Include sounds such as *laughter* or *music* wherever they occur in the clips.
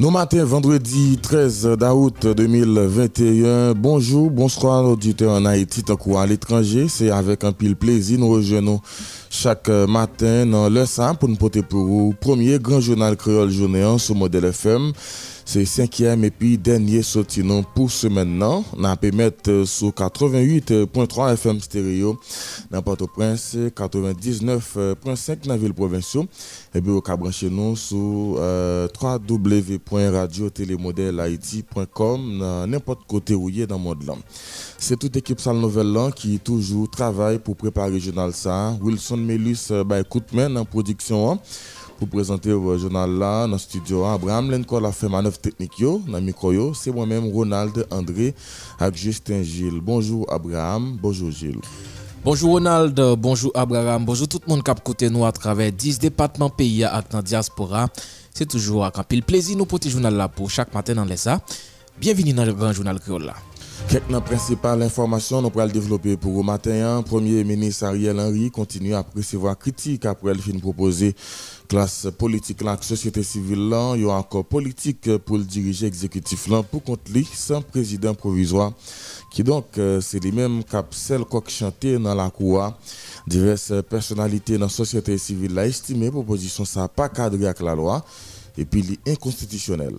Nos matins, vendredi 13 août 2021. Bonjour, bonsoir auditeurs en Haïti, tant à l'étranger. C'est avec un pile plaisir nous rejoignons chaque matin dans le sein pour nous porter pour vous premier grand journal créole journée sur modèle FM. C'est cinquième et puis dernier sortiment pour ce maintenant. On a pu mettre sur 88.3 FM stéréo dans Port-au-Prince, 99.5 dans la ville provinciale. Et puis, au cas brancher nous sur euh, www.radiotélémodèlehaïti.com n'importe côté où il est dans le monde. C'est toute équipe Salle Nouvelle qui toujours travaille pour préparer le journal ça. Wilson Melus, bah, écoute, en production. Hein pour présenter le journal là dans le studio. Abraham Lenko a fait manœuvre technique dans le micro. C'est moi-même Ronald André avec Justin Gilles. Bonjour Abraham, bonjour Gilles. Bonjour Ronald, bonjour Abraham, bonjour tout le monde qui a côté nous à travers 10 départements pays à la diaspora. C'est toujours un pile plaisir nous porter journal là pour chaque matin dans les ça. Bienvenue dans le grand journal créole là. Quelques principales informations nous pourrons développer pour le matin. Premier ministre Ariel Henry continue à recevoir critiques après le film proposé classe politique la société civile là, il y a encore politique pour le diriger exécutif là pour contre lui sans président provisoire qui donc euh, c'est les mêmes cap celle qui chanté dans la cour diverses personnalités dans la société civile la estimé proposition ça pas cadré avec la loi et puis inconstitutionnel.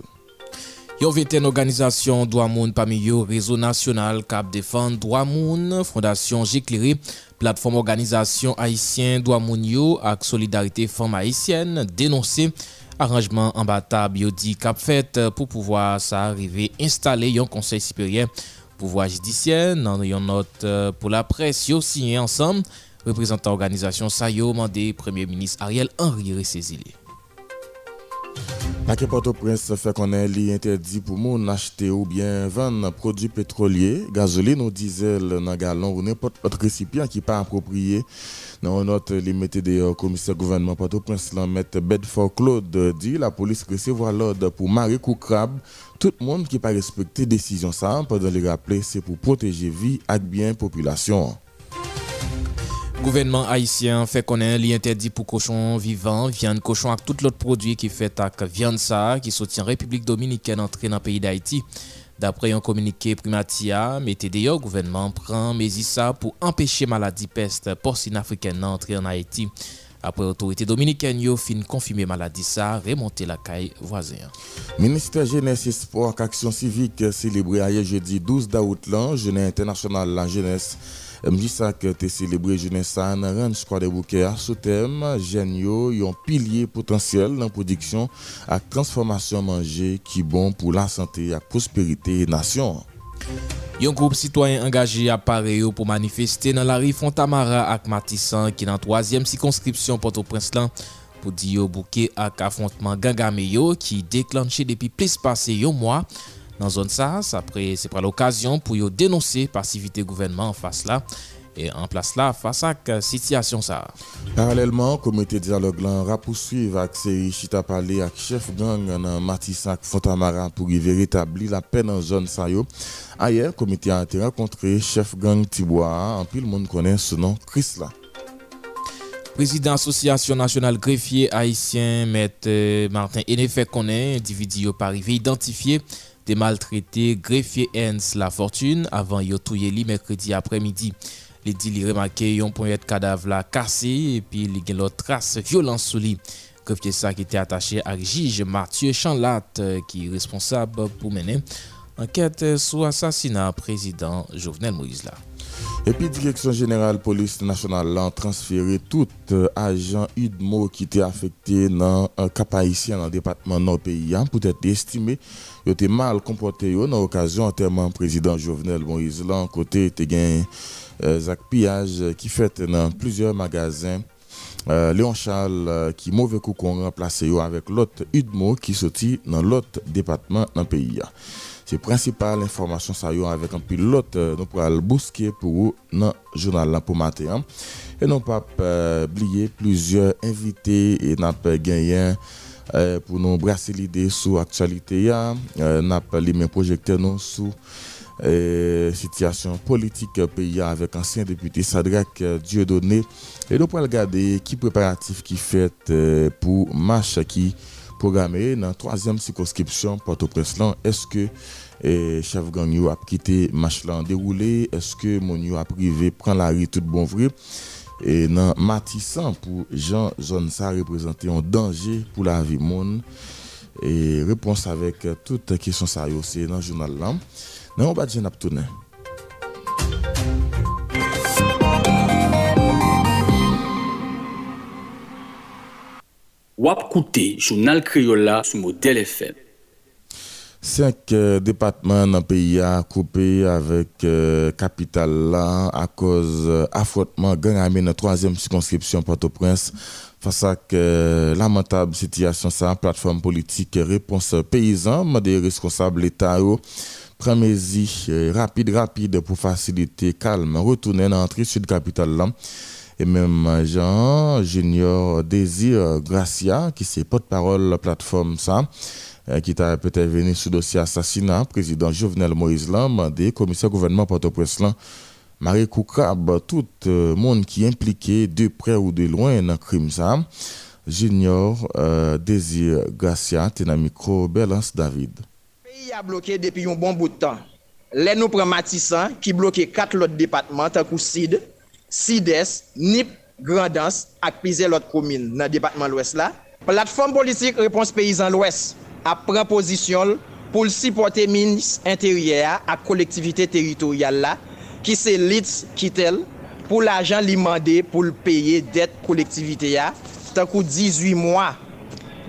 Yon veten organizasyon Douamoun Pamiyo, Rezo Nasyonal, Kap Defan, Douamoun, Fondasyon Jekleri, Platform Organizasyon Haitien Douamoun Yo ak Solidarite Femme Haitienne denonse arranjman an bata biodi kap fet pou pouvoa sa arrive installe yon konsey siperyen pouvoa jidisyen nan yon not euh, pou la pres yo sinye ansam reprezentan organizasyon sa yo mande Premier Ministre Ariel Henry Resezile. La Port-au-Prince fait qu'on est interdit pour moun acheter ou bien vendre produits pétroliers, gasoline ou diesel dans galon ou n'importe autre récipient qui pas approprié. Dans notre limité des commissaires gouvernement Port-au-Prince, mettre Bedford Claude dit la police recevoir l'ordre pour marrer coup crabe. Tout le monde qui pas respecté décision ça, pendant les rappeler, c'est pour protéger vie et bien population. Gouvernement haïtien fait connaître l'interdit pour cochon vivant, viande cochon avec tout l'autre produit qui fait avec viande ça qui soutient République dominicaine entrée dans le pays d'Haïti. D'après un communiqué primatia, le gouvernement prend mais ça pour empêcher maladie peste porcine africaine d'entrer en Haïti. Après l'autorité dominicaine, yo fin confirmer maladie ça, remonter la caille voisin. Ministère jeunesse et sport action civique célébré hier jeudi 12 août là, jeunesse internationale la jeunesse Mjisak te celebre Jounessa nan ranj kwa de bouke a sou tem jen yo yon pilye potansyel nan prodiksyon ak transformasyon manje ki bon pou la sante ak prosperite nasyon. Yon group sitwayen angaje apare yo pou manifeste nan la ri Fontamara ak Matisan ki nan 3e sikonskripsyon Port-au-Prince lan pou di yo bouke ak afontman gangame yo ki deklanche depi plis pase yo mwa nan zon sa. Sa pre se pra l'okasyon pou yo denonse pasivite gouvenman an fas la e an plas la fasa ak sityasyon sa. Paralèlman, komite diyalog lan rapousuiv ak seri Chita Pale ak chef gang nan Matisak Fontamara pou yi veritabli la pen nan zon sa yo. Ayer, komite a te renkontre chef gang Tiboa an pil moun konen se nan Kris la. Prezident Asosyasyon Nasyonal Grefye Haitien Met Martin Enefek konen, dividi yo parive identifiye te maltrete grefye Hens la fortune avan yo touye li mekredi apremidi. Li di li remake yon ponyet kadav la kase epi li gen lot tras violans sou li. Grefye sa ki te atache ak jij Mathieu Chanlat ki euh, responsab pou menen anket sou asasina prezident Jovenel Moïse la. Et puis, Direction générale police nationale a transféré tout euh, agent UDMO qui était affecté dans un cap haïtien dans le département nord pays hein, pour être estimé il était mal comporté dans l'occasion enterrement président Jovenel Moïse. Côté gain euh, pillage qui fait dans plusieurs magasins. Euh, Léon Charles euh, qui mauvais coup qu'on remplacé avec l'autre UDMO qui sorti dans l'autre département dans. Se prinsipal informasyon sa yo avèk an pilot nou pou al bouske pou ou nan jounal lan pou mate. An. E nou pa bliye plizye invite e nap genyen euh, pou nou brase lide sou aktualite ya. Euh, nap li men projekte nou sou euh, sityasyon politik peyi ya avèk ansyen depute Sadrak Diodone. E nou pou al gade ki preparatif ki fèt pou mache ki programe nan 3e psikoskripsyon Porto Preslan. Eske... et chef gang yo ap quitté match là déroulé est-ce que mon yo ap privé prend la rue tout bon vrai et nan Matissan pour Jean zone ça représenter un danger pour la vie monde et réponse avec toutes questions ça c'est dans journal là non on va dire Wap koute journal Kriola sous modèle FM. Cinq euh, départements dans le pays a coupé avec euh, capital là à cause euh, affrontement gang armé dans la troisième circonscription Port-au-Prince. Face à la lamentable situation, ça, plateforme politique réponse paysan, des responsables l'État prend rapide, rapide pour faciliter calme, retourner dans l'entrée sud capitale là. Et même Jean Junior Désir Gracia, qui c'est porte-parole la plateforme ça, euh, Euh, qui t'a peut-être venu sous dossier assassinat, président Jovenel Moïse Lam, mandé commissaire gouvernement Port-au-Prince Marie Koukrab, tout le monde qui est impliqué de près ou de loin dans le crime ça. Junior euh, Désir Garcia, t'es micro, Belance David. Le pays a bloqué depuis un bon bout de temps. Les nous prenons Matissan qui bloqué quatre autres départements, tant que CID, CIDES, NIP, Grandance et plusieurs autres communes dans le département de l'Ouest. La plateforme politique Réponse Paysan l'Ouest ap pren posisyon pou l sipote minis interye a ak kolektivite teritorial la ki se lit kitel pou l ajan li mande pou l peye det kolektivite ya tankou 18 mwa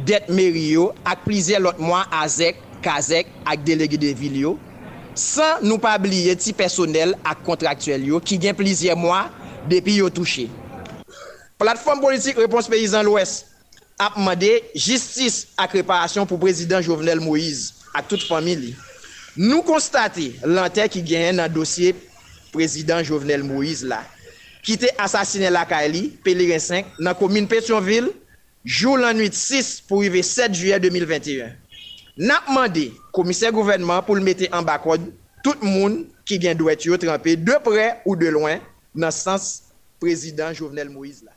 det meriyo ak plize lot mwa azek, kazek ak delege de vil yo san nou pa bliye ti personel ak kontraktuel yo ki gen plize mwa depi yo touche. Platform politik Repons Paysan l'Ouest ap mande jistis ak reparasyon pou prezident Jovenel Moïse ak tout famili. Nou konstate lante ki genyen nan dosye prezident Jovenel Moïse la. Ki te asasine la ka li, Pelerin 5, nan komine Petionville, jou lan 8 6 pou rive 7 juye 2021. Nap mande komiser gouvenman pou l mette an bakod tout moun ki gen dwet yo trempe de pre ou de loin nan sens prezident Jovenel Moïse la.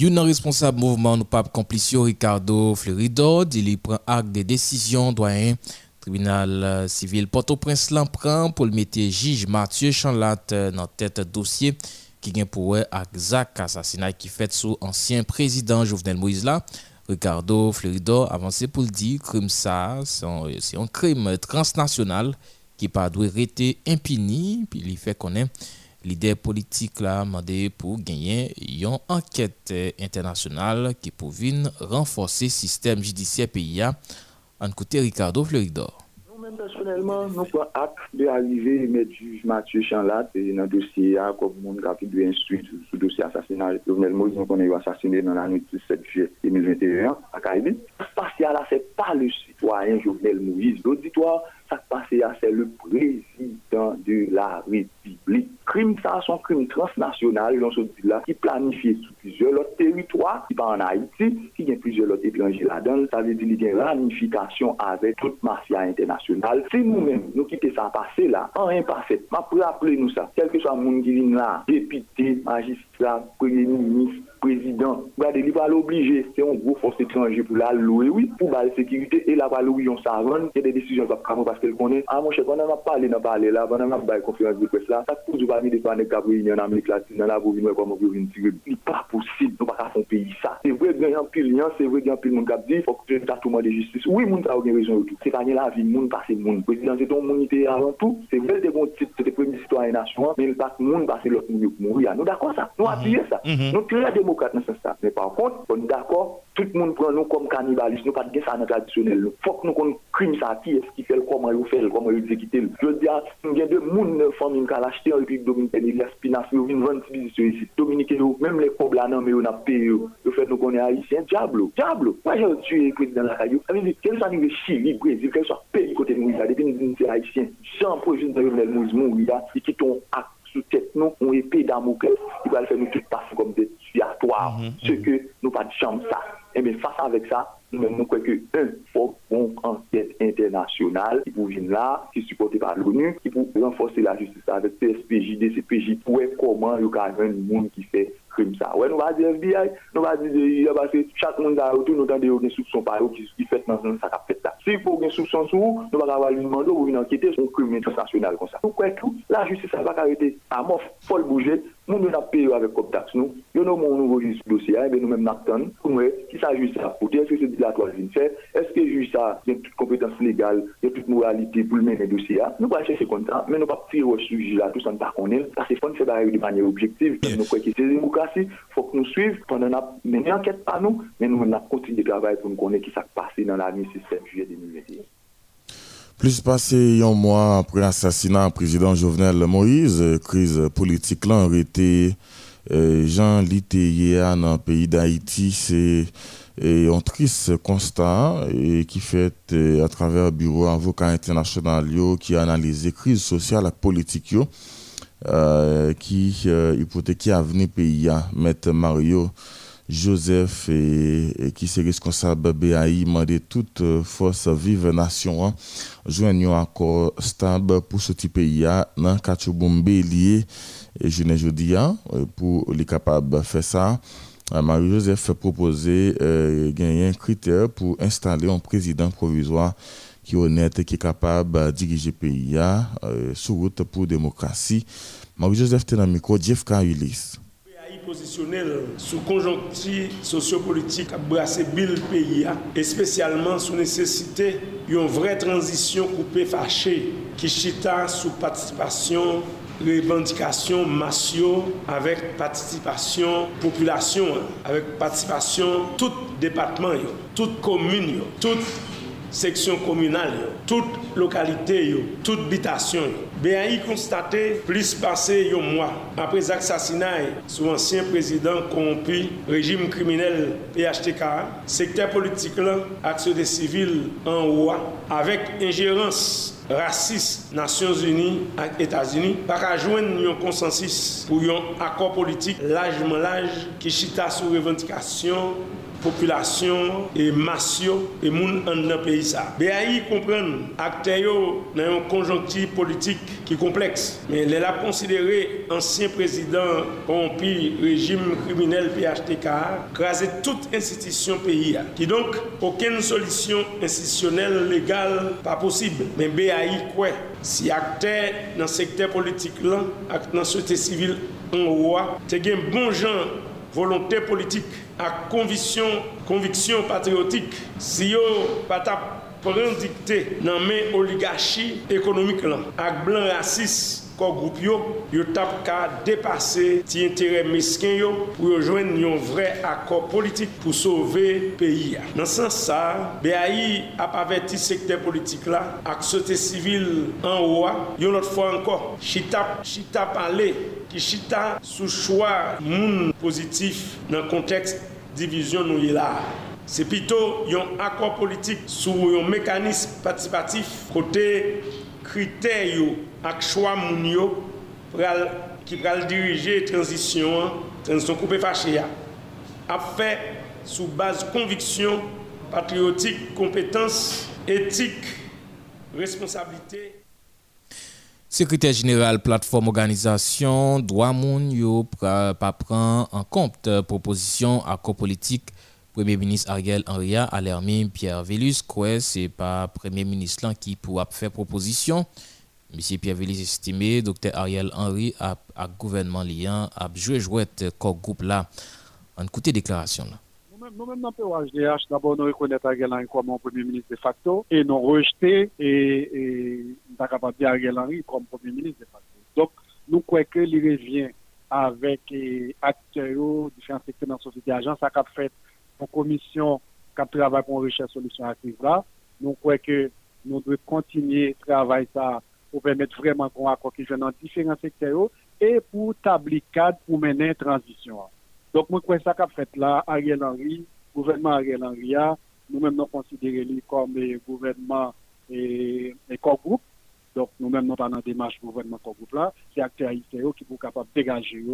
Un responsable mouvement nous pape complicio Ricardo Fleuridor, il prend acte des décisions doyen tribunal euh, civil Port-au-Prince pour le mettre juge Mathieu Chanlat euh, dans tête dossier qui vient pour exact assassinat qui fait sous ancien président Jovenel Moïse là. Ricardo Fleuridor avancé pour le dire crime ça c'est un crime transnational qui pas doit rester impuni puis il fait connaître Lider politik la mande pou genyen yon anket internasyonal ki pou vin renforse sistem jidisye PIA an koute Ricardo Floridor. Nou men personelman nou kwa ak de alive met juj Mathieu Chanlat nan dosye a kop moun kapit de instuit sou dosye asasina Jovenel Moïse nou konen yo asasine nan anou 17 juye 2021 a Karibin. Spasial a se pa le sitwayen Jovenel Moïse, l'auditoire ça passe là, c'est le président de la République crime, ça, son crime transnational, dans ce là qui planifie sur plusieurs autres territoires, qui pas en Haïti, qui a plusieurs autres étrangers là-dedans. Ça veut dire qu'il y a une ramification avec toute mafia internationale. Si nous-mêmes, nous quittons ça passer là, en rien parfait, ma pour rappeler nous ça, quel que soit le monde qui vient là, député, magistrat, premier ministre, président, regardez, il va l'obliger, c'est un gros force étranger pour la louer, oui, pour la sécurité, et la va louer, on s'avance, il y a des décisions qui prendre parce qu'elle connaît. Ah, mon cher, on a parlé, on a parlé là, on a parlé conférence de presse là, ça pour du parmi des pannes qui en Amérique latine, dans la boue, comme on veut tirer. Il pas possible, nous pas faire pays ça. C'est vrai, a un pile, c'est vrai, a un pile, mon cap dit, il faut que tu aies tout de justice. Oui, mon a aucune raison tout. C'est pas la vie, mon pas c'est mon. Président, c'est ton monde avant tout. C'est vrai, c'est bon titre, c'est le premier citoyen nation, mais il passe mon, c'est l'autre monde qui mourir. Nous d'accord ça? Nous appuyons ça. Nous, très démocrate dans ce sens. Par contre, on est d'accord, tout le monde prend nous comme cannibalistes, nous pas de ça dans traditionnel. Il faut que nous connaissions crime ça, qui est-ce qui fait, comment il fait, comment il exécute. Je veux dire, il y a deux monde, famille qui a acheté en République dominicaine, il y a Spinas, il y a 26 positions ici. Dominique, même les pauvres là, non, mais on a payé, le fait nous connaît haïtien, diable, diable. Moi, j'ai tué le président de la caillou. Ça veut quel soit le Chili, Brésil, quel soit pays côté de Moïse, depuis nous sommes haïtiens, Jean Projet de Moïse, Moïse, il quitte ton acte sous tête, nous, on épée d'amour, il va faire nous tout passer comme des tuatoires, mhm, ce mhm. que nous pas de chance ça. Et eh bien, face avec ça, nous, nous croyons que, un, faut une enquête internationale qui vous vient là, qui est supportée par l'ONU, qui pour renforcer la justice avec PSPJ, DCPJ, pour comment il y a un monde qui fait krim sa. Ouè FBI, nou va di ya base, chak moun nou gen soupson pa ou ki fet nan sa kap fet la. Si sou, va ou vin ankite son krim internasyonal kon sa. Nou kwen la justice va karete a mof fol bouje, Nous, nous avons payé avec Coptax, nous. Nous avons enregistré ce dossier, et eh, nous même attendons pour nous, qui ça juge ça pour Est-ce que c'est dilatoire de faire Est-ce que juge ça, il y a toute compétence légale, il y a toute moralité pour le mener dossier Nous pas chercher comme ça, mais nous pas tirer au sujet là, tout ça, nous pas connaître. Parce que c'est pas de manière objective. Nous croyons que c'est démocratie, il faut que nous suivions pendant la mené enquête par nous, mais nous, avons continué de travailler pour nous connaître qui s'est passé dans l'année 6 juillet 2021. Plus passé un mois après l'assassinat du président Jovenel Moïse, crise politique là aurait été Jean Litéia dans le pays d'Haïti, c'est un triste constat et qui fait à travers le bureau avocat international qui a analysé crise sociale et politique euh, qui euh, hypothéquait l'avenir pays Maître Mario Joseph et, qui est responsable BAI demandé toute euh, force vive nation hein, joignent un accord stable pour ce type pays dans Kachobombe lié. Et je ne dis hein, pour les capables de faire ça. Euh, Marie Joseph a proposé euh, un critère pour installer un président provisoire qui est honnête et qui est capable de diriger le pays euh, sur route pour démocratie. Marie Joseph est dans le micro, Jeff Ulysse positionnel sous conjoncture sociopolitique à brasser le pays, et spécialement sous nécessité d'une vraie transition coupée fâchée qui chita sous participation revendication massio avec participation population avec participation tout département toute commune toute section communale, toute localité, toute habitation. BAI constaté plus passé un mois après l'assassinat sous ancien président corrompu, régime criminel PHTK, secteur politique action des civils en haut, avec ingérence raciste Nations Unies et États-Unis, pas joindre un consensus pour un accord politique largement large qui chita sous revendication populasyon e masyo e moun an nan peyi sa. BAI kompren akte yo nan yon konjonkti politik ki kompleks. Men lè la konsidere ansyen prezident konpi rejim kriminel PHTK krasè tout institisyon peyi ya. Ki donk, oken solisyon institisyonel legal pa posib. Men BAI kwe, si akte nan sekte politik lan ak nan sote sivil an wwa, te gen bon jan volonté politique, à conviction, conviction patriotique, si yo pas prendre dicté dans mes oligarchie économique là, avec blanc raciste ko groupe yo, yo tap ka dépasser ti intérêt mesquin yo pour rejoindre un vrai accord politique pour sauver pays. Dans ce sens ça, BAI a averti secteur politique là, avec société civile en haut, une autre fois encore, chita chita parler chita sous choix moun positif dans le contexte division nous là. C'est plutôt un accord politique sur un mécanisme participatif côté critères et choix qui va diriger transition, transition coupée fâchée, a fait sous base conviction, patriotique, compétence, éthique, responsabilité. Secrétaire général plateforme organisation droit moun yo pas prend en compte proposition accord politique Premier ministre Ariel Henry a alermé Pierre Vélus quoi c'est pas Premier ministre qui pourra faire proposition. Monsieur Pierre Vélus estimé Dr Ariel Henry a, gouvernement liant a joué jouette corps groupe là. En côté déclaration là. Nous-mêmes, dans le POHDH, d'abord, nous reconnaissons Ariel Henry comme Premier ministre de facto et nous rejeter et, et Ariel Henry comme Premier ministre. Donc, nous croyons que il revient avec acteurs, différents secteurs dans la société agence, ça a fait une commission qui travaille pour recherche solution crise là. Nous croyons que nous devons continuer à travailler pour permettre vraiment qu'on accord qui dans différents secteurs et pour tabler cadre pour mener une transition. Donc, moi, crois que ça qu'a fait là, Ariel Henry, gouvernement Ariel Henry, nous-mêmes nous considérons comme gouvernement et, et corps groupe. Donc, nous-mêmes, nous pas dans démarche gouvernement comme groupe là, c'est acteurs haïtiens qui sont capables de dégager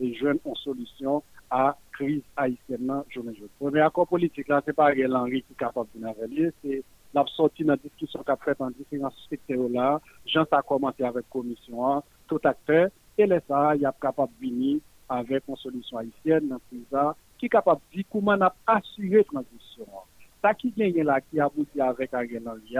et joindre une solution à crise haïtienne journée jour. Premier accord politique là, c'est pas Ariel Henry qui est capable de navalier, c'est la sortie dans la discussion qu'a faite en différents secteurs là, Jean a commencé avec la commission, tout acteur, et là, ça, il y a capable de venir avec une solution haïtienne dans crise qui est capable de dire comment on a assuré la transition. Ça qui vient là, qui aboutit avec Ariel Henry,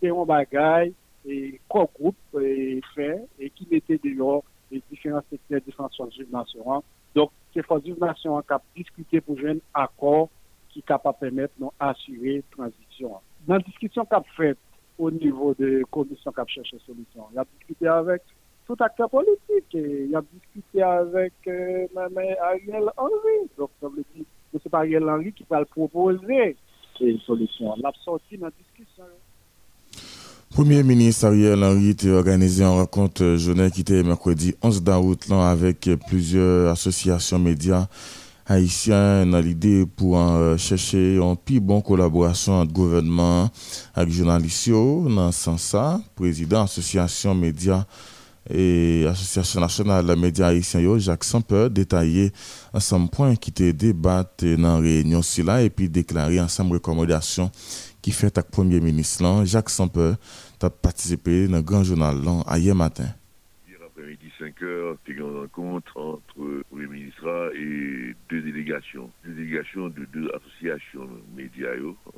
c'est un bagage et quoi groupe fait et qui mettait dehors les différents secteurs, différentes forces de nation. Donc, c'est forces de nation qui a discuté pour un accord qui est capable de permettre d'assurer la transition. Dans la discussion qu'a faite au niveau de la commission qui a cherché solution, il a discuté avec tout acteur politique. il a discuté avec euh, Ariel Henry. Donc, ça veut dire que c'est pas Ariel Henry qui va proposer une solution. On l'a sorti dans la discussion. Premier ministre Ariel Henry a organisé une rencontre journée qui était mercredi 11 août avec plusieurs associations médias haïtiens dans l'idée pour euh, chercher une plus bonne collaboration entre gouvernement et journalistes. Dans ce sens, président association médias et Association nationale des médias haïtiens, Jacques Samper, détaillé ensemble point qui était débattu dans la réunion et puis déclaré ensemble recommandations qui fait avec le Premier ministre Jacques Samper a participé dans le grand journal hier matin? Hier après-midi, 5 heures, c'était une rencontre entre le Premier ministre et deux délégations. Deux délégations de deux associations médias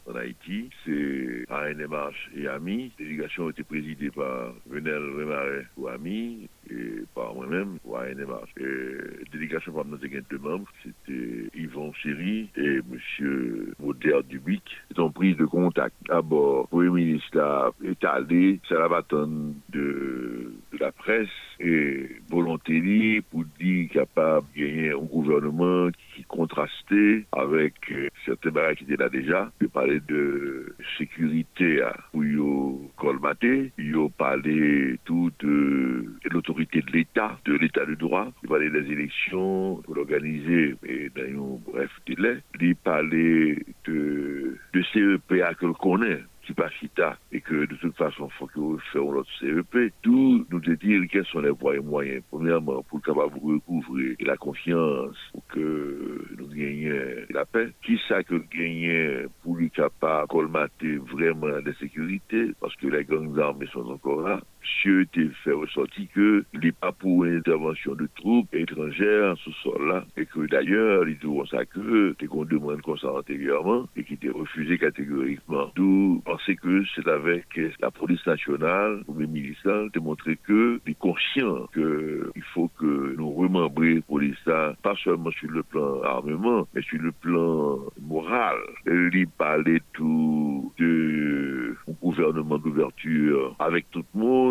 en Haïti. C'est ANMH et AMI. La délégation a été présidée par Venel Remaret ou AMI et par moi-même ou ANMH. La délégation par deux membres, c'était Yvon Chéry et M. Mauder Dubic. Ils ont pris de contact. D'abord, le Premier ministre est allé, c'est la de, de la presse et volonté pour dire capable de gagner un gouvernement qui contrastait avec euh, certains barrages qui étaient là déjà. Il parlait de sécurité hein, pour y colmater. Il parlait tout de, l'autorité de l'État, de l'État de droit. Il parlait des élections pour l'organiser, mais dans un bref délai. Il parlait de, de CEPA que l'on connaît pas chita et que de toute façon, il faut que vous fassiez notre CEP. Tout nous dire quels sont les voies et moyens. Premièrement, pour capable recouvrir la confiance, pour que nous gagnions la paix. Qui ça que gagner pour lui capable colmater vraiment la sécurité, parce que les gangs armées sont encore là. Monsieur était fait ressortir que il n'est pas pour une intervention de troupes étrangères ce sol-là, et que d'ailleurs, il dit ça que, qu'on demande comme ça antérieurement, et qui était refusé catégoriquement. D'où c'est que c'est avec la police nationale, ou les militants, de montrer que est conscient qu'il faut que nous remembrions la police, pas seulement sur le plan armement, mais sur le plan moral. Il parlait tout de gouvernement d'ouverture avec tout le monde.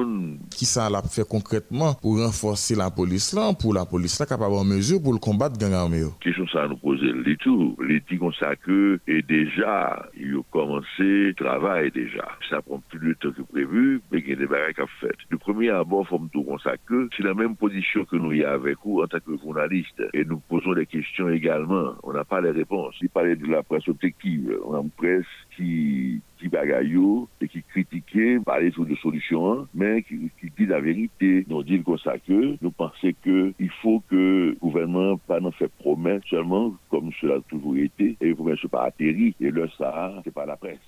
Qui ça l'a fait concrètement pour renforcer la police là, pour la police là capable en mesure pour le combattre gang armé? Question ça à nous poser le tout. Les dit comme ça que, et déjà, il a commencé le travail déjà. Ça prend plus de temps que prévu, mais il y a des barrages à faire. Le premier abord, me tout ça que c'est la même position que nous y vous en tant que journaliste. Et nous posons des questions également. On n'a pas les réponses. Il parlait de la presse objective. On a une presse qui qui bagaille et qui critiquait, parlait sur des solutions, mais qui, dit la vérité. Nous dit comme ça que nous pensons qu'il faut que le gouvernement pas nous fait promesse seulement comme cela a toujours été et vous ne pas atterri. Et là, ça, c'est pas la presse.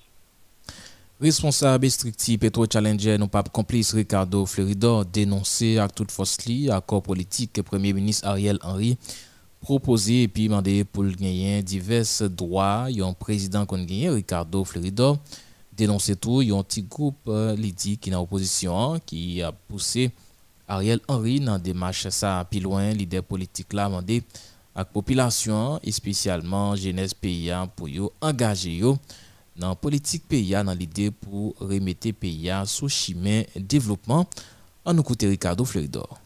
Responsable stricti Petro Challenger, nou pape complice Ricardo Fleuridor dénoncé ak tout fosli akor politik Premier Ministre Ariel Henry proposé et puis demandé pour le gagner divers droits. Il y a un président qu'on gagne, Ricardo Florido, dénoncé tout. Il y a un petit groupe euh, Lydie qui est en opposition, qui a poussé Ariel Henry dans des marches ça plus loin. Leader politique là demandé à la population, et spécialement jeunesse paysan, pour engager yo dans la politique paysan dans l'idée pour remettre paysan sous chemin développement. En nous coûter Ricardo Fleuridor.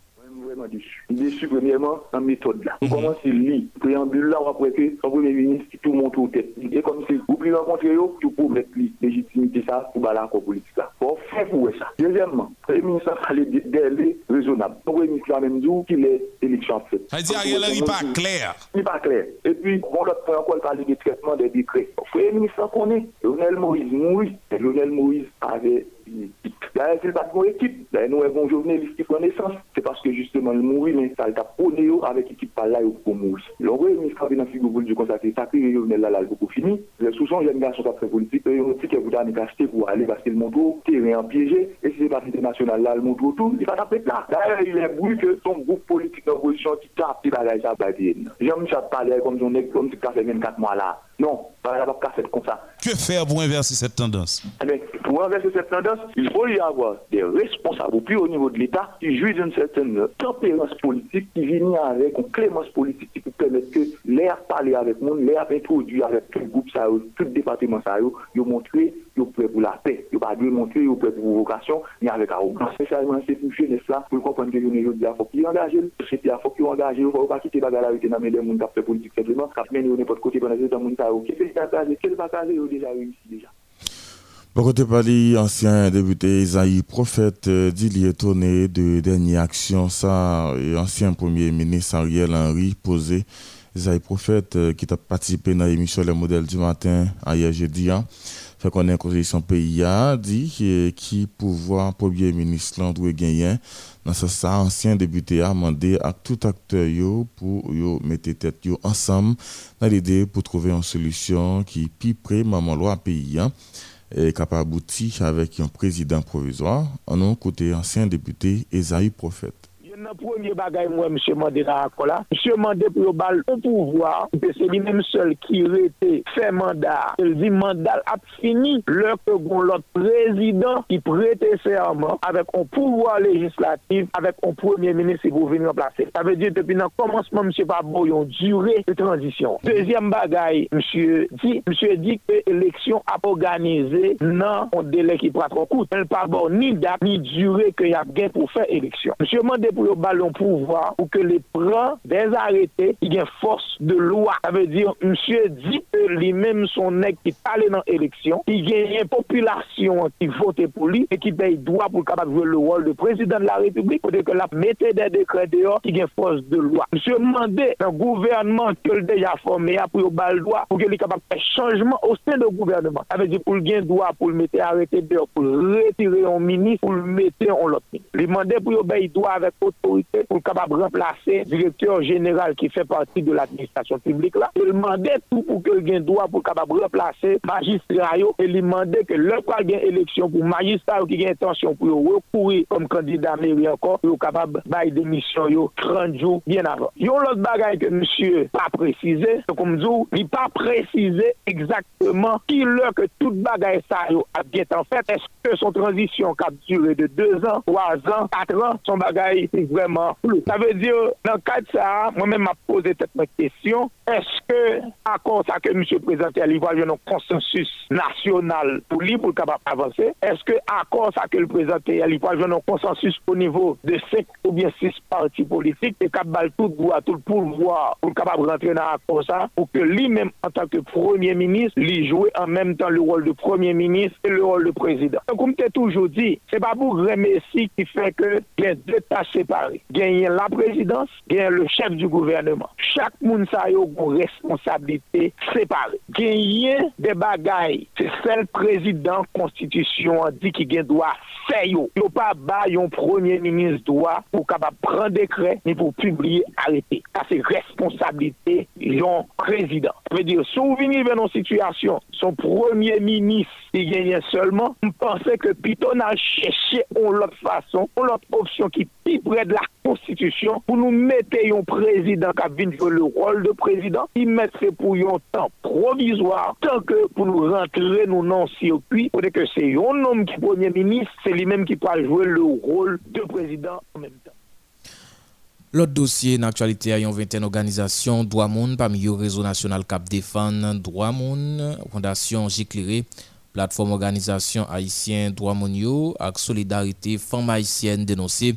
Vraiment déçu. Déçu premièrement en méthode là. On mhm. commence à lire, préambule là, après que le premier ministre tout le monde tête. Et comme si vous pouvez rencontrer eux, tout pour mettre légitimité ça pour la politique là. Pour faire pour ça. Deuxièmement, le premier ministre a parlé délai raisonnable. Le premier ministre a même dit qu'il est élection faite. Dit Ariel n'est pas clair. Il n'est pas clair. Et puis, bon, l'autre point encore, il parle du traitement des décrets. Le premier ministre connaît. Lionel Moïse mourit. Lionel Moïse avait D'ailleurs, c'est pas mon équipe. D'ailleurs, nous avons un journaliste qui prend naissance. C'est parce que justement, le mourir, mais ça a prôné avec l'équipe par là pour mourir. Oui, mais quand dans figure du consacrer, ça crée le là, là, beaucoup fini. Le sous-son, j'aime bien son très politique. Il y a un ticket pour aller acheter pour aller parce que le monde terrain piégé. Et si c'est pas international là, le monde tout, il va taper là. D'ailleurs, il est bruit que son groupe politique d'opposition qui tape, il va aller à J'aime ça parler comme son ex, comme si ça fait 24 mois là. Non, Que faire pour inverser cette tendance? Eh Pour inverser cette tendance, il faut y avoir des responsables au plus haut niveau de l'État qui jouissent d'une certaine tempérance politique, qui viennent avec une clémence politique qui permet que l'air parler avec le monde, l'air introduit avec tout le groupe, ça, tout le département, ça, ils montrer ils prêt pour la paix. Ils pas montrer ils prêt pour vocation, ni avec arrogance. Spécialement, c'est pour jeunesse là, pour comprendre que les gens il faut qu'ils engagent. C'est il faut qu'ils engagent, il ne faut pas quitter la galerie dans les gens qui fait politique simplement, qui mener n'importe côté pendant que les gens qui fait quel va caser, ils déjà réussi déjà? Bon côté parler, ancien député Isaïe Prophète euh, dit étonné de dernière action ça ancien premier ministre Ariel Henry posé Isaïe Prophète euh, qui a participé dans l'émission Les modèles du matin hier jeudi hein. fait qu'on est en son pays dit qui pouvoir premier ministre doit gagner dans ce ça ancien député a demandé à tout acteur pour yo mettre tête ensemble dans l'idée pour trouver une solution qui plus près maman loi pays hein est capable avec un président provisoire, en un côté ancien député Esaïe Prophète. Nan premier bagay mwen msye mande nan akola, msye mande pou yo bal ou pouvoi, se li menm sol ki rete mandat, el di mandal ap fini, lor ke goun lot prezident ki prete serman avek on pouvoi legislatif, avek on premier ministre pou veni an plase. Sa ve di tepi nan komansman msye Pabou yon dure de transition. Dezyem bagay, msye di, msye di ke eleksyon ap organize nan on dele ki pratro kout. El Pabou ni dak ni dure ke yap gen pou fe eleksyon. Msye mande pou yo ballon pouvoir ou que les prend des arrêtés qui ont force de loi. Ça veut dire, monsieur dit que lui-même son nègre qui allé dans l'élection, il gagne une population qui vote pour lui et qui paye droit pour capable jouer le rôle de président de la République, pour que la mettez des décrets dehors qui ont force de loi. Monsieur demandé un gouvernement que déjà formé pour le bal droit pour qu'il soit capable de faire changement au sein du gouvernement. Ça veut dire pour le gain droit pour le mettre arrêté dehors, pour retirer un ministre, pour le mettre en l'autre. Il demandé pour le droit avec pour capable remplacer le directeur général qui fait partie de l'administration publique là. Il demandait tout pour que le droit pour capable remplacer magistrat et il demandait que le quoi gain élection pour magistrat qui a intention pour recourir comme candidat mairie encore, pour capable bail démission yo 30 jours bien avant. Yon l'autre bagaille que monsieur pas précisé, comme dit, il pas précisé exactement qui l'heure que toute bagaille ça a bien en fait. Est-ce que son transition qui a duré de 2 ans, 3 ans, 4 ans, son bagaille vraiment ça veut dire, dans le cas de ça, moi-même, m'a posé cette question. Est-ce que, à cause ça que M. le Président, il va un consensus national pour lui, pour capable avancer? Est-ce que, à cause ça que le Président, il va un consensus au niveau de 5 ou bien 6 partis politiques, et capable tout droit, tout le pouvoir, pour capable rentrer dans l'accord ça, pour que lui-même, en tant que Premier ministre, lui joue en même temps le rôle de Premier ministre et le rôle de Président. Donc, comme tu toujours dit, c'est pas pour remercier qui fait que il a deux tâches séparées gagner la présidence, gagner le chef du gouvernement. Chaque monde a une responsabilité séparée. Gagner des bagailles, c'est seul président constitution dit qu'il doit faire. Il ne pas un premier ministre droit pour capable prendre décret ni pour publier arrêter. Ça c'est responsabilité d'un président. Ça veut dire si vous venez dans une situation, son premier ministre il gagne seulement, on pensait que Piton a cherché une autre façon, une autre option qui est plus près de la konstitisyon pou nou mette yon prezident kap vin fè le rol de prezident, y mette fè pou yon tan provisoire, tan ke pou nou rentre nou nan sirkwi, pou de ke se yon nom ki premier ministre, se li menm ki pa jwè le rol de prezident an menm tan. Lot dosye nan aktualite a yon 21 organizasyon Douamoun pa mi yo rezo nasyonal kap defan Douamoun, Fondasyon Jiklire, Platform Organizasyon Haitien Douamoun yo ak Solidarite Femme Haitienne denose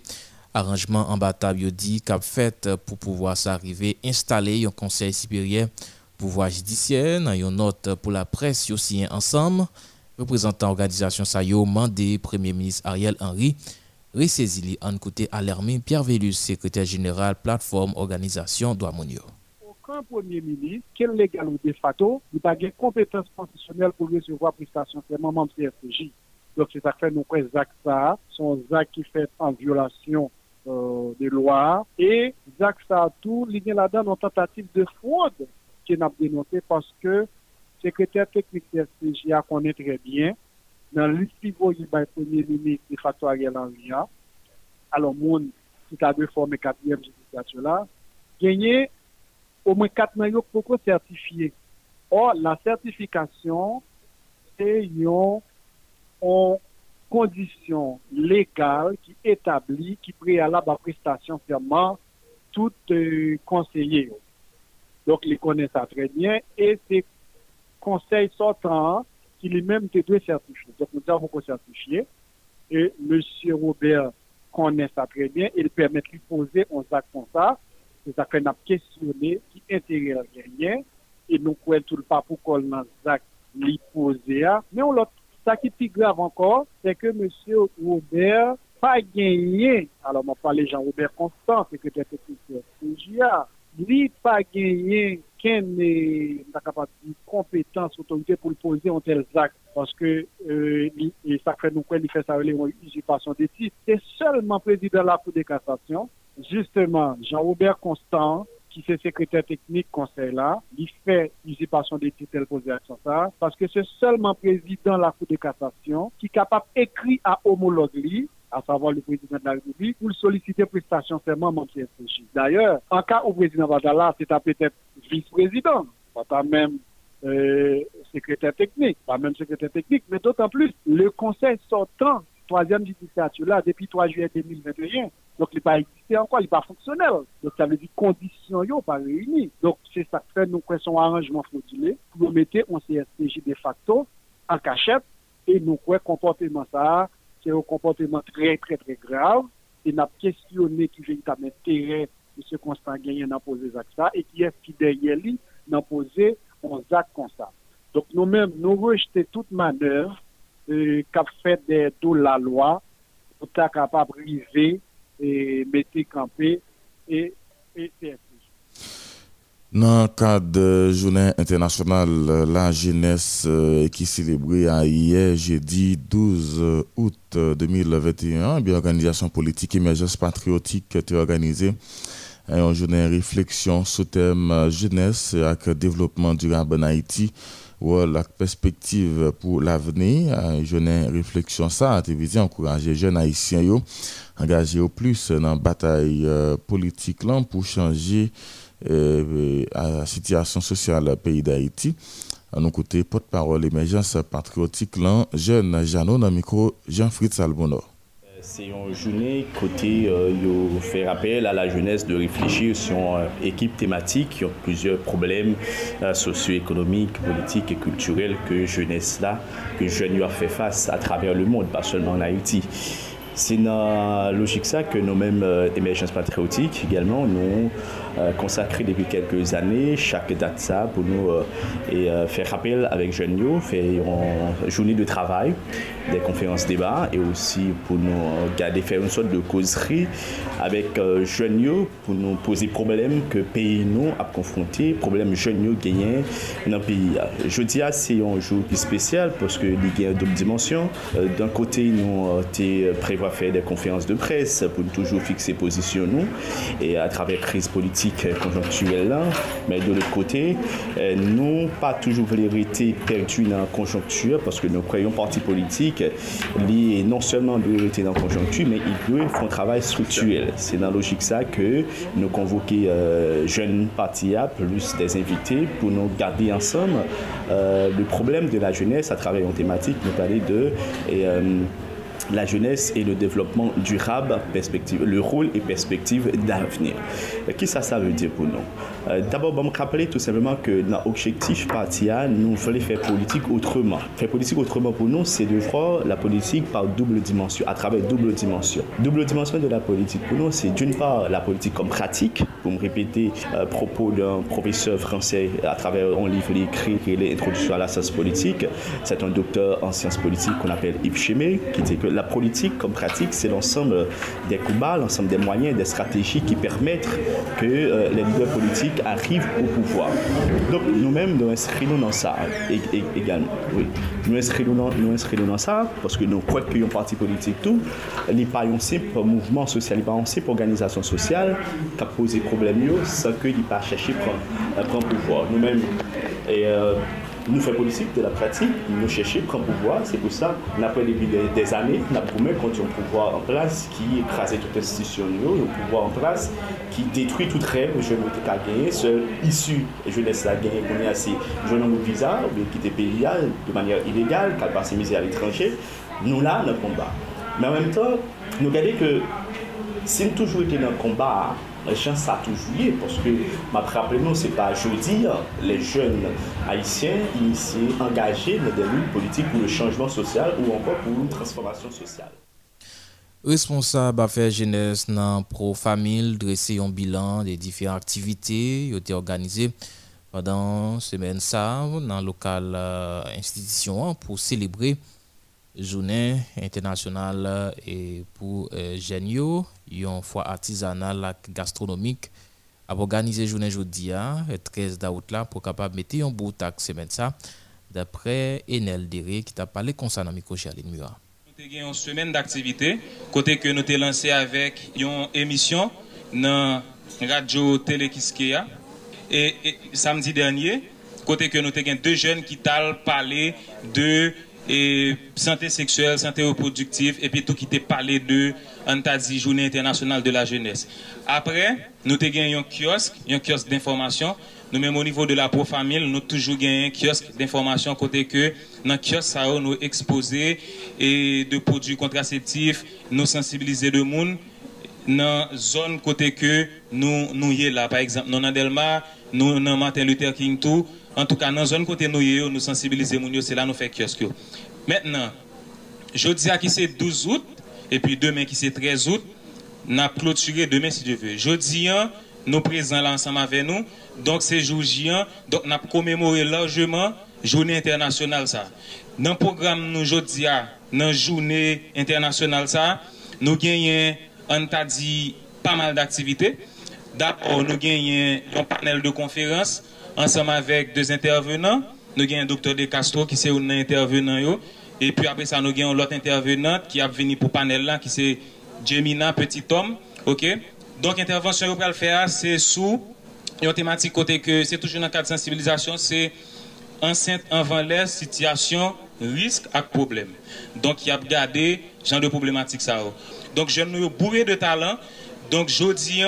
arrangement en bataille dit cap fait pour pouvoir s'arriver installer un conseil supérieur pouvoir judiciaire dans une note pour la presse aussi ensemble représentant organisation ça yo mandé premier ministre Ariel Henry ressaisili en côté Alermi Pierre Vélus secrétaire général plateforme organisation Douamonio aucun premier ministre, quel légal ou de facto, n'a pas de compétences constitutionnelles pour recevoir prestation de CFJ. Donc, c'est que fait quoi actes ça, sont actes qui fait en violation euh, des lois. Et il y a là-dedans une tentative de fraude qui n'a dénoncé parce que secrétaire technique de FCGA connaît très bien dans niveau du premier ministre de facto Ariel Henry, alors, monde qui a deux formes quatrième législature là, gagné au moins quatre maillots pour certifier. Or, la certification, c'est une, condition légale qui établit, qui préalable à prestation firmement tout euh, conseiller. Donc, ils connaissent ça très bien et c'est conseil sortant qui lui-même doit certifier. Donc, nous avons certifier et M. Robert connaît ça très bien, il permet de lui poser un acte comme ça, c'est ça qu'on a questionné, qui intéresse rien, et nous pouvons tout le pas pour qu'on a acte lui poser. Mais on ça qui est plus grave encore, c'est que M. Robert pas gagné, alors on parle de Jean-Robert Constant, secrétaire technique CGA, lui pas gagné qu'une compétence, autorité pour poser un tel acte? Parce que euh, ça fait nous quoi il fait ça une usurpation des titres. C'est seulement président de la Cour de cassation, justement Jean-Robert Constant, qui est secrétaire technique conseil là, il fait usurpation des titres tel posé action ça, parce que c'est seulement président de la Cour de cassation qui est capable d'écrire à homologue à savoir le président de la République, pour solliciter prestation serment membre CSPJ. D'ailleurs, en cas où le président Vadala, c'est peut-être vice-président, pas même euh, secrétaire technique, pas même secrétaire technique, mais d'autant plus, le conseil sortant, troisième législature là, depuis 3 juillet 2021, donc il n'est pas existé encore, il n'est pas fonctionnel. Donc ça veut dire conditions n'ont pas réunies. Donc c'est ça que fait nous son arrangement fraudulé pour nous mettre un CSPJ de facto en cachette et nous quoi comportement ça, c'est un comportement très très très grave et n'a questionné qui véritablement intérêt de ce constant gagné dans poser ça et qui est fidèle lui dans poser un acte comme ça. Donc nous-mêmes, nous rejetons toute manœuvre euh, qu'a fait de, la loi pour être capable de briser et mettre campé et, et dans le cadre de journée internationale la jeunesse euh, qui célébrée hier jeudi 12 août 2021, bien organisation politique émergence patriotique a organisée une journée réflexion sous thème jeunesse et développement durable en Haïti ou la perspective pour l'avenir. Une journée réflexion ça a été encourager les jeunes haïtiens engagés au plus dans la bataille euh, politique pour changer euh, la situation sociale du pays d'Haïti. À nos côtés, porte-parole émergence patriotique, jeune Jeannot, dans micro Jean-Fritz Albonor. C'est une journée côté euh, fait rappel à la jeunesse de réfléchir sur une équipe thématique qui ont plusieurs problèmes euh, socio-économiques, politiques et culturels que jeunesse là, que jeunes ont fait face à travers le monde, pas seulement en Haïti. C'est dans la logique ça que nous-mêmes, euh, émergence patriotique également, nous euh, consacré depuis quelques années chaque date ça pour nous euh, et faire rappel avec jeunes faire une journée de travail, des conférences débats et aussi pour nous garder faire une sorte de causerie avec jeunes pour nous poser problèmes que pays nous a confronté, problèmes jeunes gagnés dans le pays. Je dis c'est un jour spécial parce que il y a double dimension. D'un côté, nous prévoit faire des conférences de presse pour toujours fixer position nous et à travers crise politique là. Mais de l'autre côté, euh, nous pas toujours vérité perdue dans la conjoncture parce que nous croyons parti politique lié non seulement de vérité dans la conjoncture, mais ils doivent faire un travail structurel. C'est dans la logique ça que nous convoquer euh, jeunes partis plus des invités pour nous garder ensemble euh, le problème de la jeunesse à travers une thématique, nous parler de et, la jeunesse et le développement durable, le rôle et perspective d'avenir. Qu'est-ce que ça veut dire pour nous? Euh, D'abord, je me rappeler tout simplement que dans l'objectif parti, nous voulons faire politique autrement. Faire politique autrement pour nous, c'est de voir la politique par double dimension, à travers double dimension. Double dimension de la politique pour nous, c'est d'une part la politique comme pratique, pour me répéter euh, propos d'un professeur français à travers un livre écrit qui est l'introduction à la science politique. C'est un docteur en sciences politiques qu'on appelle Yves Chémé, qui dit que la politique comme pratique, c'est l'ensemble des combats, l'ensemble des moyens, des stratégies qui permettent que euh, les leaders politiques arrive au pouvoir. Donc nous-mêmes, nous inscrivons dans ça également. Oui. Nous inscrivons dans, nous inscrivons dans ça parce que nous croyons qu'il y a un parti politique tout, a pas un simple mouvement social, a pas une simple organisation sociale qui a posé problème sans qu'il n'y pas cherché à prendre pouvoir. Nous-mêmes, et, euh, nous faisons politique de la pratique, nous cherchons prendre pouvoir. C'est pour ça, après depuis des, années, nous avons quand un pouvoir en place qui écrase toute institution, un pouvoir en place qui détruit toute rêve, je ne peux pas gagner, seul issu, je laisse la gagner, qu'on est assez jeune homme bien quitter le pays de manière illégale, qu'elle passe misère à l'étranger. Nous là, notre combat. Mais en même temps, nous regardons que si nous toujours été dans le combat, jan sa toujouye, poske ma praple nou se pa jodi, le jen haisyen inisye engaje nan den loun politik pou le chanjman sosyal ou anpon pou loun transformasyon sosyal. Responsab afer jenes nan pro-famil dresse yon bilan de diferent aktivite yote organize padan semen sa nan lokal institisyon an pou celebre journée internationale et pour euh, jeunes une fois artisanale et gastronomique a organisé journée jeudi 13 hein, août là pour capable mettre un bout de semaine ça d'après Enel Dere qui t'a parlé concernant micro Charline Murat. Nous avons une semaine d'activité côté que nous avons lancé avec une émission dans radio télé Kiskeya et, samedi dernier côté que nous avons deux jeunes qui t'ont parlé de et santé sexuelle, santé reproductive, et puis tout qui t'a parlé de Antadi, Journée internationale de la jeunesse. Après, nous avons gagné un kiosque, un kiosque d'information. Nous même au niveau de la pro-famille, nous toujours gagné un kiosque d'information côté que dans le kiosque, ça nous exposé et de produits contraceptifs, nous sensibiliser le monde dans la zone côté que nous nous y là par exemple dans Delma nous dans Martin Luther King tout en tout cas, dans la zone côté nous, nous sensibiliser c'est là nous fait kiosque. Maintenant, je dis à qui c'est 12 août, et puis demain qui c'est 13 août, nous avons clôturé demain si Dieu veut. Jeudi, nous présents là ensemble avec nous. Donc c'est jour donc nous avons commémoré largement journée internationale ça. Dans le programme nous jeudi dans la journée internationale ça, nous gagnons on t'a dit pas mal d'activités. D'abord, nous gagnons un panel de conférences ensemble avec deux intervenants. Nous avons un docteur De Castro qui est un intervenant. Et puis après ça, nous avons l'autre intervenante qui a venu pour le panel là, qui c'est Jemina Petit Homme. Donc, l'intervention que faire, c'est sous une thématique côté que c'est toujours dans le cadre de sensibilisation, c'est enceinte avant l'air, situation, risque et problème. Donc, il y a regardé genre de problématique ça. Donc, je nous bourré de talent. Donc, jeudi,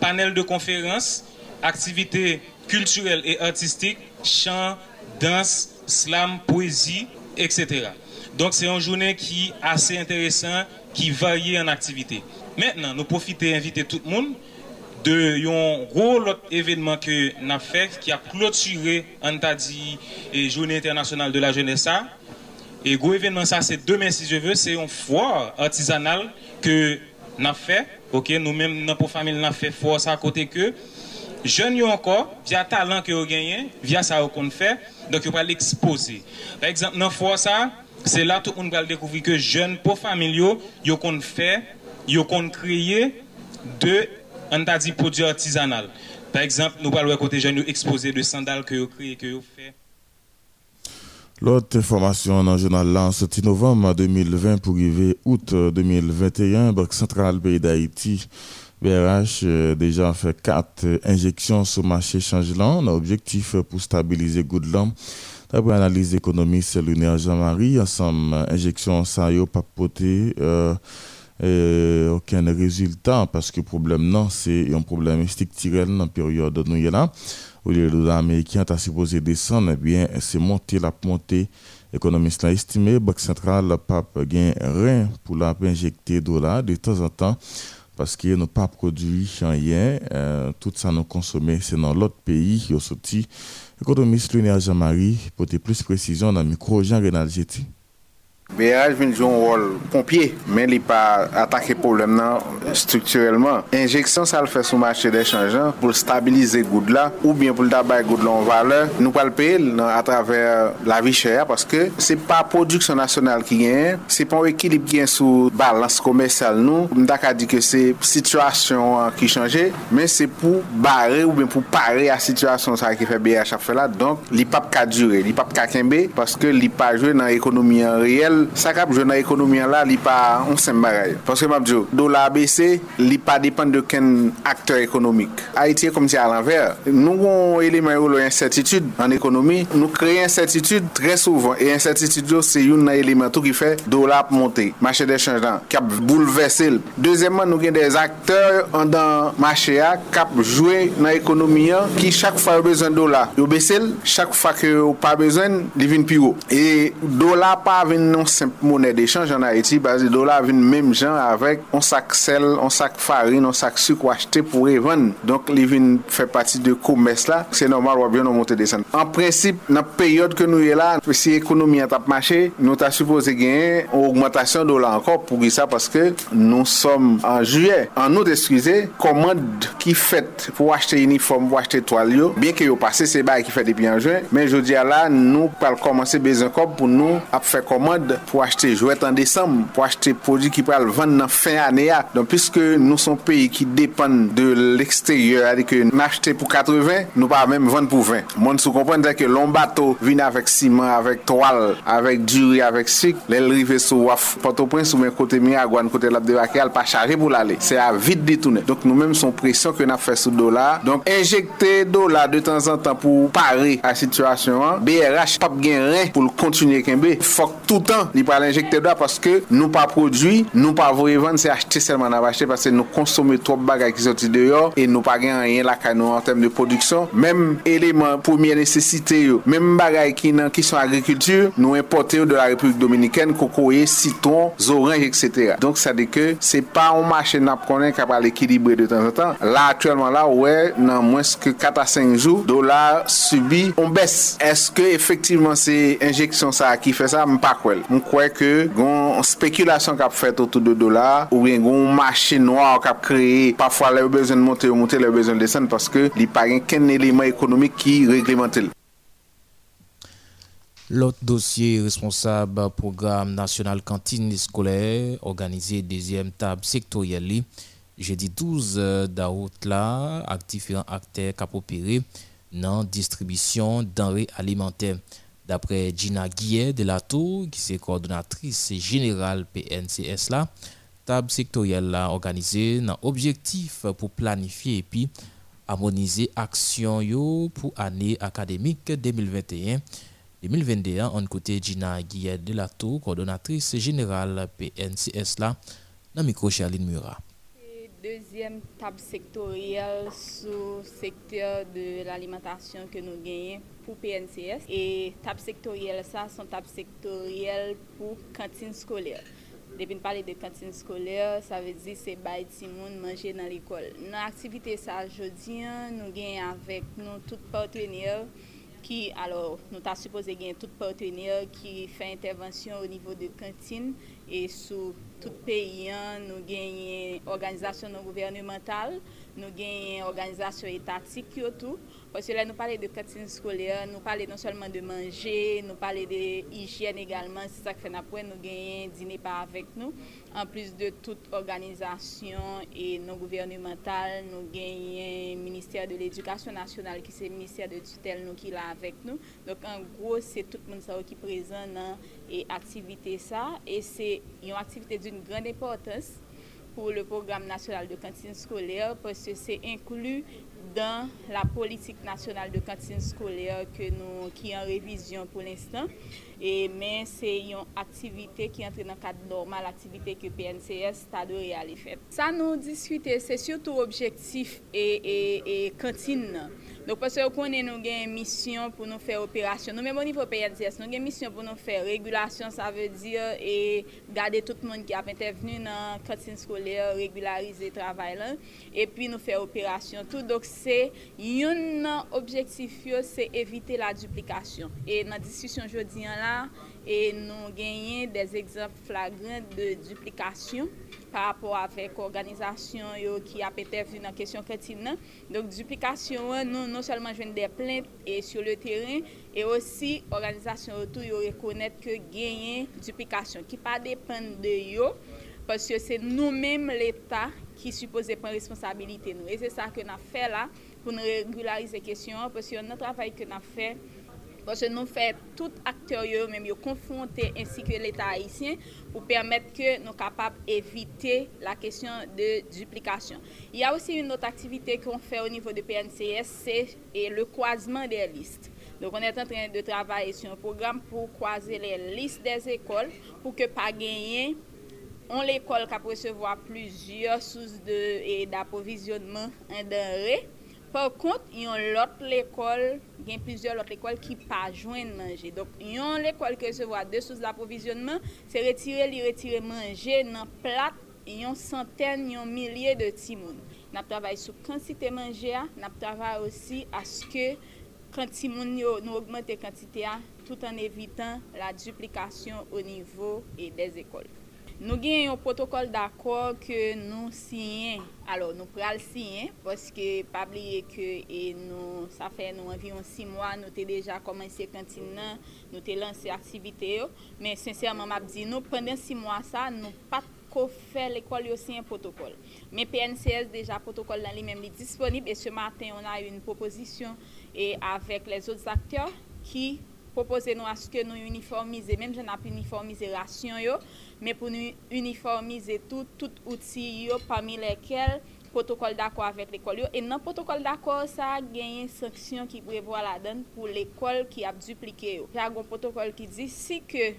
panel de conférence, activités culturelles et artistiques, chant, danse, slam, poésie, etc. Donc c'est une journée qui est assez intéressante, qui varie en activité. Maintenant, nous profitons d'inviter tout le monde de un gros événement que nous avons fait, qui a clôturé, on t'a dit, la Journée internationale de la jeunesse. Et gros événement, ça, c'est demain, si je veux, c'est une foire artisanale que nous avons fait. Ok, nous-mêmes, notre famille, nous avons fait foire ça à côté que jeunes encore, via talent que vous gagnez, via ça qu'on fait, donc vous va l'exposer. Par exemple, dans fois ça, c'est là tout le monde va découvrir que jeunes pour familiaux, ils ont fait, ils ont créé de on t'a dit produits artisanaux. Par exemple, nous parlons côté jeunes exposés de sandales que vous créez, que vous fait. L'autre information dans le journal là, en novembre 2020 pour arriver août 2021, Banque centrale pays d'Haïti BRH euh, déjà fait quatre injections sur le marché changelant. L'objectif pour stabiliser Goodlam. D'après l'analyse économiste Lunaire Jean-Marie, ensemble, injection ça n'a pas porté euh, aucun résultat parce que le problème, non, c'est un problème structurel dans la période où nous. Où américains sont supposé descendre, eh bien, c'est monter la montée. Économiste l'a estimé, Banque centrale n'a pas rien pour la injecter dollars de temps en temps parce qu'il n'a pas produit rien. Euh, tout ça nous consommé, c'est dans l'autre pays qui a sorti. Économiste Lunia Jean-Marie, pour plus précision, dans le micro BH vin joun wol pompye, men li pa atake problem nan strukturelman. Injeksyon sa l fè sou machè de chanjan pou stabilize goud la ou bien pou l tabay goud la an vale. Nou pal pe el a traver la vi chè ya paske se pa produksyon nasyonal ki gen, se pon ekilip gen sou balans komersal nou. Mda ka di ke se situasyon ki chanje, men se pou bare ou bien pou pare a situasyon sa ki fè BH a fè la. Donk li pap ka dure, li pap ka kenbe paske li pa jwe nan ekonomi an reyel pil sakap jwen nan ekonomi an la li pa onsen bagay. Paske mabdou, do la abese li pa depan de ken akteur ekonomik. Haiti e kom ti al anver. Nou goun elemen yo lo incertitude an ekonomi, nou kreye incertitude tre souvan. E incertitude yo se yon nan elemen tou ki fe do la ap monte. Mache de chanj dan, kap boulevesse l. Dezemman nou gen des akteur an dan mache a, kap jwe nan ekonomi an ki chak fwa yo bezon do la. Yo bese l, chak fwa ki yo pa bezon, li vin pi yo. E do la pa ven non simple monnaie d'échange en Haïti, base dollar vin même genre avec on sac sel, on sac farine, on sac sucre acheté pour revendre. Donc les vin fait partie de commerce là, c'est normal ou bien on monte des En principe, dans période que nous est là, si l'économie a marché, nous t'a supposé gagner une augmentation de dollar encore pour ça parce que nous sommes en juillet. En août, excusez, commande qui fait pour acheter uniforme, pour acheter toile, bien que yo passé c'est bail qui fait depuis en juin, mais je dis là, nous pas commencer besoin encore pour nous à faire commande mèd pou achte jwet an desam, pou achte podi ki pral vande nan fin ane a. Don piske nou son peyi ki depan de l'eksteryor, adike nou achte pou 80, nou pa mèm vande pou 20. Moun sou komprende ke lon bato vin avèk siman, avèk toal, avèk duri, avèk sik, lèl rive sou waf. Porto prins ou men kote mi a gwan, kote lap debake al pa chare pou lale. Se a vit ditoune. Donk nou mèm son presyon ke nap fè sou do la. Donk enjekte do la de tan zan tan pou pare a situasyon an. BRH pap gen ren pou l'kontinye kenbe. Fok toutan nan, li pa l'injekte do a paske nou pa prodwi, nou pa vore vande se achete selman nan achete paske nou konsome trop bagay ki soti deyo e nou pa gen anyen lakay nou an tem de produksyon menm eleman pomiye nesesite yo menm bagay ki nan ki son agrikultur nou importe yo de la Republik Dominiken kokoye, sitron, zoranj, etc donk sa de ke se pa ou mache nap konen ka pal ekilibre de tan an tan la aktuelman la ouwe nan mwens ke 4 a 5 jou, dolar subi on bes, eske efektivman se injeksyon sa ki fe sa, mpa kwel mwen kwe ke goun spekulasyon kap fet otou de dola ou gen goun machi noa kap kreye pafwa le ou bezon monte ou monte le ou bezon desen paske li pa gen ken eleman ekonomik ki reglementel. L'autre dossier responsable programme national cantine scolaire organisé deuxième table sectorielle jeudi 12 euh, d'août là avec différents acteurs qui opéré dans distribution denrées alimentaires. D'après Gina Guillet de la Tour, qui est coordonnatrice générale PNCS là, table sectorielle là organisée dans objectif pour planifier et puis harmoniser action yo pour année académique 2021 2021 en côté Gina Guillet de la Tour, coordonnatrice générale PNCS là dans micro Charline Murat. Deuxième table sectorielle sous secteur de l'alimentation que nous gagnons pou PNCS e tab sektoriyel sa son tab sektoriyel pou kantin skolyer. Depi n pale de kantin skolyer, sa ve di se bay ti moun manje nan l'ekol. Nan aktivite sa jodi, nou gen avèk nou tout partenyer ki, alor, nou ta suppose gen tout partenyer ki fè intervensyon ou nivou de kantin e sou tout peyi an, nou genyen organizasyon non gouvernemental, nou genyen organizasyon etatik yo tou, Pwese la nou pale de katine skole, nou pale non solman de manje, nou pale de hijyen egalman, se sa ke fè na pwen nou genyen dine pa avèk nou. An plus de non tout organizasyon e non gouvernemental, nou genyen Ministèr de l'Edukasyon Nasyonal ki se Ministèr de Tutel nou ki la avèk nou. Donk an gros se tout moun sa ou ki prezen nan e aktivite sa e se yon aktivite d'un gran importans pou le programme nasyonal de kantine skolèr pwese se inklu dan la politik nasyonal de kantine skolè ki an revizyon pou l'instant. E, men se yon aktivite ki entre nan kad normal, aktivite ki PNCS ta do real efet. Sa nou diskute se syoto objektif e, e, e kantine nan. Dok pwese yo konen nou gen misyon pou nou fè operasyon. Nou men bon nivou PNCS, nou gen misyon pou nou fè regulasyon, sa ve dir, e gade tout moun ki ap entevenu nan katin skole, regularize travay lan, e pi nou fè operasyon tout. Dok se, yon nan objektif yo, se evite la duplikasyon. E nan diskusyon jodi an la, E nou genyen des ekzamp flagrant de duplikasyon par rapport avek organizasyon yo ki apete vin nan kesyon kretin nan. Donk duplikasyon nou non selman jwen de plente e sur le teren e osi organizasyon yo tou yo rekonet ke genyen duplikasyon ki pa depen de yo pasyo se nou menm l'Etat ki suppose pren responsabilite nou. E se sa ke na fe la pou nou regularize kesyon pasyo nan travay ke na fe Pwase nou fè tout akteur yo mèm yo konfronte ansi ke l'Etat Haitien pou permèt ke nou kapab evite la kesyon de duplikasyon. Y a osi yon not aktivite kon fè ou nivou de PNCS, se le kwazman de liste. Donc, on est en train de travailler sur un programme pour croiser les listes des écoles pour que pas gagner on l'école qui peut recevoir plusieurs sources d'approvisionnement en denrées. Par kont, yon lot l'ekol, gen plizye lot l'ekol ki pa jwen manje. Dok, yon l'ekol ke se vwa de souz l'aprovisionman, se retire li retire manje nan plat yon santen, yon milye de timoun. Nap travay sou kantite manje a, nap travay osi aske kant timoun yo nou augmente kantite a, tout an evitan la duplikasyon o nivou e des ekol. Nou gen yon protokol d'akor ke nou siyen, alo nou pral siyen, poske pabliye ke e nou, sa fe nou anviyon 6 mwa, nou te deja komanse kantin nan, nou te lanse aktivite yo, men sensèrman map di nou, penden 6 mwa sa, nou pat ko fe l'ekol yo siyen protokol. Men PNCS deja protokol lan li men li disponib, e se matin on a yon proposisyon e avek les ots akteur ki propose nou aske nou uniformize, menm jen ap uniformize rasyon yo, men pou nou uniformize tout, tout outil yo, pami lekel, protokol d'akor avèk l'ekol yo, e nan protokol d'akor sa genye sanksyon ki brevo ala den pou l'ekol ki ap duplike yo. Jagon protokol ki di, si ke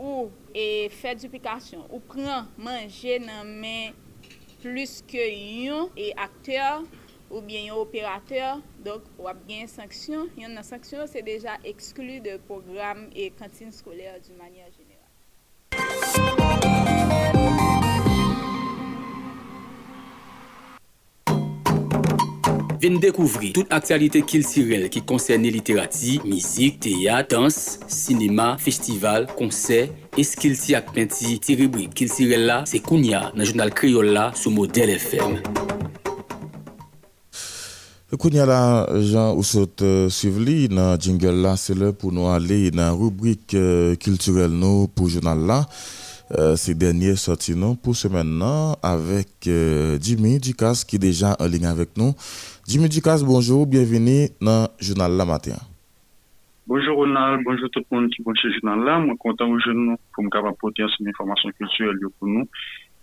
ou e fè duplikasyon, ou pran manje nan men plus ke yon e akteur, ou bien yon operateur, donc wap gen sanksyon, yon nan sanksyon se deja eksklu de program e kantine skolèr di manye aje. Venez découvrir toute actualité culturelle qui concerne littérature, musique, théâtre, danse, cinéma, festival, concert, et ce qu'il y a petit rubrique culturelle là, c'est Kounia dans le journal créole là sous modèle FM. Kounia là, Jean Oussout euh, suivi dans jingle là, c'est l'heure pour nous aller dans la rubrique euh, culturelle nous pour le journal là. Euh, ces derniers sorties nous pour ce maintenant avec Jimmy Ducasse qui est déjà en ligne avec nous. Jimmy Ducasse, bonjour, bienvenue dans le journal La Matin. Bonjour Ronald, bonjour tout le monde qui est ce journal là. Moi, content aujourd'hui pour me apporter cette information culturelle pour nous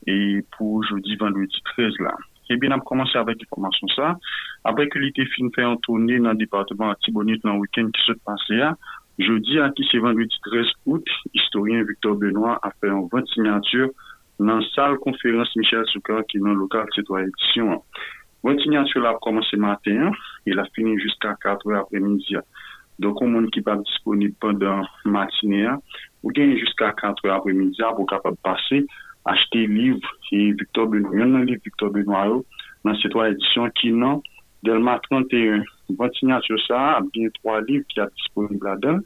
et pour jeudi, vendredi 13 là. Eh bien, on a commencé avec l'information ça. Après que l'été fin fait en tournée dans le département Tibonite dans le week-end qui se passait, Jeudi a ki se vendredi 13 out, historien Victor Benoit a fè an 20 signature nan sal konferans Michel Soukar ki nan lokal Tétois Edition. 20 signature la ap komanse matin, il a fini jusqu'a 4 apremidi. Donk ou moun ki pa disponib pandan matinea, ou genye jusqu'a 4 apremidi a pou kapab pase, achete liv ki Victor Benoit, yon nan liv Victor Benoit yo, nan Tétois Edition ki nan Delma 31. Votre signature ça, bien trois livres qui sont disponibles là-dedans.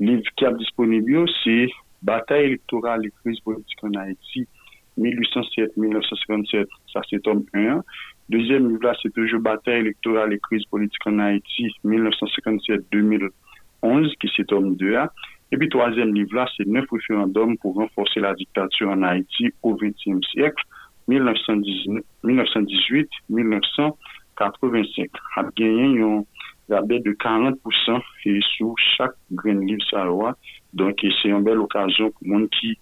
Livre qui est disponible, c'est Bataille électorale et crise politique en Haïti, 1807-1957, ça c'est tome 1. Deuxième livre là, c'est toujours Bataille électorale et crise politique en Haïti, 1957-2011, qui c'est tome 2. Et puis troisième livre là, c'est Neuf référendums pour renforcer la dictature en Haïti au XXe siècle, 85 ap genyen yon rabe de 40% e sou chak Green Leaf Saroa donk e se yon bel okasyon pou moun ki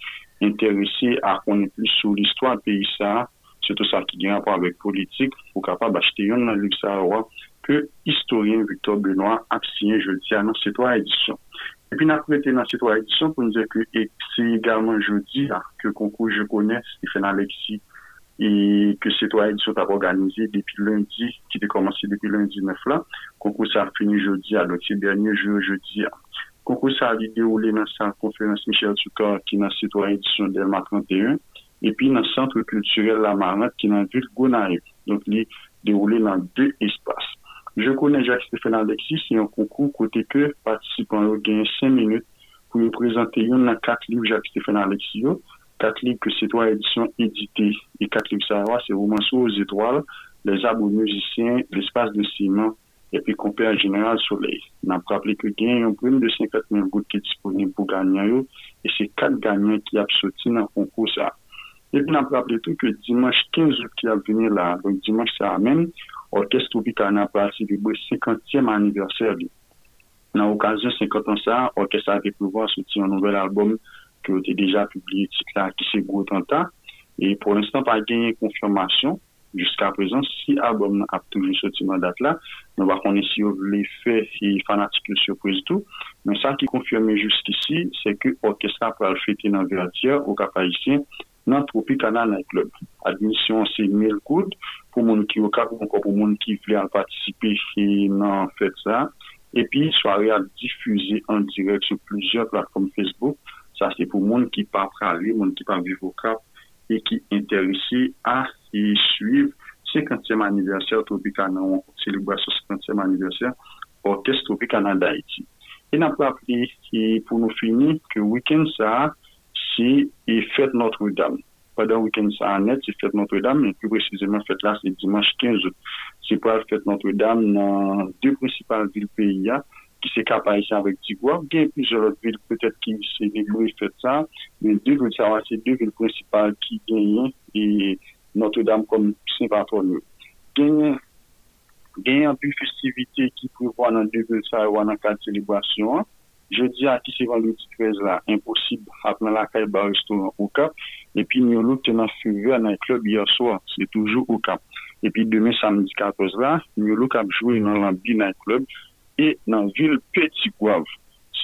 interese a konen plus sou l'histoire peyi sa se to sa ki gen rapor avek politik pou kapab achete yon nan Leaf Saroa ke historien Victor Benoit ap siyen jodi anon se to a edisyon epi nan pou ete nan se to a edisyon pou nou zek se egalman jodi a ke konkou je konen Stéphane Alexis et que citoyens sont organisés depuis lundi, qui a commencé depuis lundi 9 là. Concours ça a fini jeudi, à l'autre dernier jour jeudi. Concours ça a déroulé dans la conférence Michel Touka, qui est dans citoyen édition Delma 31, et puis dans le centre culturel La Marnette, qui est dans la ville Gonaïve. Donc, il est déroulé dans deux espaces. Je connais Jacques-Stéphane Alexis, c'est un concours côté que participants ont gagné 5 minutes pour présenter une dans quatre livres Jacques-Stéphane Alexis. Quatre livres que c'est toi édition édité. Et quatre livres ça c'est Roman aux étoiles, Les arbres musiciens, L'espace de ciment, et puis Compère Général Soleil. On a rappelé que gagne un prix de 50 000 gouttes qui est disponible pour gagner. Et c'est quatre gagnants qui ont sorti dans le concours ça. Et puis on a rappelé tout que dimanche 15 août qui a venu là, donc dimanche ça amène, Orkestre Tropical n'a pas célébré 50e anniversaire. Dans l'occasion 50 ans ça, Orkestre a pu pouvoir sortir un nouvel album qui a été déjà publié, titre là, qui s'est gros temps. Et pour l'instant, pas gagné confirmation. Jusqu'à présent, si l'album a toujours sorti dans date là, nous va connaître si vous voulez faire et fanatique de surprise tout. Mais ça qui confirme jusqu'ici, c'est que l'orchestre a fêter dans Vertière au Cap Haïtien dans Tropicana Night Club. Admission, c'est 1000 coudes pour moun au cap, encore pour moun qui voulait participer et non fait ça. Et puis, soirée à diffuser en direct sur plusieurs plateformes Facebook. Sa se pou moun ki pa prale, moun ki pa vive ou kap, e ki interese a e suive 50e aniversèr Tropika nan, selebrasyon 50e aniversèr Orkest Tropika nan Daiti. E nan pou apri, pou nou fini, ke wiken sa, si e fèt Notre-Dame. Padan wiken sa anèt, si fèt Notre-Dame, et plus précisément fèt la, se dimanche 15. Si pou al fèt Notre-Dame nan deux principales villes PIA, qui s'est capable avec Tigua. Il y a plusieurs villes peut-être qui s'est développé fait ça, mais deux villes, c'est deux villes principales qui gagnent et Notre-Dame comme Saint-Patron. Gagne gagne un de festivité qui prévoit dans deux villes ça dans quatre célébrations. Je dis à qui c'est vendredi 13 là, impossible prendre la caille bar restaurant au Cap. Et puis, nous avons dans le dans le club hier soir, c'est toujours au Cap. Et puis, demain, samedi 14 là, nous avons joué dans l'ambi night club et dans la ville Petit Guave.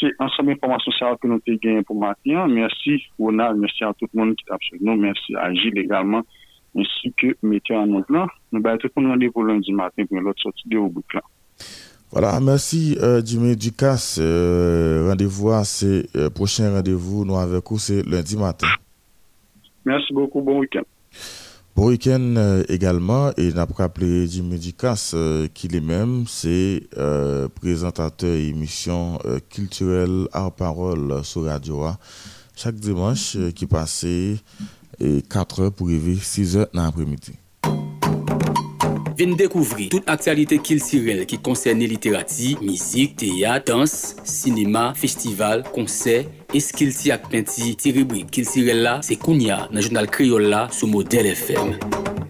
C'est ensemble information que nous avons gagné pour matin. Merci, Ronald, merci à tout le monde qui t'a nous. Merci à Gilles également, ainsi que Météo en plan. Nous allons tout le monde rendez-vous lundi matin pour l'autre sortie de là. Voilà, merci euh, Jimmy Ducasse. Euh, rendez-vous à ces euh, prochains rendez-vous, nous avec vous, c'est lundi matin. Merci beaucoup, bon week-end. Bon week-end euh, également, et n'a pas appelé Jimmy Ducasse, qui lui-même, c'est présentateur émission culturelle à parole sur Radio A. Chaque dimanche qui passait 4 heures pour arriver 6 heures dans l'après-midi. Vin dekouvri tout aktualite kiltirel ki konserne literati, mizik, teyat, dans, sinema, festival, konser, eskilti ak penti, ti ribri kiltirel la, se kounya nan jounal kriol la sou model FM.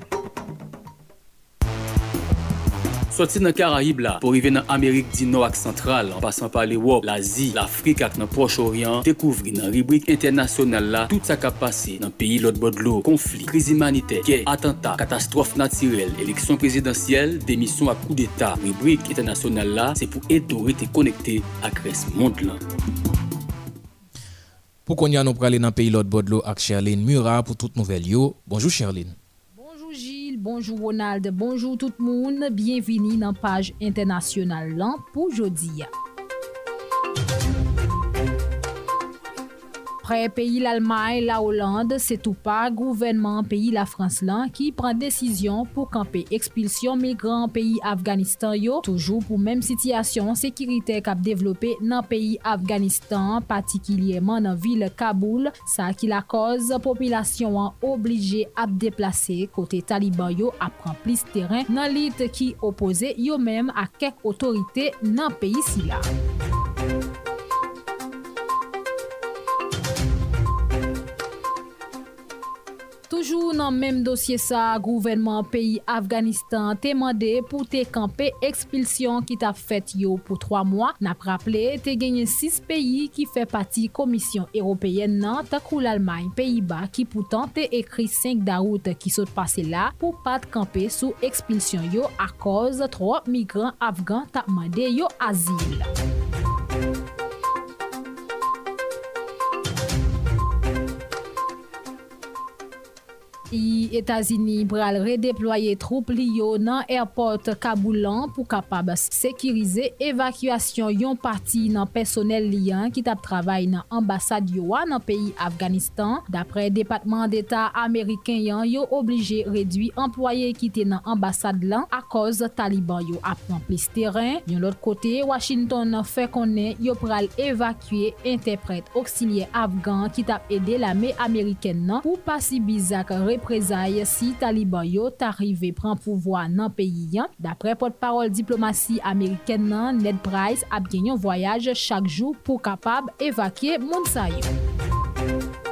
Soti nan Karayib la, pou rive nan Amerik di nou ak sentral, an pasan pa l'Ewop, l'Azi, l'Afrik ak nan Proche-Orient, dekouvri nan ribrik internasyonal la, tout sa kap pase nan peyi lot bodlo, konflik, kriz imanite, kè, atentat, katastrof natirel, eleksyon prezidentyel, demisyon ak kou d'Etat. Ribrik internasyonal la, se pou eto rete konekte ak res mond lan. Pou kon ya nou prale nan peyi lot bodlo ak Sherline Mura pou tout nouvel yo. Bonjou Sherline. Bonjour Ronald, bonjour tout moun, bienvini nan page internasyonal lan pou jodi ya. Apre peyi l'Almay, la Hollande, se tou pa gouvenman peyi la Frans lan ki pran desisyon pou kampe ekspilsyon migran peyi Afganistan yo, toujou pou menm sityasyon sekirite kap devlope nan peyi Afganistan, patikilyeman nan vil Kaboul, sa ki la koz populasyon an oblije ap deplase kote Taliban yo ap pran plis teren nan lit ki opose yo menm a kek otorite nan peyi si la. Toujou nan menm dosye sa, gouvernement peyi Afganistan te mande pou te kampe ekspilsyon ki ta fet yo pou 3 mwa. Nap rappele, te genye 6 peyi ki fe pati komisyon Europeyen nan takou l'Almanye peyi ba ki poutan te ekri 5 daout ki sot pase la pou pat kampe sou ekspilsyon yo a koz 3 migran Afgan ta mande yo azil. Etazini bral redeploye troup li yo nan airport Kaboulan pou kapab sekirize evakyasyon yon parti nan personel liyan ki tap travay nan ambasad yo wa nan peyi Afganistan. Dapre Depatman d'Etat Ameriken yan yo oblije redwi employe kite nan ambasad lan a koz Taliban yo apman plis teren. Yon lot kote, Washington nan fe konen yo pral evakye interpret auxilier Afgan ki tap ede la me Ameriken nan pou pasi bizak re reprezaye si taliban yo tarive pran pouvoi nan peyi yan. Dapre potparol diplomasi Ameriken nan, Ned Price ap genyon voyaj chak jou pou kapab evakye moun sa yo.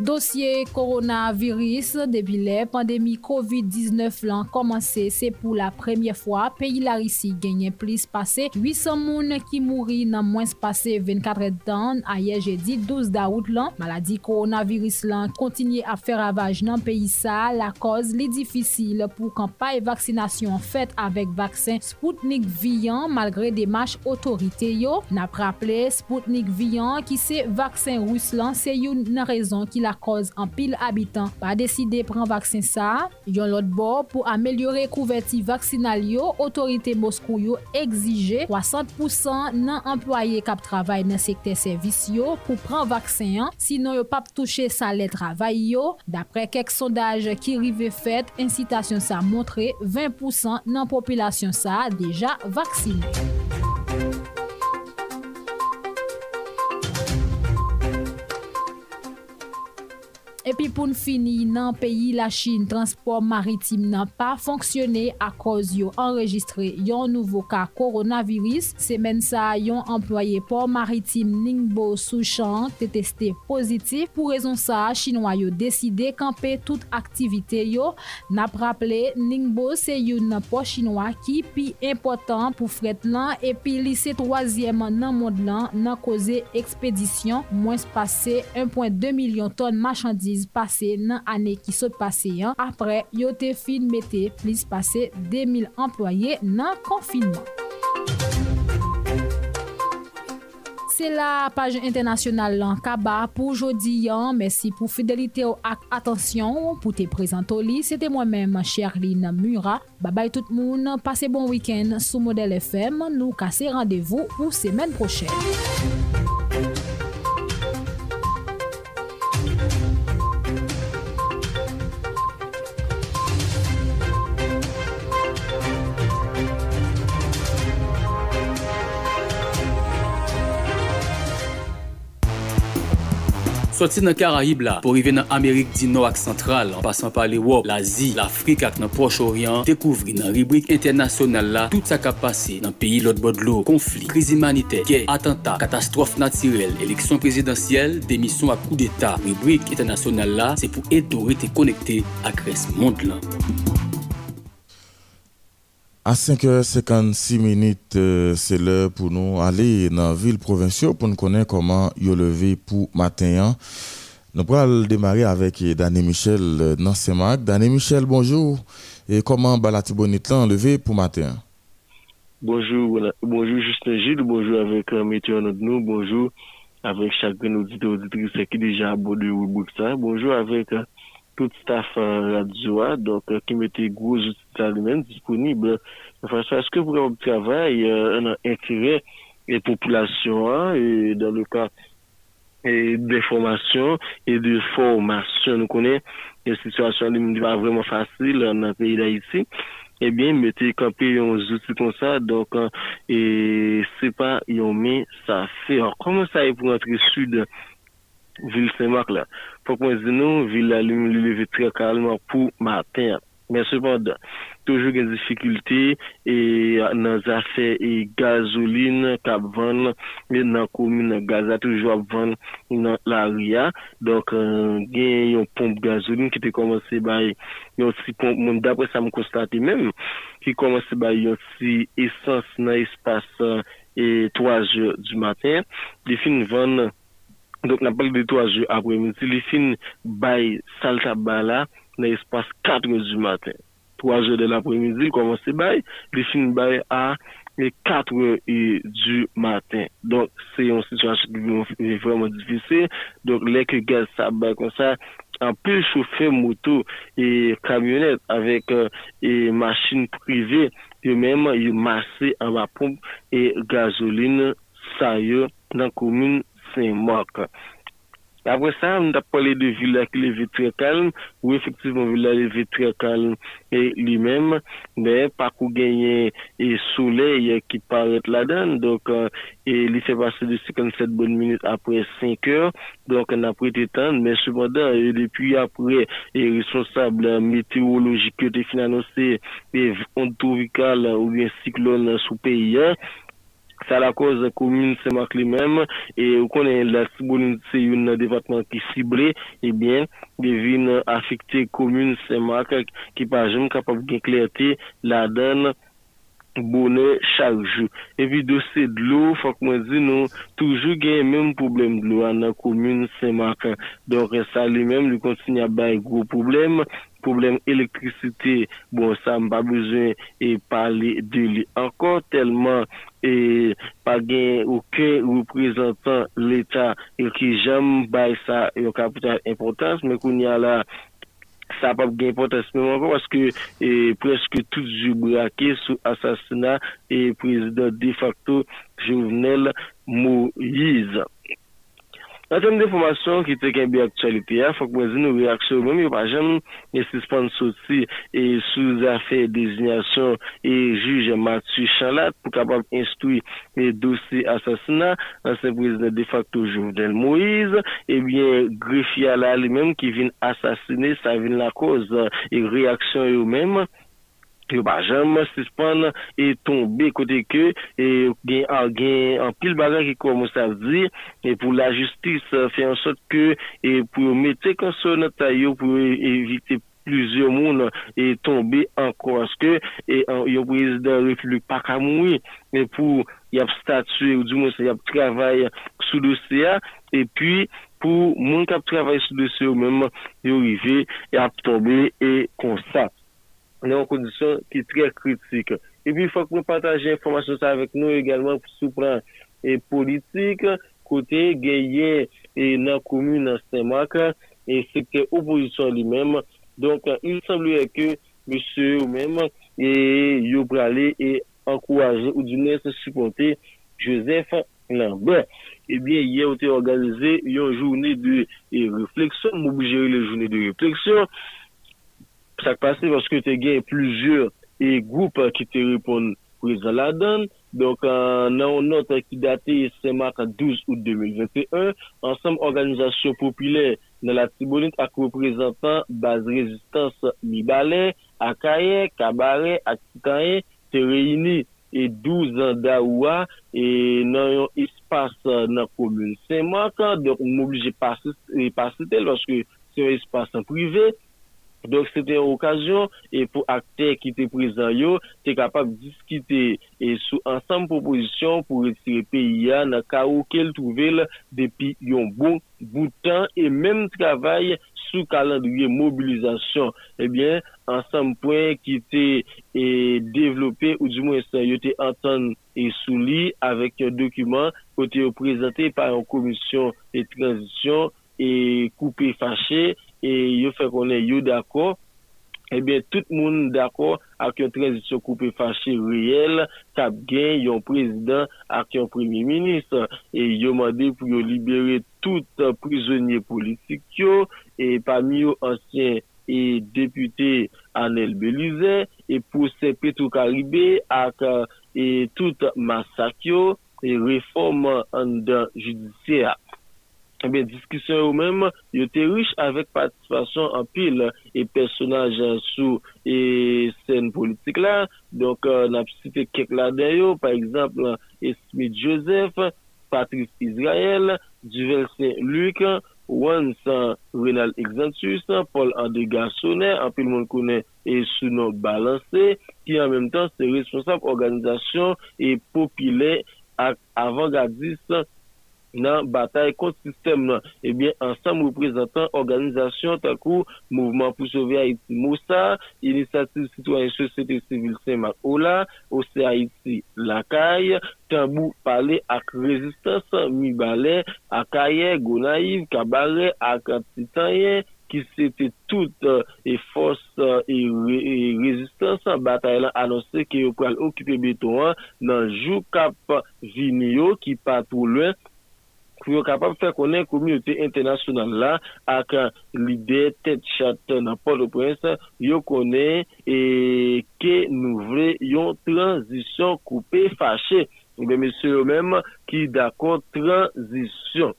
Dosye koronavirus debi le pandemi COVID-19 lan komanse se pou la premye fwa peyi la risi genyen plis pase 800 moun ki mouri nan mwens pase 24 etan aye jedi 12 daout lan. Maladi koronavirus lan kontinye a fe ravaj nan peyi sa la koz li difisil pou kampay vaksinasyon fet avek vaksin Spoutnik Viyan malgre demache otorite yo. Na praple Spoutnik Viyan ki se vaksin rous lan. Se yon nan rezon ki la la koz an pil abitan pa deside pran vaksin sa. Yon lot bo pou amelyore kouverti vaksinal yo, otorite Moskou yo exije 60% nan employe kap travay nan sekte servis yo pou pran vaksin an, sinon yo pap touche sa le travay yo. Dapre kek sondaj ki rive fet, incitasyon sa montre 20% nan populasyon sa deja vaksine. Epi pou n fini nan peyi la Chin, transport maritim nan pa fonksyone a koz yo enregistre yon nouvo ka koronavirus. Semen sa yon employe port maritim Ningbo Souchan te teste pozitif. Pou rezon sa, Chinwa yo deside kampe tout aktivite yo. Nap rappele, Ningbo se yon nan port Chinwa ki pi important pou fret lan epi lise 3e nan mond lan nan koze ekspedisyon. Mwen se pase 1.2 milyon ton machandise. plis pase nan ane ki sot pase yon. Apre, yo te fin mette plis pase 2000 employe nan konfinman. Se la page internasyonal lan kaba pou jodi yan, mersi pou fidelite ou ak atensyon pou te prezento li. Sete mwen men, Sherline Mura. Babay tout moun, pase bon week-end sou Model FM, nou kase randevou pou semen prochen. Soti nan Karayib la, pou rive nan Amerik di nou ak sentral, an pasan pa l'Ewop, l'Azi, l'Afrik ak nan Proche-Orient, dekouvri nan ribrik internasyonal la, tout sa kap pase nan peyi lot bodlo, konflik, kriz imanite, gey, atenta, katastrof natirel, eleksyon prezidentyel, demisyon ak kou d'Etat. Ribrik internasyonal la, se pou eto rete konekte ak res mond lan. À 5h56 minutes, euh, c'est l'heure pour nous aller dans la ville provinciale pour nous connaître comment y levé pour matin. Nous allons démarrer avec Danny Michel euh, dans CEMAC. Danny Michel, bonjour. Et comment Balati Bonitlan levé pour matin? Bonjour, bonjour Justin Gilles, bonjour avec euh, Météo nous, bonjour avec chacun auditeur auditrice qui est déjà abordé au. Bonjour avec tout staff radio, donc qui mettait gros outils lui-même disponibles de façon à ce que pour le travail, un intérêt des populations et dans le cas d'information et de formation. Nous connaissons une situation n'est pas vraiment facile dans le pays d'Haïti. Eh bien, mettez campé un outils comme ça, donc, et c'est pas, yon met ça fait. Comment ça est pour entrer sud vil Saint-Marc la. Fok mwen zin nou, vil la lume li leve tre kalman pou matin. Men sepandan, toujou gen difikulti e nan zase e gazoline kap van nan komine gaza toujou ap van nan la ria. Donk euh, gen yon pompe gazoline ki te komanse bay yon si pompe moun dapre sa m konstate menm ki komanse bay yon si esans nan espasa e 3 je du maten. Defin van nan donc on parle de 3 heures après-midi les fins by salta bala dans l'espace 4 heures du matin 3 heures de l'après-midi, commence bail, les films bail à et 4 heures du matin. Donc, c'est une situation qui est vraiment difficile. Donc, les que gaz ça bat comme ça, un peu chauffé moto et camionnette avec euh, et machine privée, et même il massé en la pompe et gasoline, est, dans la commune Apre sa, m da pale de villa ki leve tre kalm, ou efektivman villa leve tre kalm e li menm, be, pa kou genye e souley ki paret la dan, donk li se pase de 57 bon minute apre 5 eur, donk an apre te tan, men soubadan, e depi apre e responsable meteorologik yo te finanose e ontovikal ou bien siklon sou peyi ya, sa la koz komune Semak li menm e ou konen la sibounite yon devatman ki sible ebyen devin afekte komune Semak ki pa jen kapab gen klerte la dan bonen chaljou evi dosye dlo fok mwen zi nou toujou gen menm poublem dlo an komune Semak donk sa li menm li kontinya bay gro poublem poublem elektrisite bon sa mba bezen e pale de li ankon telman e pa gen ouke reprezentan l'Etat e ki jem bay sa yon kapital importans, men koun ya la sa pa gen importans men ankon, paske preske tout ju brake sou asasina e prezident de facto Jouvenel Moïse. Nan tem de formasyon ki te ken bi aktualite ya, fok mwen zin nou reaksyon mwen, mi pa jen mwen esispan soti e sou zafè dezinyasyon e juj Mathieu Chalat pou kapab instoui e dosi asasina nan se prezident de facto Jouvenel Moïse, e bien Grifia la li menm ki vin asasine, sa vin la koz e reaksyon yo menm. yo ba jam suspon e tombe kote ke e gen, an, gen an pil bagan ki kwa mousav zi e pou la justis fe an sot ke e pou yo mette konson ta yo pou yo evite plizye moun e tombe an kwa aske e an, yo prezident reflux pa kamoui e pou yap statue ou di mousa yap travay sou dosya e pi pou moun kap travay sou dosya ou mèm yo rive e yap tombe e konsat konsap nan yon kondisyon ki tre kritik. E pi fok mwen pataje informasyon sa avek nou egalman pou soupran e politik, kote geye nan komu nan Semak e seke oposisyon li menm. Donk, il semblye ke monsye ou menm e yo prale e ankouaje ou di nes suponte Joseph Lambert. E bien, yon te organize yon jouni de refleksyon, mou boujere le jouni de refleksyon sa kpase, woske te gen plusieurs e goup uh, ki te repon prezant la dan, donk uh, nan ou not uh, ki date semak 12 out 2021, ansam organizasyon popile nan la Tibonit ak reprezentan baz rezistans Mibale, Akaye, Kabare, Akitanye, te reyni e 12 an da oua e nan yon espas nan komoun semak, donk mou oblije pase euh, tel woske se yon espas an privé, Donk se te an okasyon, e pou akte ki te prezan yo, te kapab diskite e sou ansam proposisyon pou retire PIA nan ka ou ke l trouvel depi yon bon boutan e menm travay sou kalandriye mobilizasyon. Ebyen, ansam poen ki te e, devlope ou di mwen se yo te anton e sou li avek yon dokumen kote yo prezante par yon komisyon e transisyon e koupe fache e yo fè konen yo d'akor, ebyen tout moun d'akor ak yon transisyon koupe fache reyel, kap gen yon prezident ak yon premi ministre, e yo mande pou yo libere tout prizonye politik yo, e pa mi yo ansyen e depute Anel Belize, e pou se Petro Karibé ak e, tout masak yo, e reform an dan judisye ak. Eh Ebe, diskisyon ou menm, yo te riche avèk patisipasyon an pil e personaj sou e sen politik la. Donk, euh, nap site kek la den yo, par exemple, Esmit Joseph, Patrice Israel, Duvel Saint-Luc, Wans Renal Exantus, Paul-André Garçonnet, an pil moun konen e sou nou balanse, ki an menm tan se responsab organizasyon e popile ak avangardiste nan batay kont sistem nan. Eh Ebyen, ansam reprezentan organizasyon takou Mouvement pou Sauve Haiti Moussa, Inisiativ Citoyen Société Civile Saint-Marc-Ola, Ose Haiti Lakay, Tambou Palé ak Rezistans Mibale, Akaye, Gonaiv, Kabare, ak Titanyen, ki sete tout e euh, fos e, euh, re, e rezistans batay lan anonsè ki yo pral okipe beton an nan jou kap vini yo ki patou lwen pou yo kapap fè konen komyote internasyonal la ak lide tet chat nan Port-au-Prince, yo konen e ke nou vre yon transisyon koupe fache. Mbe mese yo menm ki dakon transisyon.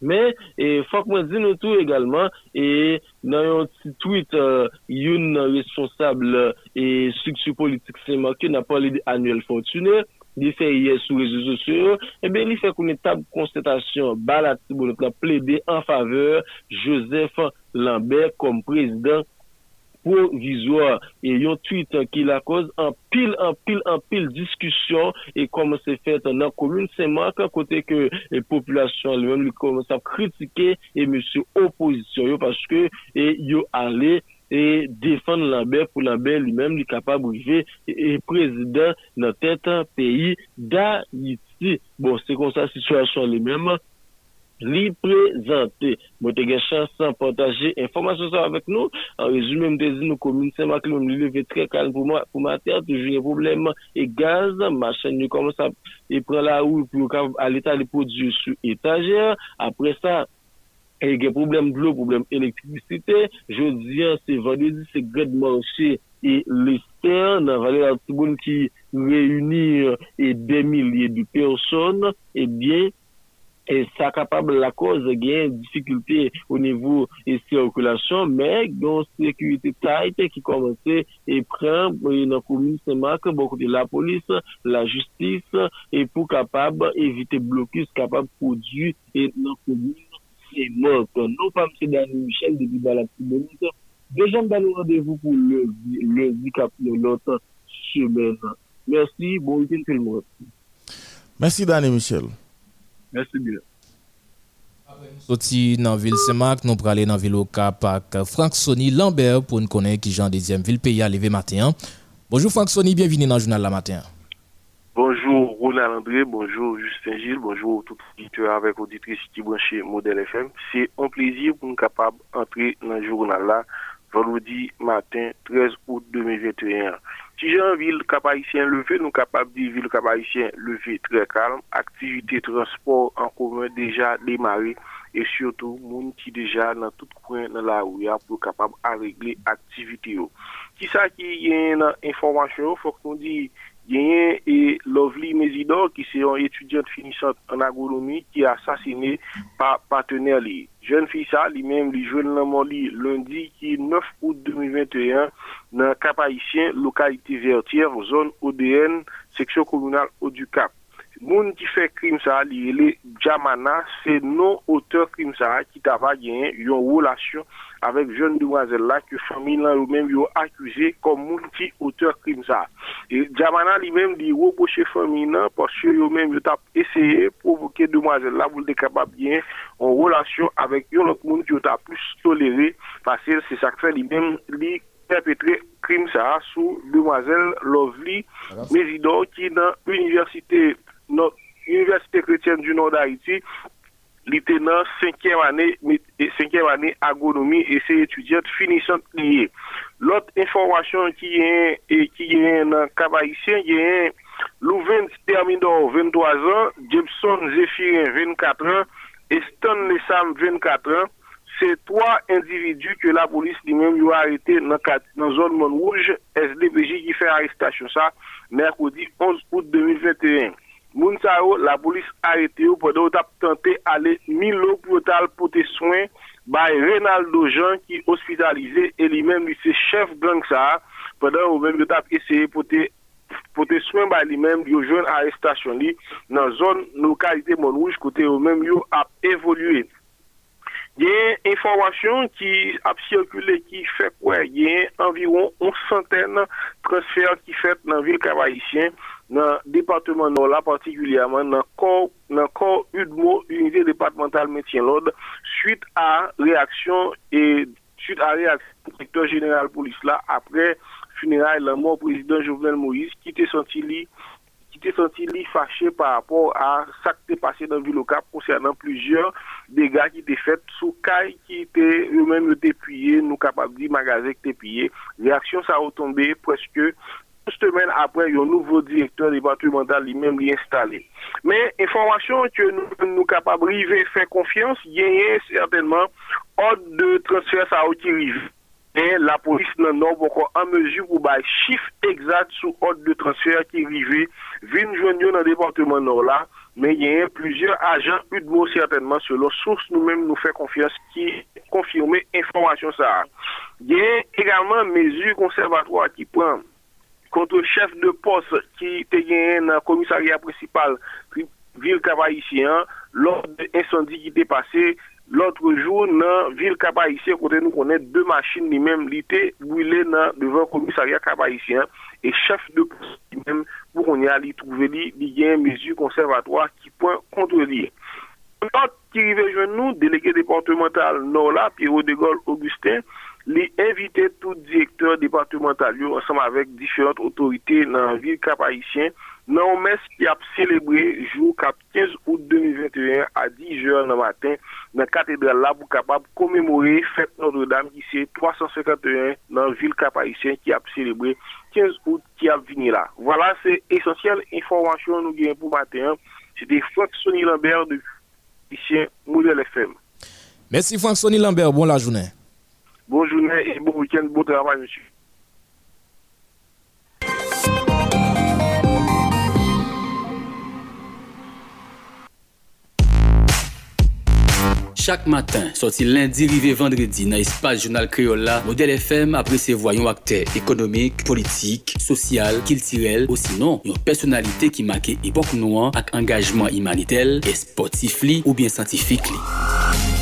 Men, e, fok mwen di nou tou egalman, e, nan yon ti tweet uh, yon responsable e, suksyon politik seman ki nan pali di Anuel Fortuné, li fè yè sou rezo sosyo, ebe li fè konen tab konstatasyon balat tibonit la ple de an faveur Joseph Lambert kom prezident provizwa. E yon tweet ki la koz an pil, an pil, an pil diskusyon e koman se fèt nan komoun seman kan kote ke e, populasyon li mèm li koman sa kritike e mèm oposisyon yo paske e yo ale e defan Lambert pou Lambert li mèm li kapab ouve e prezident nan tèt peyi da iti. Bon, se kon sa situasyon li mèm li prezante. Mwen te gen chansan pantaje informasyon sa avèk nou. An rezume mte zi nou komine seman ki mèm li leve tre kalm pou mater toujou yon problem e gaz ma chen nou koman sa e pren la ou pou aleta li pou di sou etajer. Apre sa e gen problem blou, problem elektrisite. Jodian se vandezi se gred manche e lester nan vali la tiboun ki reyouni e demilye di person e bien e sa kapab la koz gen difikulte ou nivou e sirkulasyon men gen sekurite taite ki komanse e pren nan koumine semak bon kote la polis, la justis e pou kapab evite blokis kapab prodju e nan koumine se mok. Nou pa mse Dani Michel de Bibalati Benite, dejan ban nou radevou pou le zikap nou lotan semen. Mersi, bon week-end tout le monde. Mersi Dani Michel. Mersi bien. Soti nan vil Semak, nou prale nan vil Okap ak Frank Sony Lambert pou nou konen ki jan dezyem vil peyi a leve maten. Bonjour Frank Sony, bienveni nan jounal la maten. Bonjour Justin Gilles, bonjour tout auditeur avec auditrice qui branche Modèle FM. C'est un plaisir pour nous capable d'entrer dans le journal là, vendredi matin 13 août 2021. Si j'ai un ville capacien levé, nous capables de ville capacien levé très calme, activité transport en commun déjà démarré et surtout monde qui déjà dans tout coin dans la rue pour capable à régler activité. Qui ça qui a une information, faut qu'on dise genyen e Lovely Mezidor ki se yon etudyant finisant an agronomi ki asasine pa patener li. Jen fi sa li menm li jwen nanman li lundi ki 9 out 2021 nan Kapayisyen lokalite vertier zon ODN seksyon komunal Odukap. Moun ki fe krim sa li ele Djamana se non auteur krim sa ki tava genyen yon relasyon avèk joun dewazel la ki fami lan ou mèm yo akuse kom moun ki auteur krim sa. E Djamana li mèm li wopoche fami nan porsye yo mèm yo tap eseye provoke dewazel la voul dekabab gen an relasyon avèk yon lot moun ki yo tap plus tolere pasel se sakfe li mèm li perpetre krim sa sou dewazel Lovely Mezidor ki nan Universite Chrétienne du Nord d'Haïti li tenan 5è anè agonomi e se etudyat finisant liye. Lot informasyon ki gen nan kabayisyen, gen Louven Termidor 23 an, Jepson Zephyrin 24 an, Eston Lessam 24 an, se 3 individu ke la polis li men yo arete nan zon Monrouge, SDPJ ki fe arrestasyon sa, Merkodi 11 out 2021. Moun sa yo, la polis arete yo pou do tap tante ale milo pou tal pote soin bay Reynaldo Jean ki ospitalize e li men li se chef gang do ou men yo tap eseye pote soin bay li men yo joun arrestasyon li nan zon nou kalite Monrouge kote ou men yo ap evolue. Yen informasyon ki ap sirkule ki fek wè, yen environ on santen transfer ki fet nan vil Kabayisyen nan departement nor la, partikulyaman nan kor UDMO, Unité Départementale Métien Lode, suite a reaksyon et suite a reaksyon directeur général police la, apre funérail la mort président Jovenel Moïse, ki te senti li ki te senti li faché par rapport a sa ki te passe nan Vilocap konsernan plusieurs dégâts ki te fète sou kay ki te ou mèm le te puyé, nou kapab di magazèk te puyé. Reaksyon sa ou tombe preske semen apre yon nouvo direktor departemental li mèm li installé. Men, informasyon ke nou kapab rive fè konfians, yenye certainman od de transfer sa ou ki rive. Et la police nan nou boko an mesure pou bay chif exact sou hot de transfer ki rive vin jwenyo nan departement nou la men yen plusieurs agents udmo certainement selon source nou men nou fè konfiance ki konfirme informasyon sa yen egalman mesure konservatoir ki pran kontre chef de poste ki te yen nan komisariya principal vil kavayisyen lor de incendi ki te pase L'autre jour, nan vil Kabayisyen, kote nou konen, de machin li men li te bouyle nan devan komisarya Kabayisyen, e chef de poste li men pou konen li trouve li li gen mezu konservatoir ki pon kontre li. L'autre ki rive jwen nou, delege departemental Nola, Pierrot de Gaulle Augustin, li invite tout direkteur departemental yo ansam avek diferent otorite nan vil Kabayisyen, nan ou mes ki ap celebre jou kap 15 out 2021 a 10 jeur nan matin nan katedral la pou kapap komemore fèt Notre-Dame ki se 351 nan vil kapayisyen ki ap celebre 15 out ki ap vini la. Voilà, se esensyal informasyon nou gen pou matin. Se de Franck Sonny Lambert de Kapayisyen Moudel FM. Merci Franck Sonny Lambert, bon la jounen. Bon jounen et bon week-end, bon travay, monsi. Chak matin, soti lendi rive vendredi nan espas jounal kreola, Model FM apresevoy yon akte ekonomik, politik, sosyal, kiltirel, osinon yon personalite ki make epok nouan ak engajman imanitel, esportif li ou bien santifik li.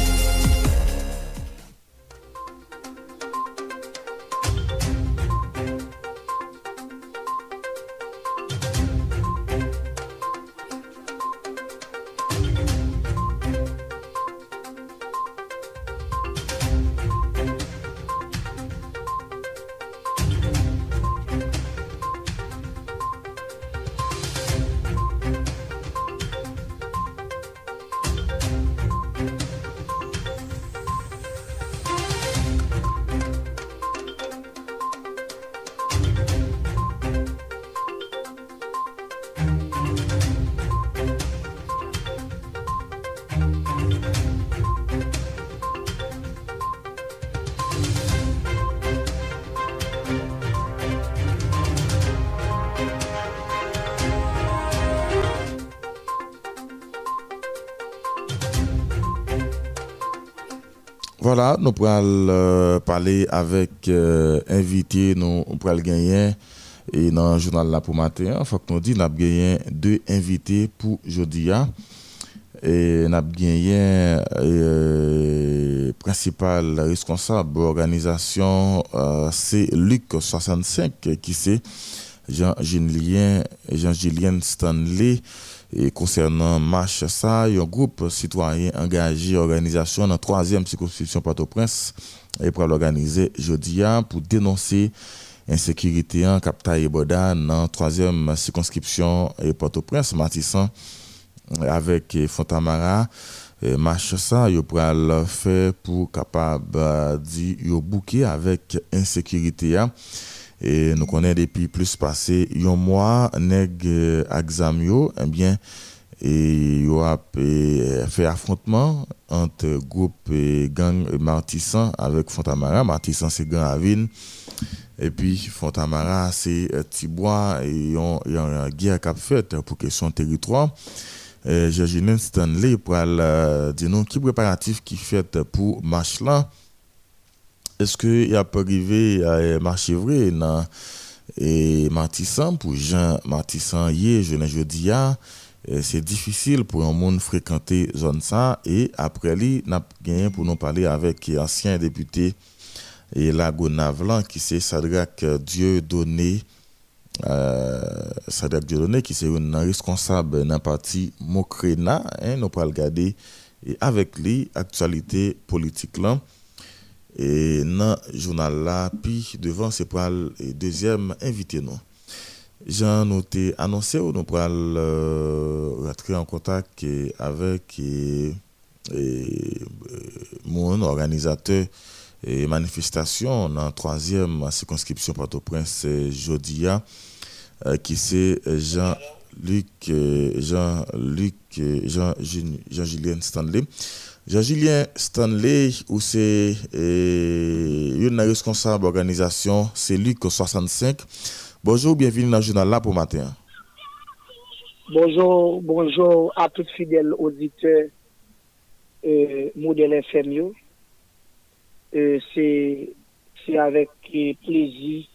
Voilà, nous pourrons euh, parler avec euh, invité, nous pourrons gagner et dans le journal là pour matin, il faut que nous dit nous avons gagné deux invités pour aujourd'hui. Et nous avons gagné euh, principal responsable de l'organisation, euh, c'est Luc 65 qui c'est Jean-Julien Jean Stanley. Et concernant marche ça, un groupe citoyen engagé organisation dans la troisième circonscription Port-au-Prince et pour l'organiser jeudi pour dénoncer insécurité en Capta et Boda dans la troisième circonscription et Port-au-Prince, Matissan avec Fontamara. Marche ça, pourra le faire pour capable dire bouquet avec insécurité. Et nous connaissons depuis plus passé un mois, nèg exam eh bien, et y a fait affrontement entre groupe et gang Martissan avec Fontamara. Martissan, c'est gang Avine. Et puis, Fontamara, c'est Tibois et il y a une guerre qui a fait pour question territoire. Virginie Stanley pour dire nous qui préparatif qui fait pour marche là eske yap rive e machevre nan e matisan pou jan matisan ye jene jodi ya e, se difisil pou yon moun frekante zon sa e apre li nap genyen pou nou pale avek ansyen depute e lago navlan ki se Sadrak Dieudonné euh, Sadrak Dieudonné ki se yon nan responsab nan parti Mokrena nou pal gade e avek li aktualite politik lan. Et dans le journal là, puis devant, c'est pour le deuxième invité nous. Jean noté annoncé, nous pourrons euh, rentrer en contact avec mon organisateur et manifestation dans la troisième circonscription Port-au-Prince Jodia, euh, qui c'est Jean-Luc euh, Jean-Luc Jean-Julien Stanley. Jean-Julien Stanley, ou c'est une responsable organisation, c'est Luc 65. Bonjour, bienvenue dans le journal là pour matin. Bonjour, bonjour à tous fidèles auditeurs euh, modèle FM. Euh, c'est avec plaisir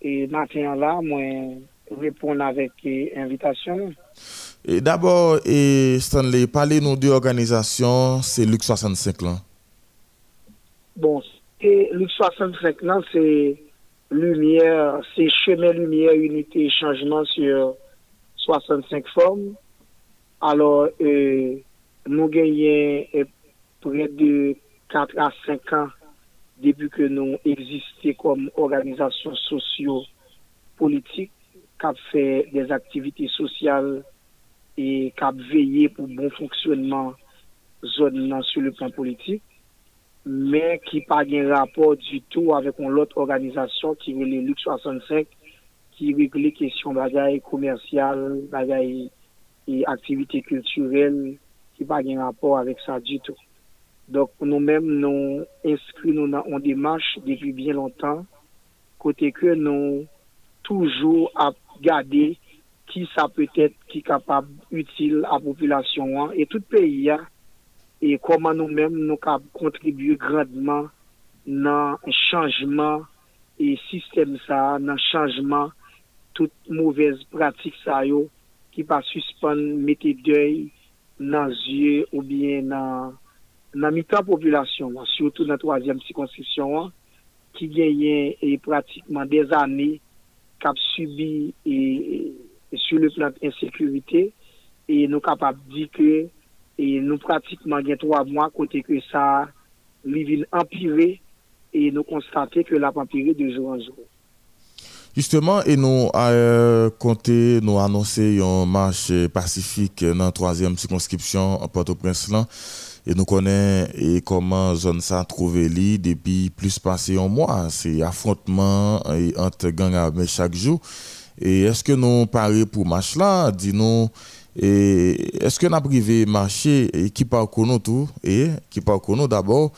et matin là, moi, répondre avec invitation. Et d'abord, Stanley, parlez-nous de l'organisation, c'est Luc 65 là. Bon, et Luc 65 là, c'est lumière, c'est chemin lumière, unité et changement sur 65 formes. Alors, euh, nous gagnons euh, près de 4 à 5 ans depuis que nous existons comme organisation socio-politique qui fait des activités sociales e kap veye pou bon fonksyonman zon nan sou le plan politik, men ki pa gen rapor du tou avek on lot organizasyon ki rele Luke 65, ki regle kesyon bagay komersyal, bagay e aktivite kulturel, ki pa gen rapor avek sa du tou. Dok nou men nou inskri nou nan on demache depi bien lontan, kote ke nou toujou ap gade ki sa peut-et ki kapab util a populasyon an, e tout peyi ya, e koman nou men nou kap kontribuye gradman nan chanjman e sistem sa, nan chanjman tout mouvez pratik sa yo ki pa suspon mette dèy nan zye ou bien nan, nan mitan populasyon an, surtout nan toazyem psikonstisyon an, ki genyen e pratikman des ane kap subi e, e sur le plan d'insécurité, et nous capables de dire que et nous pratiquement gagnons trois mois côté que ça vient empirer et nous constatons que la empiré de jour en jour. Justement, et nous euh, compté, nous annoncé une marche pacifique dans la troisième circonscription en Port-au-Prince. Et nous connaissons comment zone ça trouvé depuis plus passé un mois. C'est affrontement entre gangs armés chaque jour. Et est-ce que nous parions pour marche là, dis-nous, est-ce que nous privé marché? Et qui parle nous tout? Et qui parle nous d'abord?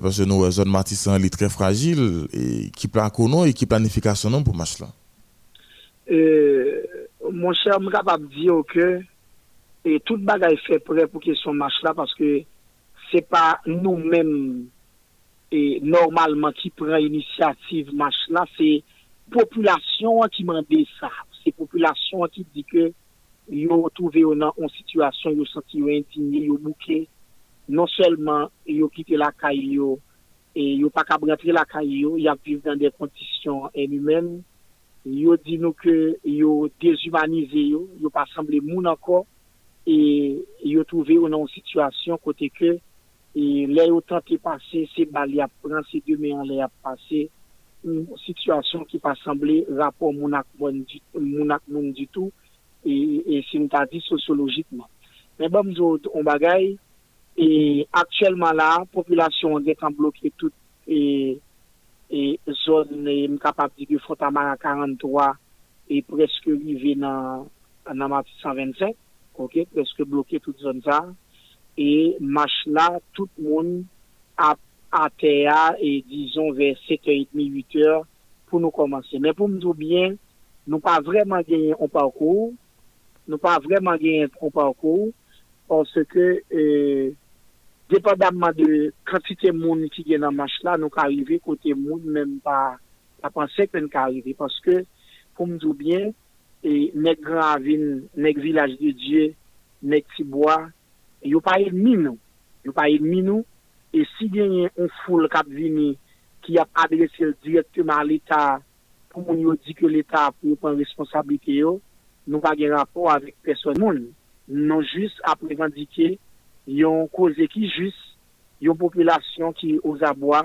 Parce que nous zone Matissan est très fragile et qui parle nous et qui planification pour marche là? Mon cher, je suis capable de dire que et tout bagaille fait prêt pour que son marche là parce que c'est pas nous-mêmes et normalement qui prend l'initiative marche là, c'est populasyon ki mande sa. Se populasyon ki di ke yo touve yo nan an situasyon, yo santi yo intinye, yo bouke, non selman yo kite la kay yo, e yo pa ka brentre la kay yo, yo vive dan de kontisyon enumen, yo di nou ke yo dezumanize yo, yo pa semble moun anko, e yo touve yo nan an situasyon kote ke, e le yo tante pase, se bali ap pran, se deme an le ap pase, situasyon ki pa semble rapor moun ak moun di, di tou e simtadi sociologikman. Men bom zot, on bagay, e aktyelman la, populasyon dek an blokye tout e, e zon e, mkapap di ki Fontamara 43 e preske rive nan, nan map 127, ok, preske blokye tout zon sa, e mach la, tout moun ap atea e dizon ver 7h30-8h pou nou komanse. Men pou mdou bien, nou pa vreman genyen an parkour, nou pa vreman genyen an parkour, parce ke euh, depadabman de kantite moun ki gen nan mach la, nou ka arrive kote moun menm pa pa panse ke nou ka arrive. Parce ke pou mdou bien, e, nek Gran Avin, nek Vilaj de Dieu, nek Tiboua, yo pa el mi nou. Yo pa el mi nou, E si genyen un foule kap vini ki ap adrese direktman l'Etat pou moun yo di ke l'Etat pou yo pon responsabilite yo, nou pa gen rapor avik person moun. Non jist ap revandike yon koze ki jist, yon populasyon ki yo zabwa,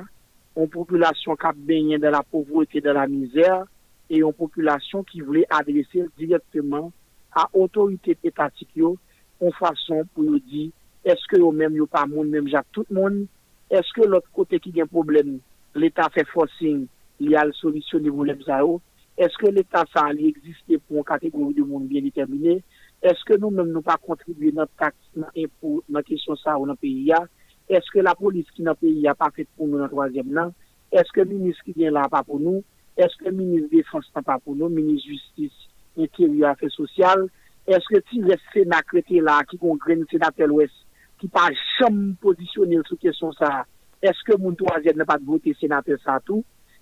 yon populasyon kap benyen de la povrote de la mizer, e yon populasyon ki vle adrese direktman a otorite etatik yo, kon fason pou yo di eske yo menm yo pa moun menm jak tout moun, eske lot kote ki gen problem, l'Etat fe forcing li al solisyon di voulem za yo, eske l'Etat sa li egziste pou an kategori di moun bien determine, eske nou menm nou pa kontribuye nan tax, nan impou, nan kesyon sa ou nan peyi ya, eske la polis ki nan peyi ya pa fet pou nou nan troasyem nan, eske minis ki gen la pa pou nou, eske minis defans nan pa pou nou, minis justice, interior, affaires sosyal, eske ti res senakre te la ki kon gren senate l'Ouest ki pa jom posisyonel sou kesyon sa, eske moun toazen ne pat vote senate sa tou,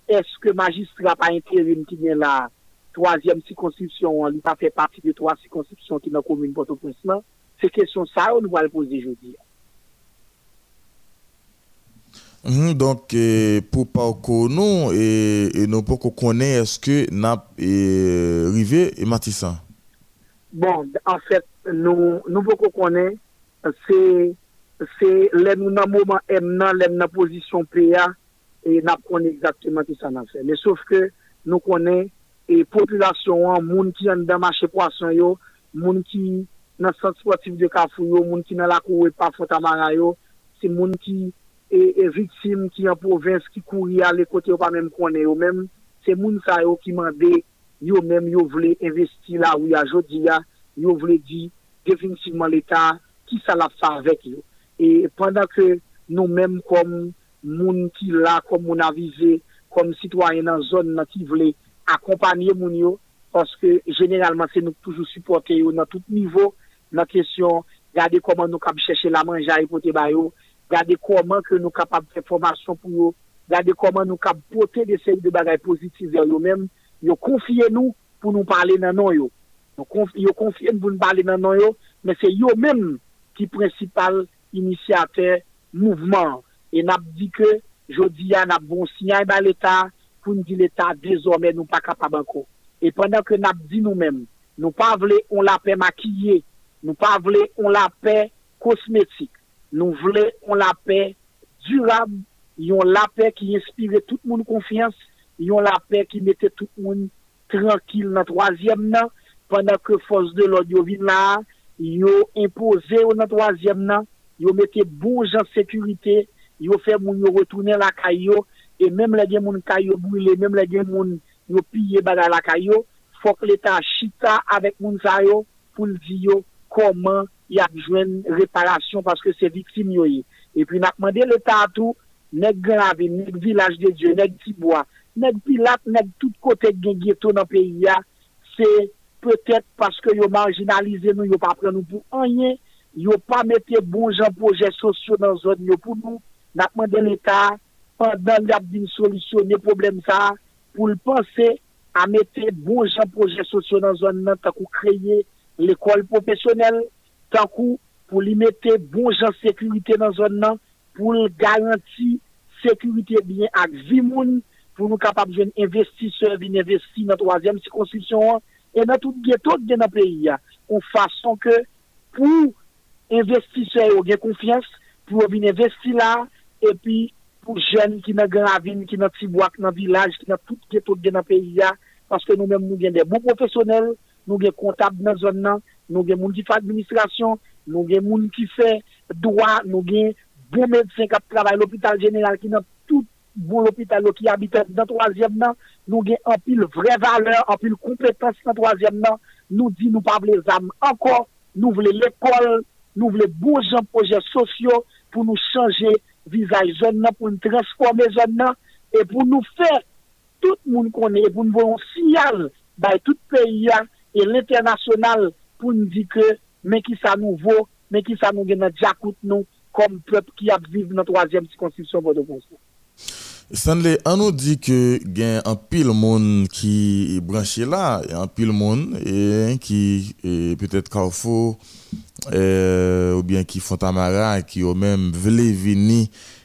eske magistra pa interim ki gen la toazen si konstitusyon, li pa fe pati de toazen si konstitusyon ki nan komoun Port-au-Prince-Lan, se kesyon sa ou nou va l'poze jodi. Mm, donc, eh, pou pa ou konon, eh, eh, nou pou konen eske nap rive matisan? Bon, en fèt, fait, nou, nou pou konen se lèm nou nan mouman m nan, lèm nan pozisyon PA, e nap konen exactement ki sa nan fè. Me souf ke nou konen, e populasyon an, moun ki an dan mache poason yo, moun ki nan sat sportif de kafou yo, moun ki nan lakou we pa fotamara yo, se moun ki e, e viksim ki an povens ki kouri a le kote yo pa menm konen yo menm, se moun sa yo ki mande yo menm yo vle investi la ou ya jodi ya, yo vle di definitivman l'Etat ki sa la fa avèk yo. E pandan ke nou menm kom moun ki la, kom moun avize, kom sitwayen nan zon nan ki vle akompanyen moun yo, paske genelman se nou toujou supporte yo nan tout nivou, nan kesyon gade koman nou kap chèche la manja e ipote bayo, gade koman ke nou kap ap preformasyon pou yo, gade koman nou kap pote de seri de bagay pozitiv yo menm, yo konfye nou pou nou pale nan nou yo. Yo konfye nou pou nou pale nan nou yo, men se yo menm ki prinsipal inisiatè mouvman. E nap di ke, jodi ya nap bon sinyay eh ba l'Etat, pou n di l'Etat dezormè nou pa kapab anko. E pandan ke nap di nou men, nou pa vle on la pe makiye, nou pa vle on la pe kosmetik, nou vle on la pe durab, yon la pe ki inspire tout moun konfians, yon la pe ki mette tout moun tranquil nan troasyem nan, pandan ke fos de l'odyo vin la yo impose yo nan troasyem nan, yo mette bon jan sekurite, yo fe moun yo retounen la kayo, e menm la gen moun kayo brile, menm la gen moun yo piye bada la kayo, fok l'Etat chita avek moun sayo pou l'di yo koman yak jwen reparasyon paske se viksim yo ye. E pi nakman de l'Etat tou, nek grave, nek vilaj de Diyo, nek tibwa, nek pilat, nek tout kote gen ghetto nan peyi ya, se peut-être parce que yo marginalisé nous, yo pas pris nous pour rien, yo pas mettre bon gens projets sociaux dans zone yo pour nous, n'a demandé l'État pendant y a solutionner problème ça pour le penser à mettre bon gens projets sociaux dans zone nan tant créer l'école professionnelle, tant pour lui mettre bon gens sécurité dans zone nan pour garantir sécurité bien à vie moun pour nous capables d'investisseurs, d'investir dans la troisième circonscription, e nan tout ghetto gen nan peyi ya, ou fason ke pou investise yo gen konfians, pou yo bin investi la, e pi pou jen ki nan gravine, ki nan tibouak, nan vilaj, ki nan tout ghetto gen nan peyi ya, paske nou men nou gen de bon profesyonel, nou gen kontab nan zon nan, nou gen moun ki fa administrasyon, nou gen moun ki fe doa, nou gen bon medsen kap travay l'opital general ki nan tout bon l'hôpital qui habite dans troisième nan, nous gagne en pile vraie valeur, en pile compétence dans troisième nan, nous dit nous pas les âmes encore, nous voulons l'école, nous voulons bons gens projets sociaux pour nous changer visage zone nan, pour nous transformer zone nan, et pour nous faire tout le monde connaît, pour nous voir un signal dans tout pays et l'international pour nous dire que mais qui ça nous vaut, mais qui ça nous gagne dans nous comme peuple qui a vivre dans la troisième circonscription de 3e konstitusyon vode konstitusyon. Stanley, an nou di ke gen an pil moun ki branche la, an pil moun ki petet Kaufo ou bien ki Fontamara ki ou men vle vini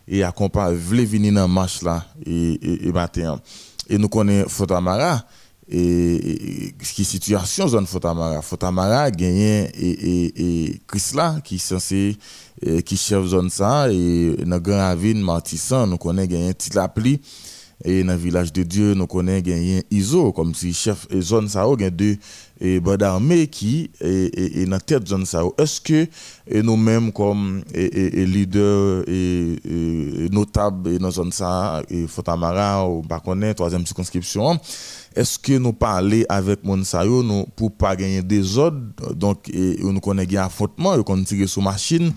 e akompa vle vini nan mach la e baten. et nous connaissons Fotamara et, qui situation zone Fotamara. Fotamara gagné et, et, Chrysla qui censé qui chef zone ça et dans Grand Ravine Martissan nous connaissons gagné Tilapli et dans village de Dieu nous connaissons gagné ISO comme si chef zone ça a deux et bandes armées qui est et, dans tête zone ça est-ce que nous mêmes comme et, leaders et, notables dans zone ça et Fotamara ou pas connaître troisième circonscription est-ce que nous parlons avec mon nous pour pas gagner des ordres? Donc et, nous connaissons un affrontement qu'on tire sur machine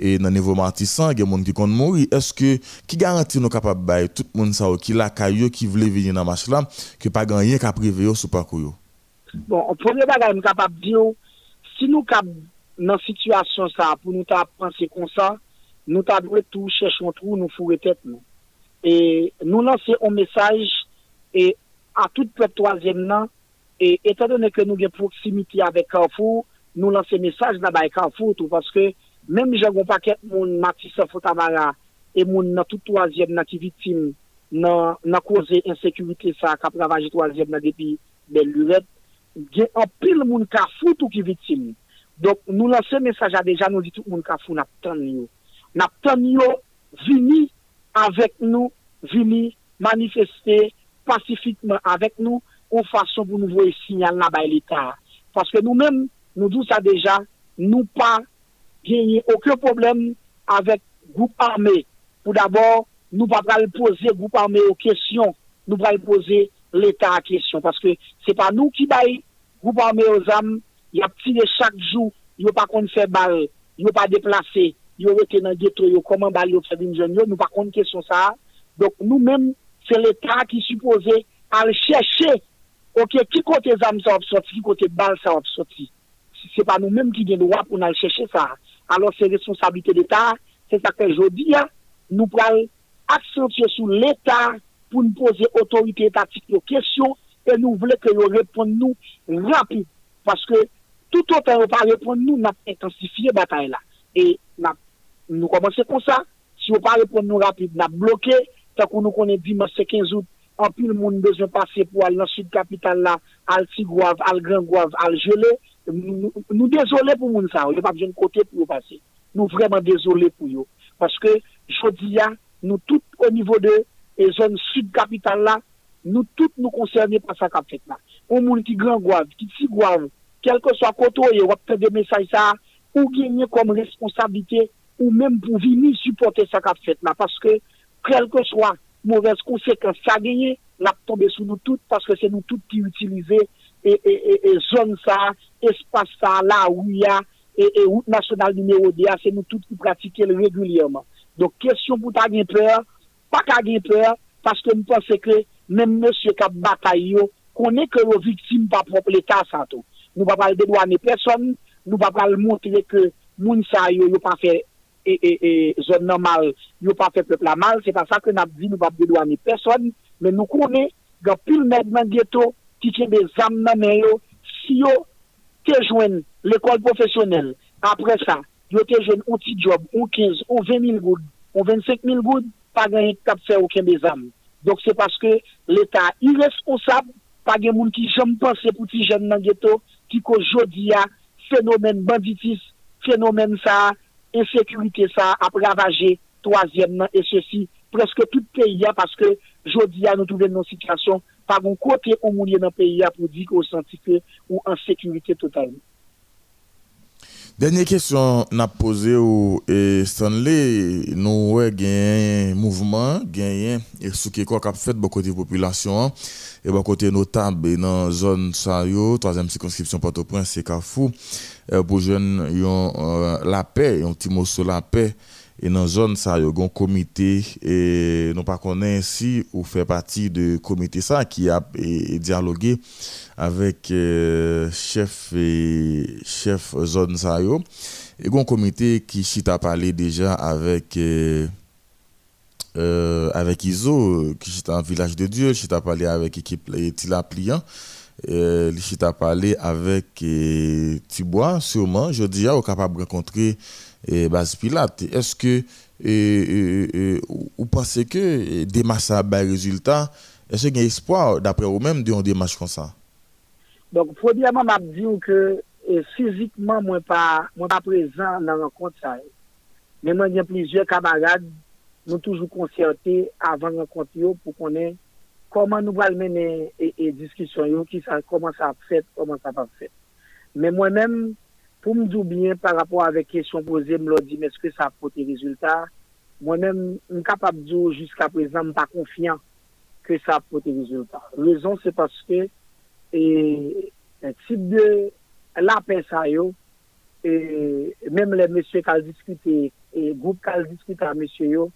et dans niveau martissant, il y a gens qui comptent mourir. Est-ce que, qui garantit nous capables de tout le monde qui la caillou, qui voulait venir dans marche là, que pas rien qu'à prévoir sur parcours? Bon, premier bagay m kapap diyo, si nou kap nan situasyon sa pou nou ta pranse kon sa, nou ta dwe tou chèchon trou nou fure tèt nou. E nou lanse on mesaj e a tout pep toazem nan, e etan donè ke nou gen proksimiti avè Kanfou, nou lanse mesaj nan bay Kanfou tou, paske mèm jagon paket moun Matissa Fotamara e moun nan tout toazem nan ki vitim nan, nan koze insekurite sa kap ravaje toazem nan depi bel luret, gen apil moun ka foun tou ki vitim. Dok nou lanse mesaja deja nou di tout moun ka foun nap tan yo. Nap tan yo vini avèk nou, vini manifestè pasifikman avèk nou ou fason pou nou voye sinyal na bay l'Etat. Paske nou men, nou dou sa deja, nou pa genye okè problem avèk goup armè. Pou d'abord, nou pa pral pose goup armè ou kesyon, nou pral pose l'État à question. Parce que c'est pas nous qui baillons groupe armé aux âmes, il y a tiré chaque jour, il n'y a pas qu'on fait balle, il n'y a pas déplacé, il y a été dans le ghetto, il y a comment balle, il fait une jeune, nous pas qu'on question ça. Donc nous-mêmes, c'est l'État qui supposé aller chercher, ok, qui côté âmes ça sorti, qui côté balle ça sorti. C'est pas nous-mêmes qui avons le droit pour aller chercher ça. Alors c'est responsabilité d'État, c'est ça que je dis, hein. nous prenons accentuer sur l'État pou nou pose otorite etatik yo kesyon, e nou vle ke yo repon nou rapide, paske tout an yo pa repon nou, nap intensifiye batay la. E nap, nou komanse kon sa, si yo pa repon nou rapide, nap bloke, takou nou konen dimanse 15 out, anpil moun bezon pase pou al nan sud kapital la, al tigwav, al grangwav, al jele, nou, nou dezole pou moun sa, yo pa bjen kote pou yo pase. Nou vreman dezole pou yo, paske jodi ya, nou tout o nivou de la zone sud capitale là, nous tous nous concernés par ça qu'a fait là. Un monde qui grand qui petit quel que soit côté, il y a des messages ça, ou gagner comme responsabilité, ou même pour venir supporter ça qu'a fait là. Parce que, quel que soit mauvaise conséquence ça gagné, l'a tombé sur nous toutes parce que c'est nous toutes qui utilisons et, et, et, zone ça, espace ça, là où il y a, et, et route nationale numéro 2, c'est nous toutes qui pratiquons régulièrement. Donc, question pour ta pa kage peur, paske mwen pense ke, men monsye kap batay yo, konen ke yo viktim pa prop l'Etat sa to. Nou pa pal dedwane person, nou pa pal montre ke moun sa yo yo pa fe e, e, e, zon nan mal, yo pa fe pepla mal, se pa sa ke nap di nou pa dedwane person, men nou konen, gen pil med men geto, ki kebe zam nan men yo, si yo te jwen l'ekol profesyonel, apre sa, yo te jwen ou ti job, ou 15, ou 20 mil goud, ou 25 mil goud, pas gagner cap aucun des âmes. Donc c'est parce que l'État irresponsable, pas de monde qui jamais pensé pour ces jeunes dans ghetto, qui qu'aujourd'hui a phénomène banditisme, phénomène ça, insécurité ça, a ravagé troisième et ceci presque tout le pays parce que aujourd'hui nous trouvons une situation pas bon côté on mourir dans le pays pour dire qu'on senti que ou en sécurité totale. Dernière question n'a posé au Stanley, nous avons un mouvement, gagné et ce qui est fait beaucoup de population et beaucoup de notables dans la zone Sayo, troisième circonscription Port-au-Prince, c'est Carrefour, euh, pour jeunes, euh, la paix, un petit mot sur la paix et dans la zone ça il y a un comité. Et nous pas connaît si ou fait partie de comité ça qui a dialogué avec euh, chef et chef zone ça yo. Et un comité qui a parlé déjà avec euh, euh, avec ISO qui est en village de Dieu, qui a parlé avec l'équipe Tila Pliant. Euh, a parlé avec Tibois sûrement je dis au capable de rencontrer et Bas Pilate. Est-ce que vous pensez que démarche a bel résultat? Est-ce qu'il y a espoir d'après vous-même de yon démarche comme ça? Donc, premièrement, m'a dit que fizikman mwen pa, pa prezant nan renkont sa e. Men mwen gen plizye kamarad nou toujou konsyante avan renkont yo pou konen koman nou val menen e, e diskisyon yo ki sa koman sa ap fet, koman sa ap fet. Men mwen men Pou mdou byen par rapport avek kesyon pose m lodi m eske sa apote rezultat, mwen men m kapap djou jiska prezant m pa konfyan ke sa apote rezultat. Rezon se paske e tip de la pensa yo, e menm le msye kal diskute, e goup kal diskute a msye yo,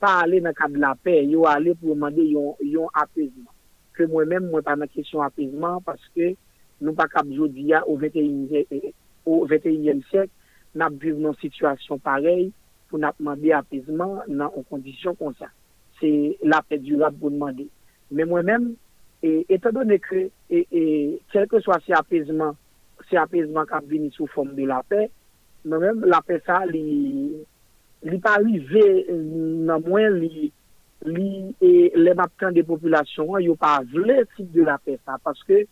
pa ale nan kab la pe, yo ale pou mande yon, yon apesman. Ke mwen men mwen pa nan kesyon apesman paske nou pa kap jodi ya ou vete yon au 21e sièk, nap viv nan situasyon parey pou nap mande apizman nan an kondisyon kon sa. Se la pe durab pou mande. Men mwen men, e, etan don ekre, kelke swa se apizman, se apizman kap vini sou form de la pe, mwen men, la pe sa li, li pa li ve mm, nan mwen li, li e lem ap kan de populasyon, yo pa vle si de la pe sa, paske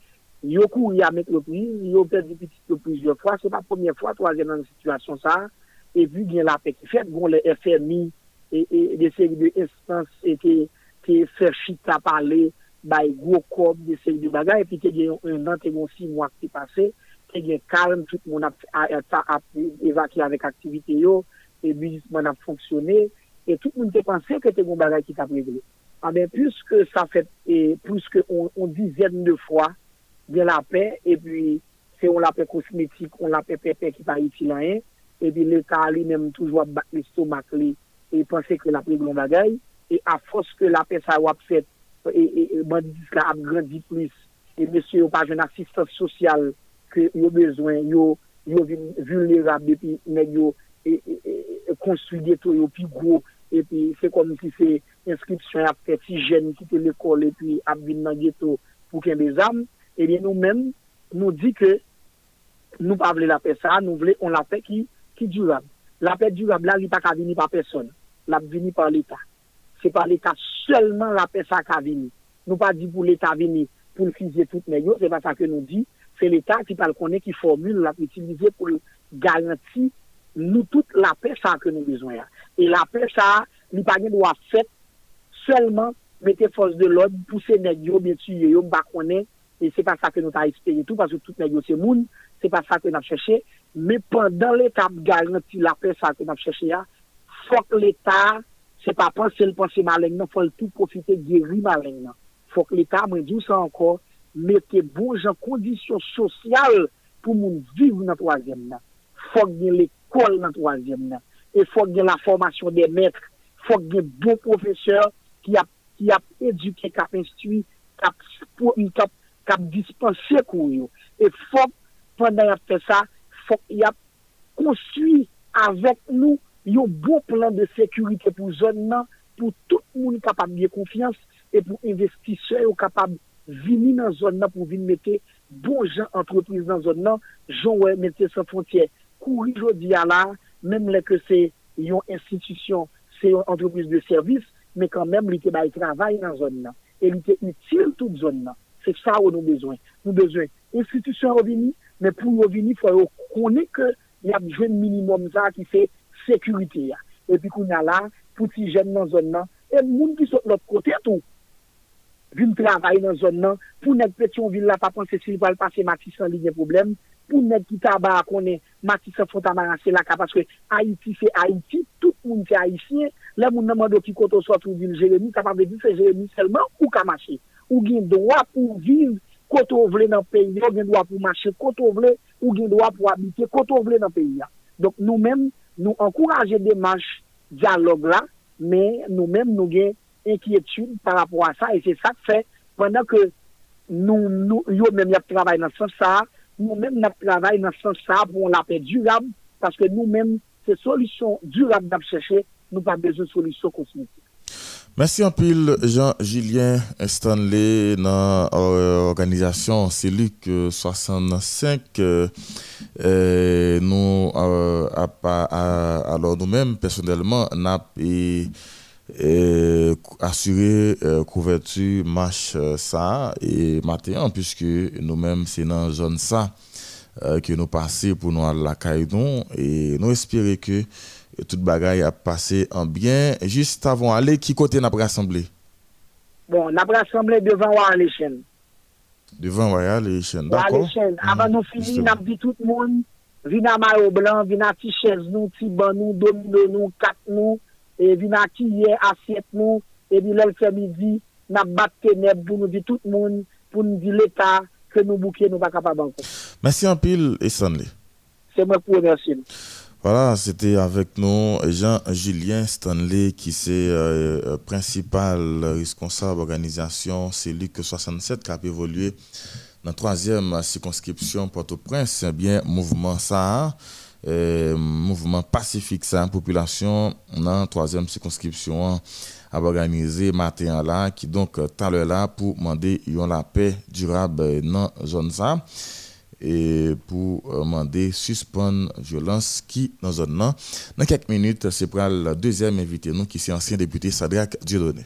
Yo kou ya met l'oprise, yo pet di pitit l'oprise yo fwa, se pa premier fwa, toazen nan situasyon sa, e vu gen la pek. Fèk gon le FMI, e de seri de instans, e te fè chita pale, bay gwo kob, de seri de bagay, e pi te gen yon nan, te gen 6 mwak te pase, te gen kalm, tout moun ap evaki avèk aktivite yo, e bizisman ap fonksyonè, e tout moun te panse ke te gon bagay ki ta pregle. A men, plus ke sa fèt, plus ke on dizen de fwa, gen la pe, e pi se on la pe kosmetik, on la pe pepe ki pa iti lan en, e pi le ka li menm toujwa bak li stomak li, e panse ke la pe glon bagay, e a fos ke la pe sa wap fet, e bandis la ap grandi plis, e mesye yo pa jen asistans sosyal ke yo bezwen, yo, yo vulnerab depi men yo e, e, e, konstruide to yo pi gro, e pi se kom si se inskripsyon ap fet si jen ki te lekol pi ap vin nan geto pou ken bezam, Eh ebyen nou men nou di ke nou pa vle la pe sa, nou vle on la pe ki, ki durab. La pe durab la li pa ka vini pa person, la vini pa l'Etat. Se pa l'Etat, selman la pe sa ka vini. Nou pa di pou l'Etat vini pou l'fizye tout me yo, se pa sa ke nou di, se l'Etat ki pal konen ki formule la pou itilize pou garanti nou tout la pe sa ke nou bezwen ya. E la pe sa, li pa gen do a fet, selman mette fos de l'od, pou se negyo, bietu yo yo, mba konen, et c'est pas ça que nous avons espéré tout, parce que tout n'est que monde, c'est pas ça que nous avons cherché, mais pendant l'étape garantie, la paix, ça que nous avons cherché, faut que l'État, c'est pas penser le penser malin, non, faut tout profiter guérir malin, non. Faut que l'État, moi, dis ça encore, mettez bon, en conditions sociales pour nous vivre dans le troisième, non. Faut que l'école dans le troisième, non. Et faut que la formation des maîtres, faut que bons professeurs qui a, qui a éduqué, qui a instruit, qui a, qui a kap dispanse kou yo. E fok, pandan ap fe sa, fok yap konsui avèk nou yon bon plan de sekurite pou zon nan, pou tout moun kapab liye konfians, e pou investisye yo kapab vini nan zon nan pou vini mette bon jan entreprise nan zon nan, joun wè mette sa fontye. Kouri jodi ala, mèm lè ke se yon institisyon, se yon entreprise de servis, mè kan mèm li te baye travay nan zon nan. E li te util tout zon nan. Se sa ou nou bezwen. Nou bezwen institisyon revini, men pou revini fwa yo konen ke yap jwen minimum za ki se sekurite ya. E pi koun ya la, pou ti jen nan zon nan, e moun ki sot lot kote tou. Vin travay nan zon nan, pou nek petyon vil la pa panse si val pase matisan li gen problem, pou nek ki taba konen matisan fonta maranse la ka paske Haiti se Haiti, tout moun se Haitien, le moun nan mando ki koto sot ou vil Jeremie, ka pa ve di se Jeremie selman ou ka mache. ou gen doa pou viv koto vle nan peyi yo, gen doa pou mache koto vle, ou gen doa pou habite koto vle nan peyi ya. Donk nou men, nou ankouraje demache diyalog la, men nou men nou gen enkyetude par rapport a sa, e se sa te fe, pwennan ke nou, nou, yo men yap travay nan san sa, nou men yap travay nan san sa pou la pe durab, paske nou men se solisyon durab dap cheche, nou pa bezon solisyon kosmik. Merci en pile Jean-Julien Stanley dans l'organisation CELUC 65. nous, alors nous-mêmes, personnellement, n'a et assurer euh, couverture marche euh, ça et matin puisque nous-mêmes c'est dans zone ça euh, que nous passons pour nous à la Caïdon et nous espérons que toute bagaille a passé en bien. Juste avant aller qui côté n'a pas rassemblé? Bon n'a pas rassemblé devant les chaînes devant les chaînes d'accord. Avant nous finir n'a dit tout le monde vin à maillot blanc vin à petit chaise nous petit banc nous domino nous quatre nous et vina qui est assiette nous et puis l'autre midi n'a battre ténèbres pour nous dire tout le monde pour nous dire l'état que nous bouquer nous pas capable encore. Merci en pile et Stanley c'est moi pour remercier voilà, c'était avec nous Jean-Julien Stanley, qui est euh, euh, principal responsable organisation CELIC 67, qui a évolué dans la troisième circonscription Port-au-Prince, eh bien mouvement ça. Euh, mouvement pacifique ça population dans troisième circonscription a organisé matin là qui donc tout là pour demander la paix durable dans zone ça et pour demander suspendre violence qui dans zone là dans quelques minutes c'est pour le deuxième invité nous qui est ancien député Sadrak Dieudonné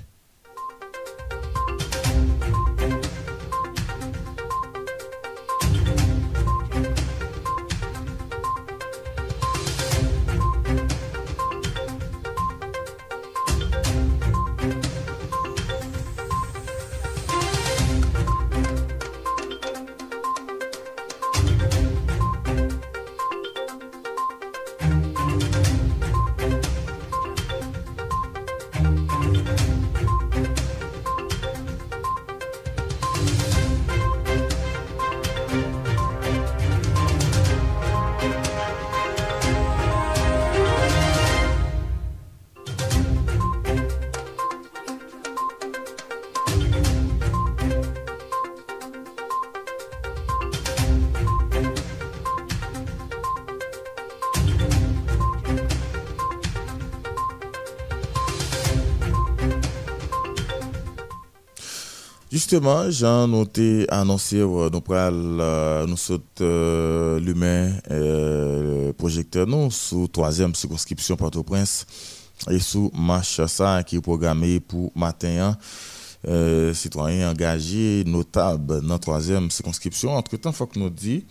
Justement, Jean noté annoncé euh, nous euh, nous saute euh, l'humain projecteur nous sous troisième circonscription Port-au-Prince et sous marche ça qui est programmé pour matin hein. citoyens engagés notables dans troisième circonscription. Entre-temps, il faut que nous dit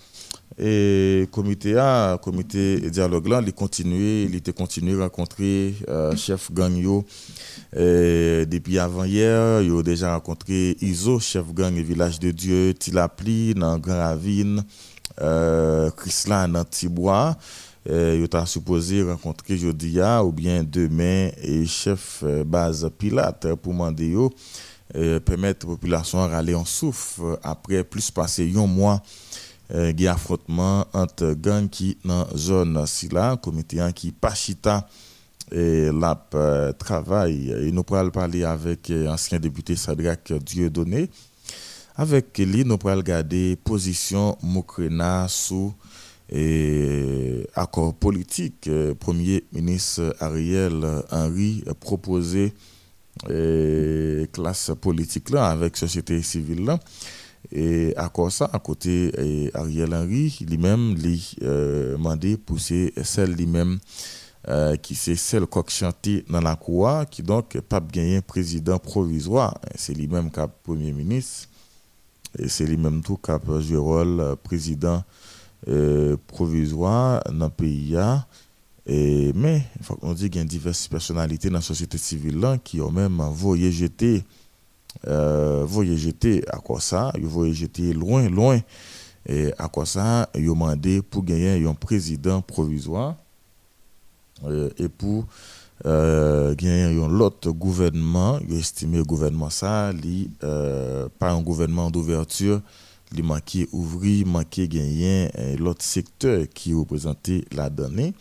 et comité A, comité dialogue là, il continue, il était continué à rencontrer chef gang depuis avant hier, il a déjà rencontré Iso, chef gang et village de Dieu, Tilapli, dans Grand Ravine, euh, Chryslan dans Tibois. il a supposé rencontrer Jodia ou bien demain et chef euh, base Pilate pour demander euh, permettre la population de râler en souffle après plus passé un mois euh, affrontement entre gang qui dans zone là comité qui Pachita et la euh, travail. Et nous pourrons parler avec euh, ancien député Sadrak Dieudonné. Avec lui, nous pourrons regarder position Mokrena sous et accord politique. Euh, Premier ministre Ariel Henry proposé classe politique là avec société civile là. Et à quoi ça, à côté Ariel Henry, lui-même, lui demandé pousser celle lui-même euh, qui c'est celle qui chanté dans la cour, qui donc pas gagné président provisoire. C'est lui-même qui a premier ministre. Et c'est lui-même tout qui a joué rôle euh, président euh, provisoire dans le pays. Mais il faut qu'on dise qu'il y a diverses personnalités dans la société civile qui ont même voyé jeter, euh, jeter à quoi ça, ils voyaient jeter loin, loin. Et à quoi ça, ils ont pour gagner un président provisoire. Euh, et pour euh, gagner l'autre gouvernement, il estimé le gouvernement ça, li, euh, pas un gouvernement d'ouverture, il manquait ouvrir, manquait gagner l'autre secteur qui représentait la donnée.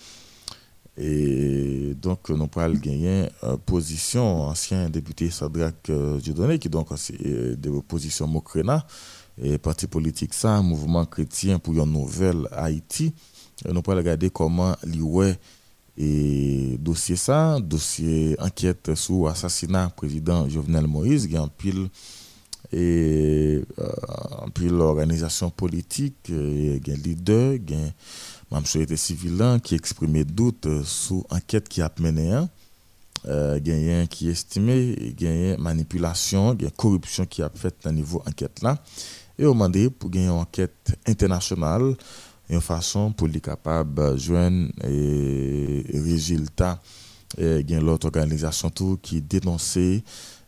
Et donc, nous parlons gagner euh, position. Ancien député Sadrak euh, qui donc c'est de position Mokrena, et parti politique ça, mouvement chrétien pour une nouvelle Haïti. nous parlons regarder comment l'IWE et dossier ça, dossier enquête sur assassinat président Jovenel Moïse, un pile et euh, pile organisation politique, il y a un leader, il y a même société civile qui exprimait doute sur enquête qui a mené hein. euh, gagné qui estimé gagné manipulation, gagné corruption qui a fait à niveau enquête là et on demandé pour une enquête internationale une façon pour les capables de joindre et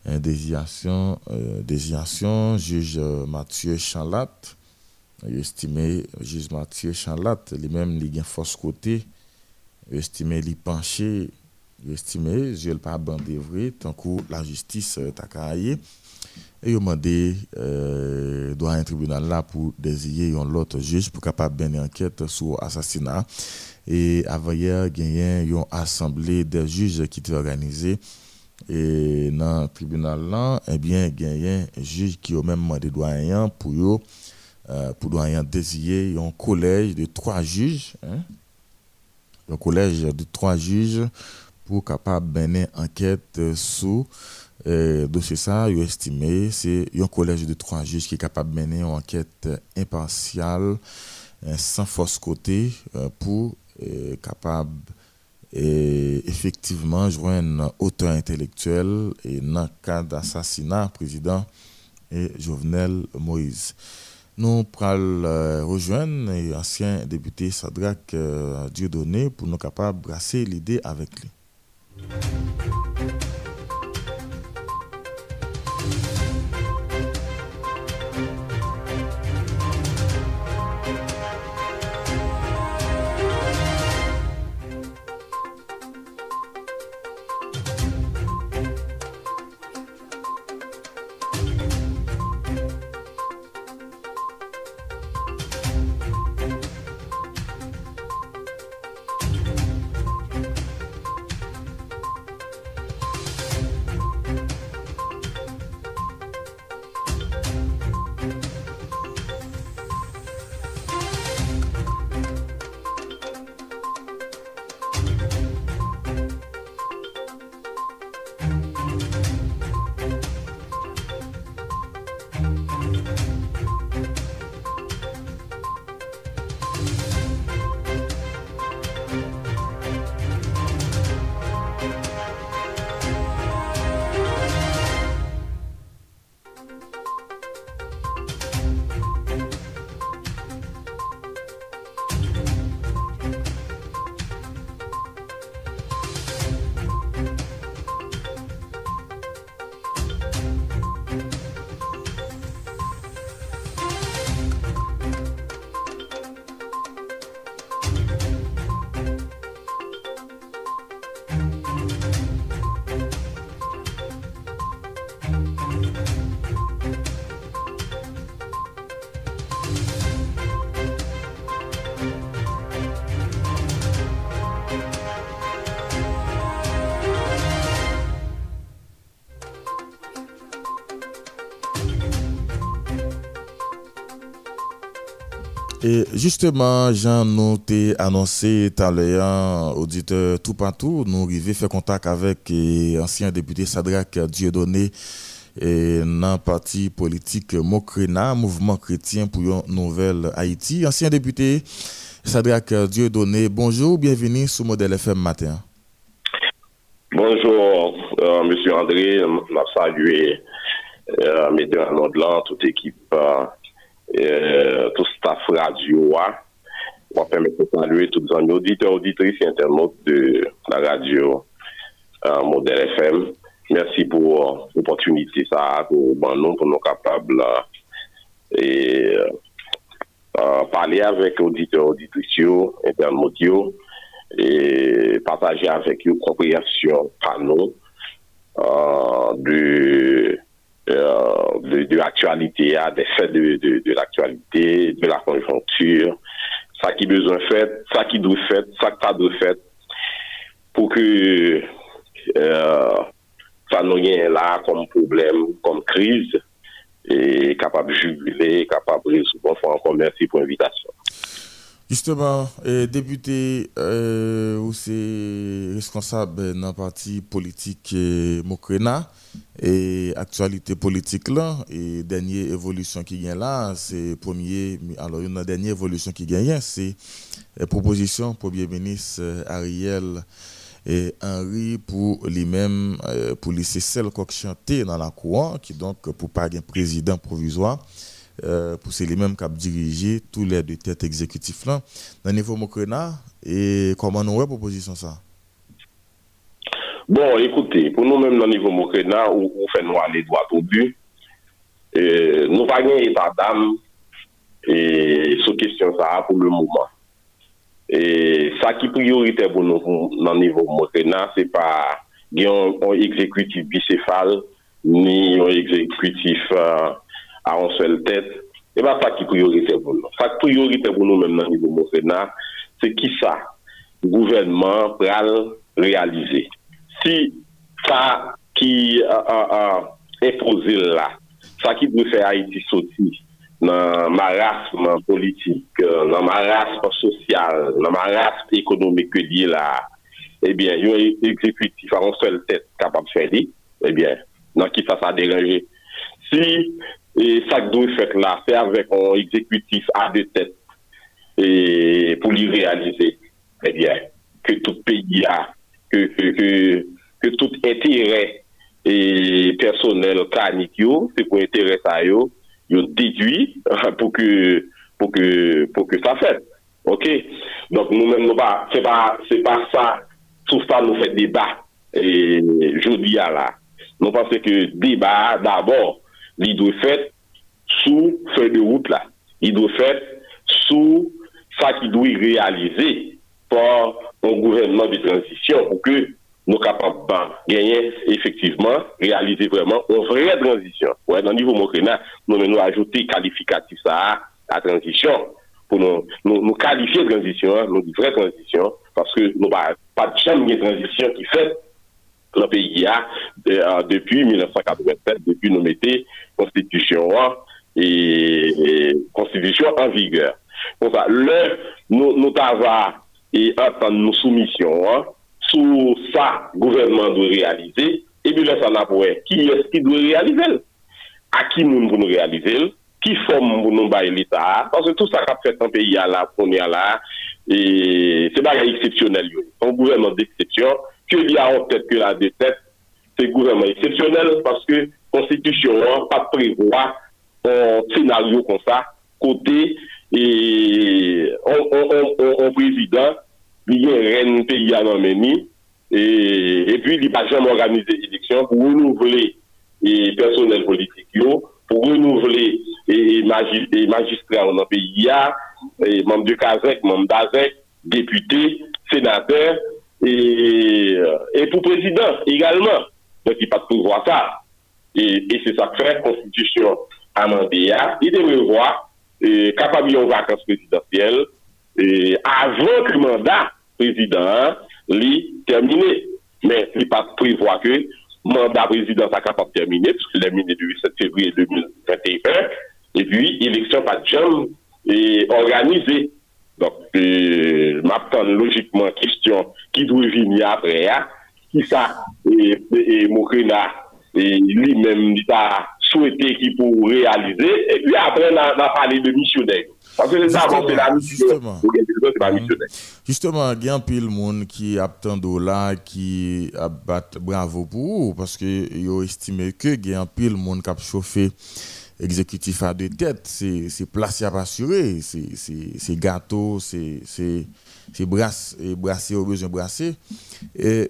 désignation euh, désignation juge Mathieu Chanlat. Estimé juge Mathieu Chanlat lui-même il gain force côté. Estimé il penché. Estimé je le pas bandé vrai tant que la justice t'a caillé et il a demandé euh, doit un tribunal là pour désigner un autre juge pour capable une enquête sur assassinat. Et avant hier gagné une assemblée des juges qui était organisée et dans le tribunal là eh bien gagné un juge qui a même demandé doyen pour yo, euh, pour doyen désigner un collège de trois juges hein? un collège de trois juges pour capable mener enquête sur euh, dossier ça, il estimé c'est un collège de trois juges qui est capable mener une enquête impartiale euh, sans force côté euh, pour euh, capable et effectivement un auteur intellectuel et dans le cas d'assassinat président et Jovenel Moïse. Nous prenons rejoindre l'ancien député Sadrak Dieudonné pour nous capables de brasser l'idée avec lui. Justement, Jean nous t'a annoncé talent auditeur tout partout, nous arrivons faire contact avec eh, l'ancien député Sadrak Dieudonné eh, et dans le parti politique Mokrena, mouvement chrétien pour une nouvelle Haïti. Ancien député Sadrak Dieudonné, bonjour, bienvenue sur Modèle FM Matin. Bonjour, euh, Monsieur André, m'a salué, euh, mesdames de l'an, toute équipe. Euh, tout staff radio. On permettre de saluer tous les auditeurs, auditrices et internautes de la radio euh, Modèle FM. Merci pour l'opportunité ça, pour, nous, pour capables et euh, parler avec auditeurs, auditrices, internautes et partager avec eux compréhension par nous de euh, de, l'actualité, des faits de, de, l'actualité, de la conjoncture, ça qui besoin fait, ça qui doit fait, ça qui pas doit fait, pour que euh, ça nous là comme problème, comme crise, et capable de jubiler, capable de résoudre. Encore merci pour l'invitation. Justement, euh, député euh, ou c'est responsable d'un parti politique euh, Mokrena et actualité politique là et dernière évolution qui vient là, c'est premier alors une dernière évolution qui gagne c'est la proposition premier ministre Ariel et Henri pour lui-même pour laisser celle chanter dans la cour qui donc pour pas un président provisoire Euh, pour c'est lui-même qui a dirigé tous les deux têtes exécutifs là dans le niveau Mokrena et comment nous la proposition ça Bon, écoutez, pour nous-mêmes dans le niveau Mokrena, on, on fait nous aller droit au but. Euh, nous pas gagner état d'âme et sous question ça pour le moment. Et ça qui est priorité pour nous dans le niveau Mokrena, c'est pas un exécutif bicéphale ni un exécutif euh, à une seule tête, eh et bien, pas qui priorité pour nous. Pas priorité pour nous, même dans le niveau Mofena, c'est qui ça, le gouvernement, pral réaliser. Si ça qui euh, euh, euh, est posé là, ça qui peut faire Haïti sortir dans marasme politique, dans marasme social, dans marasme économique que dit là, ebyen, eh yon ekzekutif an sel tèt kapap fè li, ebyen, eh nan ki sa sa deranje. Si E sak do e fèt la, fè avèk an ekzekutif a de tèt e pou li realize. Eh e bè, ke tout peyi a, ke, ke, ke, ke tout entere e personel kanik yo, se pou entere sa yo, yo dedwi *laughs* pou ke sa fèt. Ok? Donk nou men nou ba, se pa, pa sa, sou sa nou fè debat e jodi a la. Nou panse ke debat d'abord il doit faire sous feuille de route là. Il doit faire sous ça qui doit réaliser par un gouvernement de transition pour que nous capables de gagner effectivement, réaliser vraiment une vraie transition. Ouais, dans le niveau Mokrena, nous nous ajouter qualificatif ça à la transition nous, nous qualifier de transition, une vraie transition, parce que nous pas de jamais de transition qui fait la peyi ya depi 1987, depi nou mette konstitisyon an, konstitisyon an vigeur. Kon sa, le nou tava e atan nou soumisyon an, sou sa gouvernement dwe realize, e bi la sa la pou e, ki eski dwe realize el? A ki moun pou nou realize el? Ki fom moun nou baye l'Etat? Pansè tout sa kap fèt an peyi ala, poni ala, e se bagay eksepsyonel yo. Son gouvernement d'eksepsyon, il y a en tête que la détête c'est gouvernement exceptionnel parce que constitution hein, pas prévoit un scénario comme ça côté et président, il y a un pays à l'emmeni, et, et puis il n'a jamais organisé l'élection pour renouveler les personnels politiques, pour renouveler les magistrats dans le pays, et membres du CASEC, membres d'ASEC, députés, sénateurs, et, pour président également. Donc il n'y a pas de pouvoir ça. Et, c'est ça que fait la Constitution amendée. Il devrait voir et capable en vacances présidentielles avant que le mandat président lui terminé. Mais il pas prévoir que le mandat président soit capable de terminer, puisque qu'il est du 7 février 2021, et puis l'élection pas de organisée. Donk, map tan logikman kistyon ki dwe vini apre ya, ki sa Mokrina li menm li ta souwete ki pou realize, e pi apre nan pale de misyonèk. Paske le zavon se la misyonèk. Justeman, gen pil moun ki ap tan do la ki ap bat bravo pou ou, paske yo estime ke gen pil moun kap chofe exécutif à deux têtes, c'est placé à assurer, c'est gâteau, c'est c'est brasser au besoin brasser.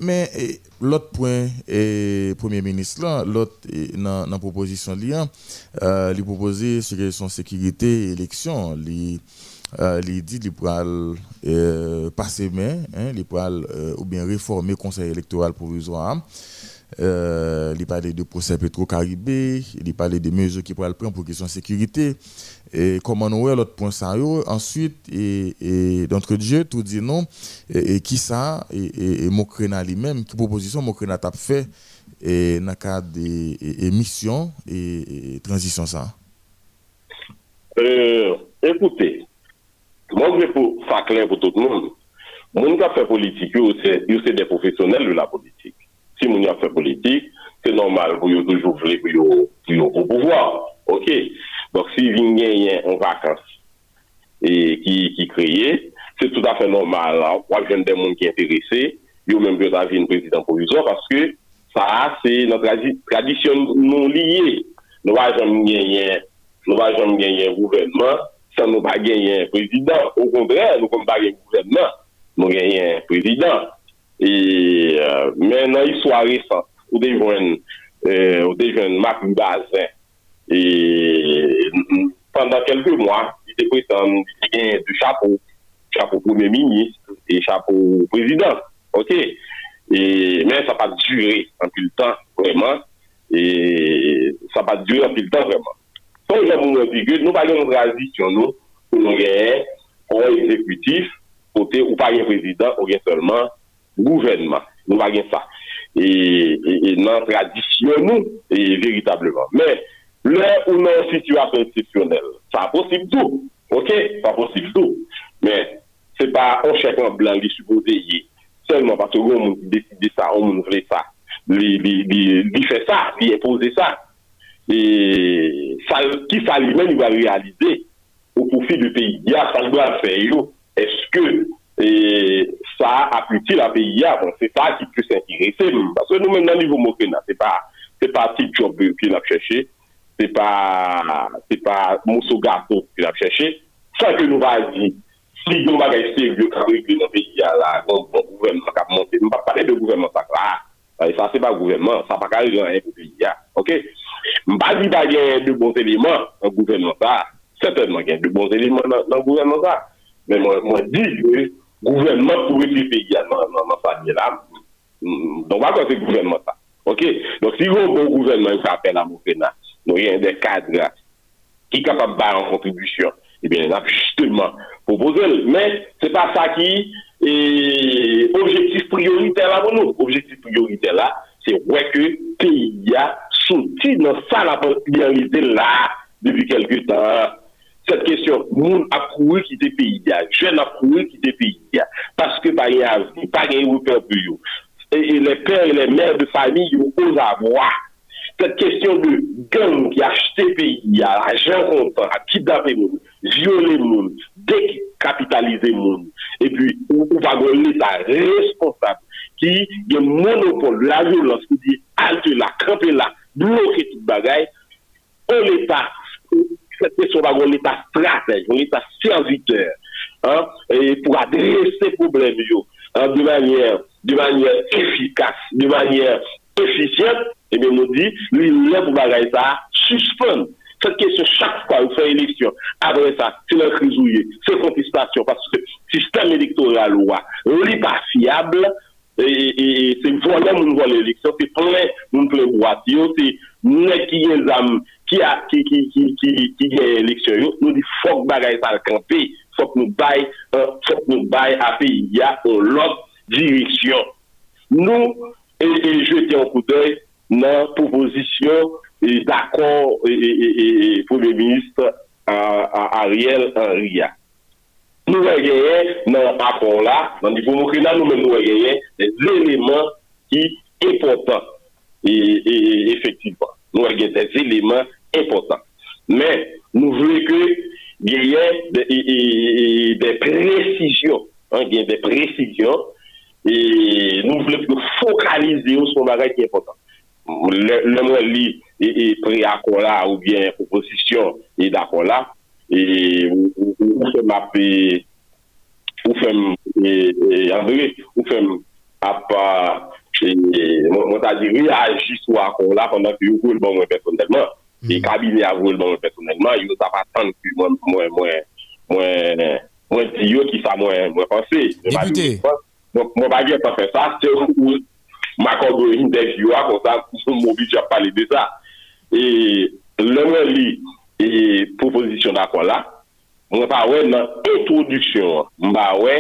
mais l'autre point, Premier ministre, l'autre, dans la proposition, il euh, proposer sur son sécurité et élection. Il euh, dit qu'il pourra euh, passer main, hein, il euh, ou bien réformer le conseil électoral provisoire. Euh, il parlait de procès Petro-Caribé, il parlait des mesures qui pourraient prendre pour question de sécurité. Et comment nous voyons l'autre point ça Ensuite, et, et d'entre Dieu, tout dit non. Et, qui ça? Et, et, Mokrena lui-même, qui proposition Mokrena a fait? Et dans le cadre des émissions et, transition ça? Euh, Écoutez, moi je vais pour faire clair pour tout le monde. Mon qui fait politique, c'est des professionnels de la politique si moun yon fè politik, se normal pou yo toujou vle pou yo pou pouvoir. Ok, donc si vin gen yon en vakans e, ki kreye, se tout afe normal la, wak jen den moun ki enterese, yo menm yo ta vin prezident provizor, paske sa se nan tradisyon nou liye. Nou wak jen genyen, nou wak jen genyen gouvernement, sa nou wak genyen prezident. Ou kontre, nou kon wak genyen gouvernement, nou genyen prezident. E euh, men nan yi swa resan, ou devwen, euh, ou devwen mak bazen. E pandan kelke mwa, yi te pretan, yi te gen du chapo, chapo premier ministre, e chapo prezident. Ok? E men sa pa dure anpil tan, vreman. E sa pa dure anpil tan, vreman. Son jan moun anpil, nou bagen nou tradisyon nou, pou nou gen, pou ekzekutif, pou te ou pa gen prezident, ou gen seulement gouvenman. Nou bagen sa. E nan tradisyon nou, e veritableman. Men, lè ou nan situasyon exceptionel, sa posib tou. Ok, sa posib tou. Men, se pa an chèkman blan li supose ye. Sèlman pati ou moun deside sa, ou moun vle sa. Li fè sa, li epose sa. E ki sa li men li va realize ou pou fi de peyi ya, sa li do a fè yo. Eske sa aputi la peyi ya, bon, se pa ki plus interese, parce nou men nan nivou mokre nan, se pa, se pa ti job ki la chèche, se pa, se pa mousso gato ki la chèche, sa ke nou va di, si yon bagay seryo ka regle nan peyi ya la, bon, bon, gouvernement sa ka monte, nou pa pale de gouvernement sa ka, sa se pa gouvernement, sa pa ka regle nan peyi ya, ok? Mba di bagay de bons eleman nan gouvernement sa, certainement gen de bons eleman nan gouvernement sa, men mwen di, yo, gouvernement pour le pays dans en famille là. Mm, donc, pas c'est gouvernement ça. OK? Donc, si vous avez un bon gouvernement qui appelle à Moukena, donc il y a des cadres qui sont capables de faire en contribution, eh bien, il a justement proposé. Mais ce n'est pas ça qui est objectif prioritaire là pour nous. Objectif prioritaire là, c'est ouais que le pays a sorti dans ça la réalité là depuis quelques temps. Cette question, moun a couru quitter pays, jeune a couru quitter pays, parce que pas pas pour Et, les pères et les mères de famille, ils osent avoir. Cette question de gang qui a acheté pays, à l'argent comptant, à kidnapper moun, violer moun, décapitaliser moun, et puis, on va l'État responsable qui a monopole, la violence, qui dit, halte là, camper là, bloquer toute bagaille, on l'État cette question va l'État stratège, l'État serviteur, hein, et pour adresser ces problèmes hein, de, manière, de manière efficace, de manière efficiente, et eh bien, nous dit, lui, pour bagaille ça, suspendre. Cette question, chaque fois, vous faites élection, après ça, c'est la crise c'est contestation, parce que le système électoral, n'est pas fiable, et, c'est voilà nous voit l'élection, c'est plein, nous plein boîtier, c'est Nè ki gen zam, ki gen leksyon yo, nou di fok bagay pal kampe, fok nou bay, uh, fok nou bay api ya on lot direksyon. Nou, e, e jete an koutey nan proposisyon e, d'akon e, e, e, e, Premier Ministre Ariel Henria. Nou wè genyen nan akon la, nan di pou mou kri nan nou men nou wè genyen, lè lèman ki important. efektivman. Nou a gen des eleman important. Men, nou vle ke gen gen de presisyon, gen de presisyon, nou vle ke fokalize yo son bagay ki important. Le mwen li pre-akon la ou bien proposisyon e d'akon la, ou fèm ap ou fèm ou fèm ap mwen ta di reagi sou akon la pandan ki yo roule ban mwen personelman e kabine a roule ban mwen personelman yo ta pa tan ki mwen mwen di yo ki sa mwen pense mwen bagye pa fe sa se ou makon do yon dek yo akon sa mwen bi jap pale de sa e lè mwen li e proposisyon akon la mwen pa wè nan introduksyon mwen pa wè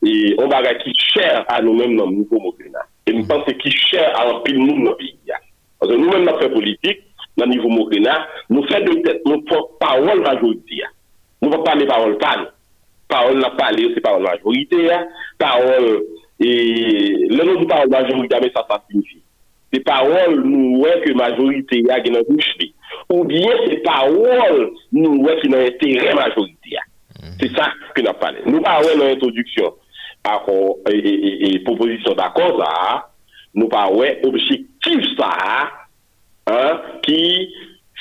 e on bagay ki chèr a nou mèm nan mou komokrina E mwen panse ki chè an pil nou nan peyi ya. Anse nou men nan fè politik, nan nivou mokrena, nou fè de tèt, nou fò parol majorite ya. Nou fò pale parol pan. Parol la pale yo se parol majorite ya. Parol, e, lè nou di parol majorite ya, men sa sa signifi. Se parol nou wè ke majorite ya genan bouch li. Ou bien se parol nou wè ki nan etere majorite ya. Se sa ke nan pale. Nou parol nan introduksyon. akon, e, e, e proposisyon d'akon sa, nou pa wè objektif sa, an, ki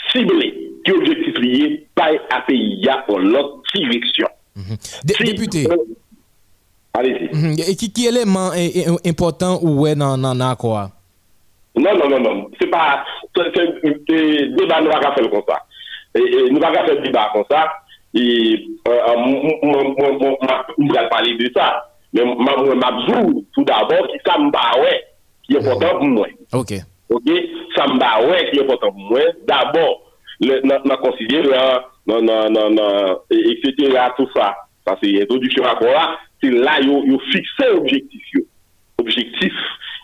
sible, ki objektif liye, pay api ya kon lot direksyon. Mm -hmm. De, si, deputé, mm -hmm. ki, ki eleman important ou wè nan, nan akon a? Non, non, non, non, se pa, debat nou baka fel kon sa. Nou baka fel debat kon sa, e mwen pali de sa, Mais moi, m'absous, tout d'abord, qui qui est important pour moi. Ok. OK? Ça qui est important pour moi. D'abord, hein, na- na- na- na- et- etc., tout ça. Ça, c'est introduction à quoi. C'est là, yo, yo fixé objectif, yo. Objectif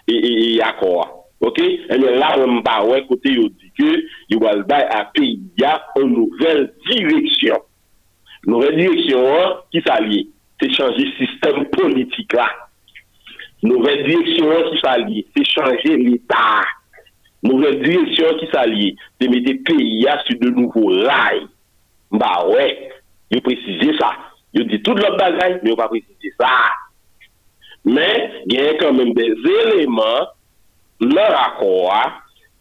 et, et accord. OK? Et bien là, va ouais, côté, yo dit que, yo à il y a une nouvelle direction. Nouvelle hein, qui. C'est changer système politique là. Nouvelle direction hein, qui s'allie. C'est changer l'État. Nouvelle direction qui s'allie. C'est mettre le pays sur de nouveaux rails. Bah ouais, il préciser ça. Il dit tout l'autre bagaille, mais il pas préciser ça. Mais il y a quand même des éléments leur accord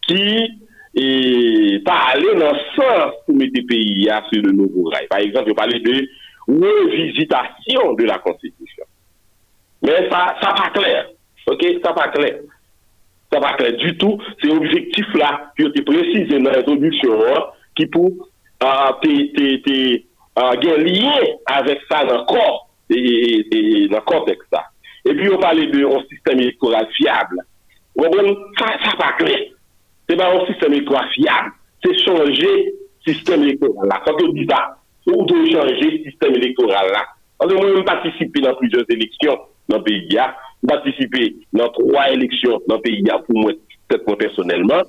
qui et pas aller dans le sens pour mettre le pays sur de nouveaux rails. Par exemple, je parlais de revisitation de la Constitution. Mais ça, ça pas clair. OK? Ça pas clair. Ça pas clair du tout. C'est objectif là qui a été précisé dans la résolution hein, qui pour euh, euh, lien avec ça dans le corps et, dans le. Et puis on parlait de un système électoral fiable. Comprenez? Ça, ça pas clair. C'est pas un système électoral fiable. C'est changer le système électoral. Quand on dit ça, ou de chanje sistem elektoral la. Anse mwen mwen patisipe nan plusieurs eleksyon nan PIA, patisipe nan 3 eleksyon nan PIA pou mwen tèt mwen personelman,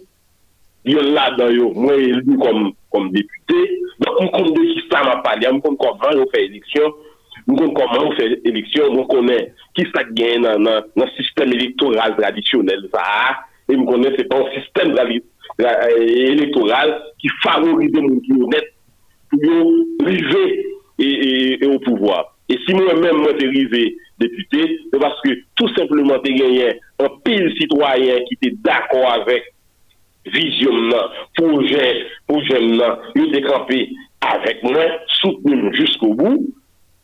yon la dan yo mwen elu kom depute, mwen kon de ki sa mwen pali, mwen kon kon van yo fè eleksyon, mwen kon kon van yo fè eleksyon, mwen konen ki sa gen nan, nan, nan sistem elektoral tradisyonel sa a, e mwen konen se pan sistem elektoral ki favorize moun ki yon net arriver et, au pouvoir. Et si moi-même, moi, t'es arrivé député, c'est parce que tout simplement, t'es gagné un pile citoyen qui était d'accord avec vision projet, projet yo te campé avec moi, soutenu jusqu'au bout,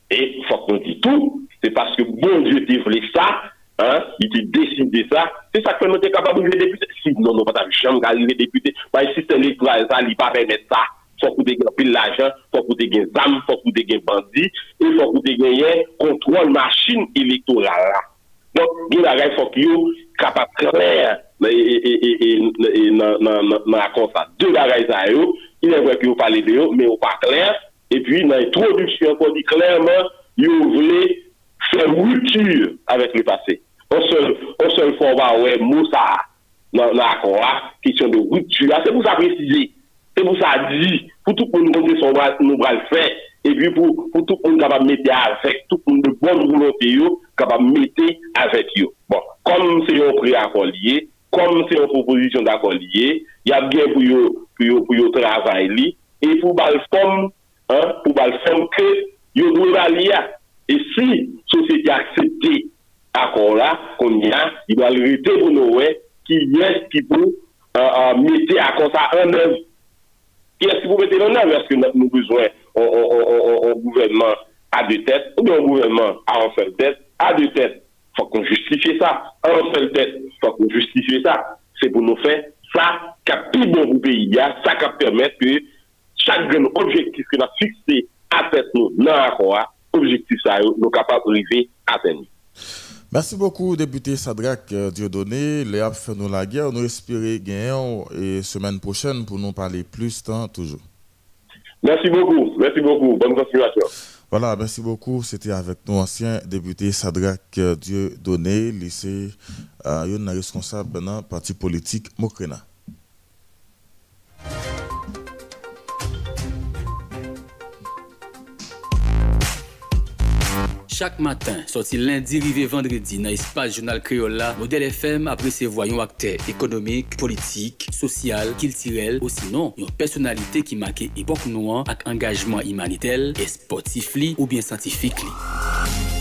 et faut qu'on dise tout, c'est parce que bon Dieu te voulait ça, hein, il te décidé ça, c'est ça que nous sommes capables de député. Sinon, nous pas jamais arriver député, bah, le système électoral, ça, il pas permettre ça. fòk ou de gen pil l'ajan, fòk ou de gen zam, fòk ou de gen bandi, e fòk ou de gen yen kontrol machin elektoral la. Don, gen la gen fòk yo kapap kler nan akon sa. De la gen sa yo, ilè wèk yo pale de yo, men yo pa kler, e pi nan introduksyon kon di klerman, yo vle fè mouture avèk le pase. On se fòk ba wè mousa nan akon la, kisyon de mouture, se mousa precizi. Se pou sa di, pou tout moun konti son nou bral fè, e pi pou, pou tout moun kapab mette avèk, tout moun de bon volonté yo, kapab mette avèk yo. Bon, kom se yo pri akon liye, kom se yo proposisyon d'akon liye, yap gen pou yo, pou yo, pou yo travay li, e pou bal fòm, pou bal fòm ke yo dwe bal liya. E si sosè ki aksepte akon la, kon ya, yi bal rite pou nouè, ki yes ki pou uh, uh, mette akon sa an ev, Ki eski pou mette nan nan? Eski nou bezwen an gouvernement a de tèt ou an gouvernement a an sel tèt? A de tèt, fòk kon justifiye sa. A an sel tèt, fòk kon justifiye sa. Se pou nou fè, sa ka pi bon pou peyi ya, sa ka permèt ke chak gen objektif ki nan fikse a tèt nou nan akwa, objektif sa yo nou kapap rive a tèt nou. Merci beaucoup, député Sadrak euh, Dieudonné. Ap fait nous la guerre. Nous espérons gagner et semaine prochaine pour nous parler plus temps toujours. Merci beaucoup. Merci beaucoup. Bonne continuation. Voilà, merci beaucoup. C'était avec nous ancien député Sadrak euh, Dieudonné, lycée euh, responsable dans le parti politique Mokrena. Chak matin, soti lundi, rive vendredi nan espas jounal Kriola, Model FM aprese voyon akte ekonomik, politik, sosyal, kiltirel, osinon yon personalite ki make epok nouan ak engajman imanitel, esportif li ou bien santifik li.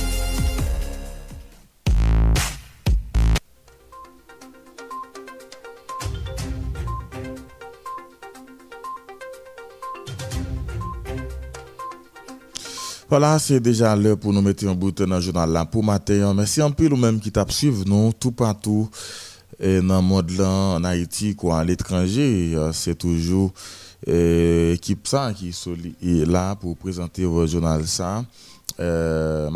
Voilà, c'est déjà l'heure pour nous mettre en bout dans le journal là pour matin. Merci un peu nous-mêmes qui t'ap suivre nous tout partout dans le monde là, en Haïti, quoi, à l'étranger. Euh, c'est toujours l'équipe ça qui est là pour présenter le journal ça. Euh,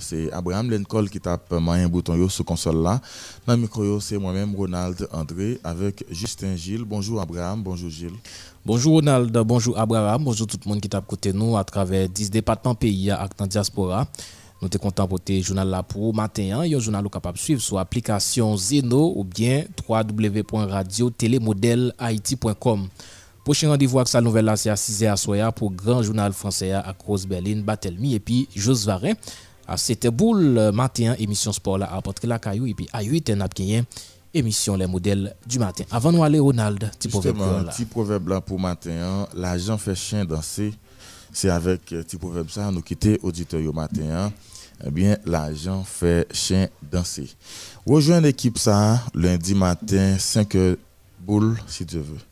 c'est Abraham Lencol qui tape un bouton yo sur console là. Dans le micro, c'est moi-même, Ronald André, avec Justin Gilles. Bonjour Abraham, bonjour Gilles. Bonjour Ronald, bonjour Abraham, bonjour tout le monde qui tape côté nous à travers 10 départements pays à la diaspora. Nous sommes contents pour le journal là pour matin. Un journal capable de suivre sur l'application Zeno ou bien www.radio-télémodèle-haïti.com. Prochain rendez-vous avec sa nouvelle là, c'est à 6h soir pour Grand Journal Français à Rose Berlin, Batelmi et puis Jos Varin. C'était boule matin, émission sport là à la Caillou et puis à 8 h émission Les modèles du matin. Avant de aller, Ronald, petit proverbe là. Petit proverbe là pour matin, hein. l'argent fait chien danser. C'est avec petit proverbe ça, nous quitter auditeur au matin. Hein. Eh bien, l'argent fait chien danser. Rejoins l'équipe ça lundi matin, 5 h boule si tu veux.